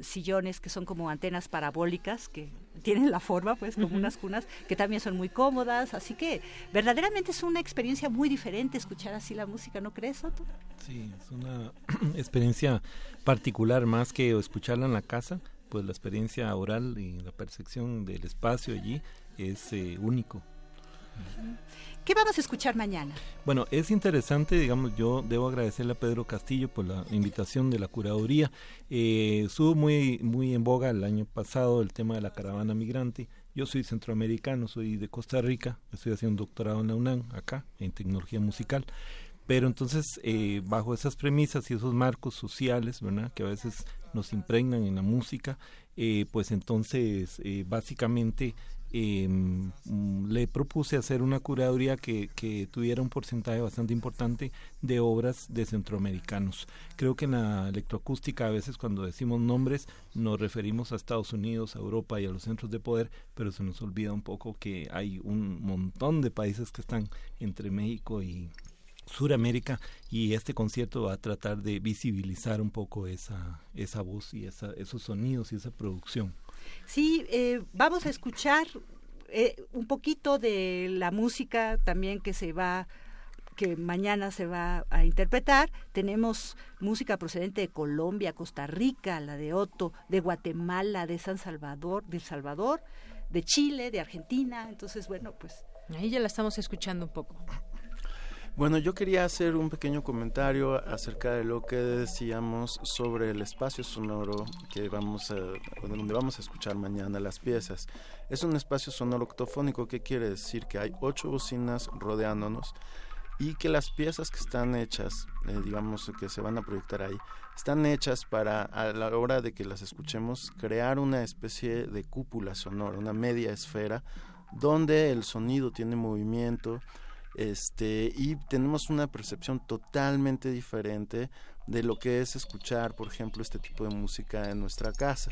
sillones que son como antenas parabólicas que tienen la forma pues como unas cunas que también son muy cómodas. Así que verdaderamente es una experiencia muy diferente escuchar así la música no crees Soto? Sí es una experiencia particular más que escucharla en la casa. Pues la experiencia oral y la percepción del espacio allí es eh, único ¿Qué vamos a escuchar mañana? Bueno, es interesante, digamos, yo debo agradecerle a Pedro Castillo por la invitación de la curaduría. Eh, estuvo muy, muy en boga el año pasado el tema de la caravana migrante. Yo soy centroamericano, soy de Costa Rica, estoy haciendo un doctorado en la UNAM, acá, en tecnología musical. Pero entonces, eh, bajo esas premisas y esos marcos sociales, ¿verdad? Que a veces nos impregnan en la música, eh, pues entonces, eh, básicamente, eh, le propuse hacer una curaduría que, tuviera un porcentaje bastante importante de obras de centroamericanos. Creo que en la electroacústica a veces cuando decimos nombres nos referimos a Estados Unidos, a Europa y a los centros de poder, pero se nos olvida un poco que hay un montón de países que están entre México y Suramérica y este concierto va a tratar de visibilizar un poco esa, esa voz y esa, esos sonidos y esa producción. Sí, eh, vamos a escuchar eh, un poquito de la música también que se va que mañana se va a interpretar. Tenemos música procedente de Colombia, Costa Rica, la de Otto, de Guatemala, de San Salvador, de El Salvador, de Chile, de Argentina. Entonces, bueno, pues ahí ya la estamos escuchando un poco. Bueno, yo quería hacer un pequeño comentario acerca de lo que decíamos sobre el espacio sonoro que vamos donde vamos a escuchar mañana las piezas. Es un espacio sonoro octofónico, que quiere decir que hay ocho bocinas rodeándonos y que las piezas que están hechas, eh, digamos que se van a proyectar ahí, están hechas para a la hora de que las escuchemos crear una especie de cúpula sonora, una media esfera donde el sonido tiene movimiento, este y tenemos una percepción totalmente diferente de lo que es escuchar, por ejemplo, este tipo de música en nuestra casa.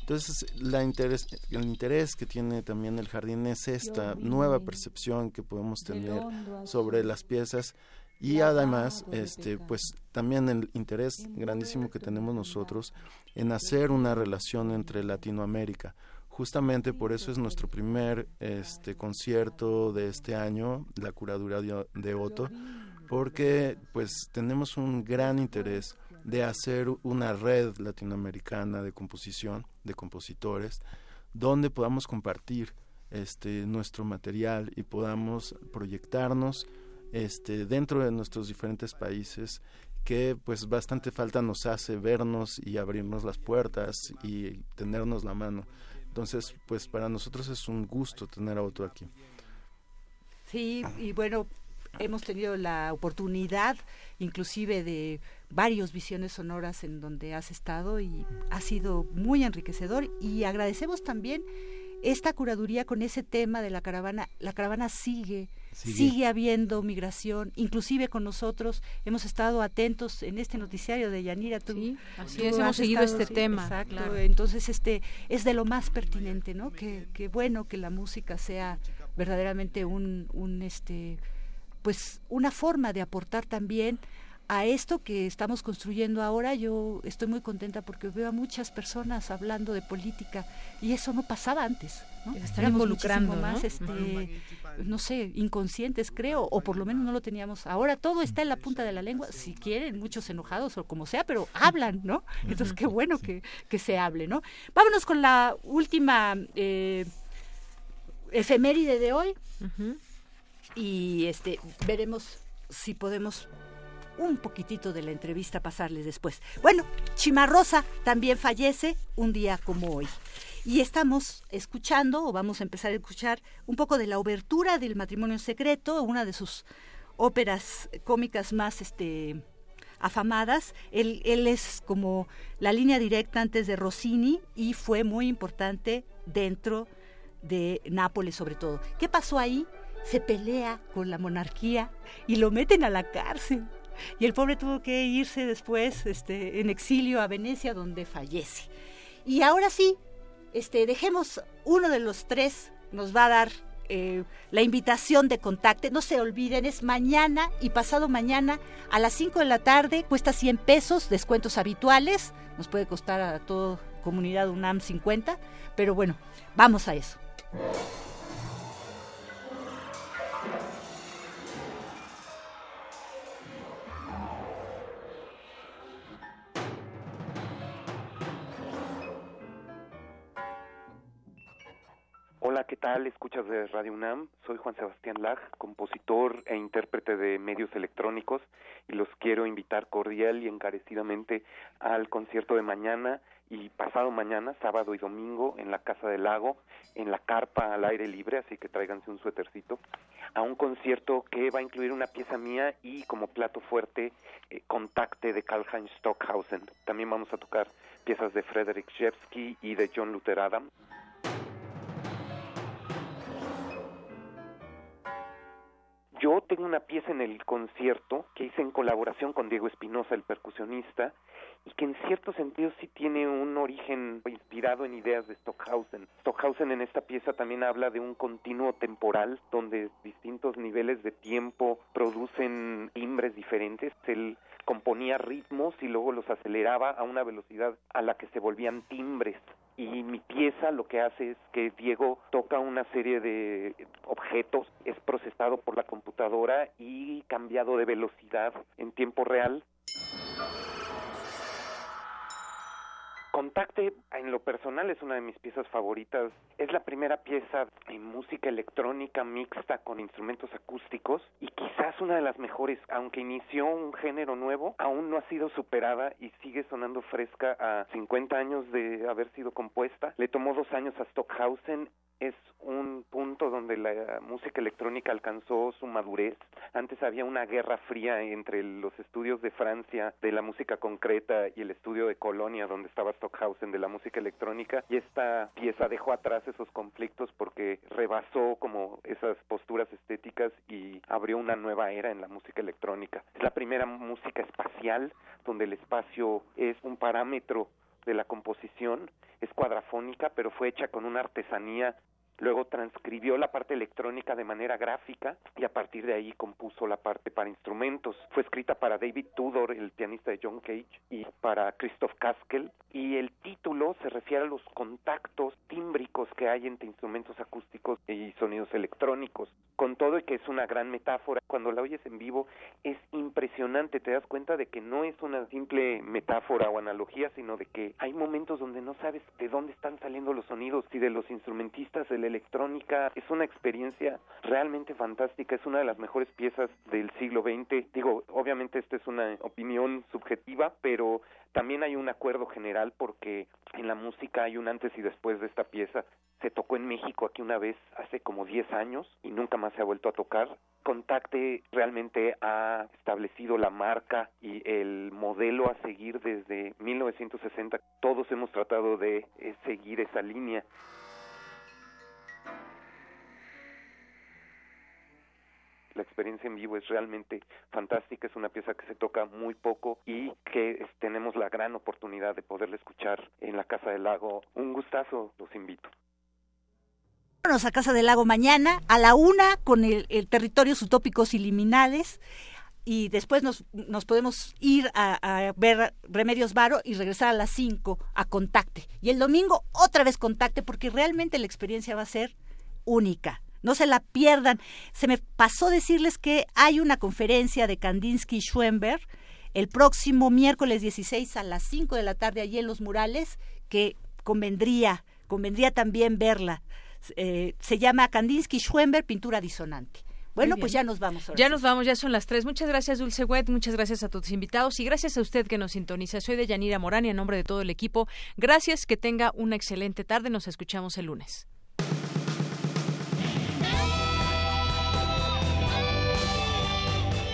Entonces, la interés, el interés que tiene también el jardín es esta nueva percepción que podemos tener sobre las piezas y además, este, pues también el interés grandísimo que tenemos nosotros en hacer una relación entre Latinoamérica Justamente por eso es nuestro primer este concierto de este año, la curaduría de, Otto, porque pues tenemos un gran interés de hacer una red latinoamericana de composición, de compositores, donde podamos compartir este nuestro material y podamos proyectarnos este dentro de nuestros diferentes países que pues bastante falta nos hace vernos y abrirnos las puertas y tenernos la mano. Entonces, pues para nosotros es un gusto tener a Otto aquí. Sí, y bueno, hemos tenido la oportunidad inclusive de varios visiones sonoras en donde has estado y ha sido muy enriquecedor y agradecemos también esta curaduría con ese tema de la caravana. La caravana sigue Sigue. habiendo migración, inclusive con nosotros hemos estado atentos en este noticiario de Yanira. Tú, así es, hemos seguido este tema. Exacto, entonces este es de lo más pertinente, ¿no? Que, que bueno que la música sea verdaderamente un, un este pues una forma de aportar también a esto que estamos construyendo ahora, yo estoy muy contenta porque veo a muchas personas hablando de política y eso no pasaba antes. ¿no? Están involucrando más, este, no sé, inconscientes creo, o por lo menos no lo teníamos. Ahora todo está en la punta de la lengua, si quieren, muchos enojados o como sea, pero hablan, ¿no? Entonces qué bueno que, que se hable, ¿no? Vámonos con la última eh, efeméride de hoy y este veremos si podemos un poquitito de la entrevista pasarles después. Bueno, Chimarrosa también fallece un día como hoy. Y estamos escuchando, o vamos a empezar a escuchar, un poco de la obertura del matrimonio secreto, una de sus óperas cómicas más este, afamadas. Él, él es como la línea directa antes de Rossini y fue muy importante dentro de Nápoles sobre todo. ¿Qué pasó ahí? Se pelea con la monarquía y lo meten a la cárcel. Y el pobre tuvo que irse después este, en exilio a Venecia, donde fallece. Y ahora sí, este, dejemos uno de los tres, nos va a dar eh, la invitación de contacte. No se olviden, es mañana y pasado mañana a las 5 de la tarde, cuesta 100 pesos, descuentos habituales, nos puede costar a toda comunidad UNAM 50, pero bueno, vamos a eso. Hola, ¿qué tal? Escuchas de Radio UNAM. Soy Juan Sebastián Lag, compositor e intérprete de medios electrónicos y los quiero invitar cordial y encarecidamente al concierto de mañana y pasado mañana, sábado y domingo, en la Casa del Lago, en la carpa al aire libre, así que tráiganse un suétercito, a un concierto que va a incluir una pieza mía y como plato fuerte, eh, Contacte de Karl-Heinz Stockhausen. También vamos a tocar piezas de Frederick Jewski y de John Luther Adam. Yo tengo una pieza en el concierto que hice en colaboración con Diego Espinosa, el percusionista, y que en cierto sentido sí tiene un origen inspirado en ideas de Stockhausen. Stockhausen en esta pieza también habla de un continuo temporal donde distintos niveles de tiempo producen timbres diferentes. Él componía ritmos y luego los aceleraba a una velocidad a la que se volvían timbres y mi pieza lo que hace es que Diego toca una serie de objetos, es procesado por la computadora y cambiado de velocidad en tiempo real. Contacte en lo personal es una de mis piezas favoritas. Es la primera pieza en música electrónica mixta con instrumentos acústicos y quizás una de las mejores, aunque inició un género nuevo, aún no ha sido superada y sigue sonando fresca a 50 años de haber sido compuesta. Le tomó dos años a Stockhausen es un punto donde la música electrónica alcanzó su madurez. Antes había una guerra fría entre los estudios de Francia de la música concreta y el estudio de Colonia donde estaba Stockhausen de la música electrónica y esta pieza dejó atrás esos conflictos porque rebasó como esas posturas estéticas y abrió una nueva era en la música electrónica. Es la primera música espacial donde el espacio es un parámetro de la composición, es cuadrafónica, pero fue hecha con una artesanía Luego transcribió la parte electrónica de manera gráfica y a partir de ahí compuso la parte para instrumentos. Fue escrita para David Tudor, el pianista de John Cage, y para Christoph Kaskel. Y el título se refiere a los contactos tímbricos que hay entre instrumentos acústicos y sonidos electrónicos. Con todo y que es una gran metáfora, cuando la oyes en vivo es impresionante. Te das cuenta de que no es una simple metáfora o analogía, sino de que hay momentos donde no sabes de dónde están saliendo los sonidos, si de los instrumentistas, el electrónica, es una experiencia realmente fantástica, es una de las mejores piezas del siglo XX. Digo, obviamente esta es una opinión subjetiva, pero también hay un acuerdo general porque en la música hay un antes y después de esta pieza. Se tocó en México aquí una vez hace como 10 años y nunca más se ha vuelto a tocar. Contacte realmente ha establecido la marca y el modelo a seguir desde 1960. Todos hemos tratado de eh, seguir esa línea. La experiencia en vivo es realmente fantástica, es una pieza que se toca muy poco y que tenemos la gran oportunidad de poderla escuchar en la Casa del Lago. Un gustazo, los invito a Casa del Lago mañana a la una con el, Territorios Utópicos y Liminales. y después nos, podemos ir a, ver Remedios Varo y regresar a las 5 a Contacte. Y el domingo otra vez Contacte porque realmente la experiencia va a ser única. No se la pierdan. Se me pasó decirles que hay una conferencia de Kandinsky y Schoenberg el próximo miércoles 16 a las 5 de la tarde allí en Los Murales que convendría, convendría también verla. Eh, se llama Kandinsky Schoenberg Pintura Disonante. Bueno, pues ya nos vamos. ya nos vamos, ya son las tres. Muchas gracias, Dulce Wet. Muchas gracias a todos los invitados y gracias a usted que nos sintoniza. Soy de Yanira Morán y en nombre de todo el equipo, gracias, que tenga una excelente tarde. Nos escuchamos el lunes.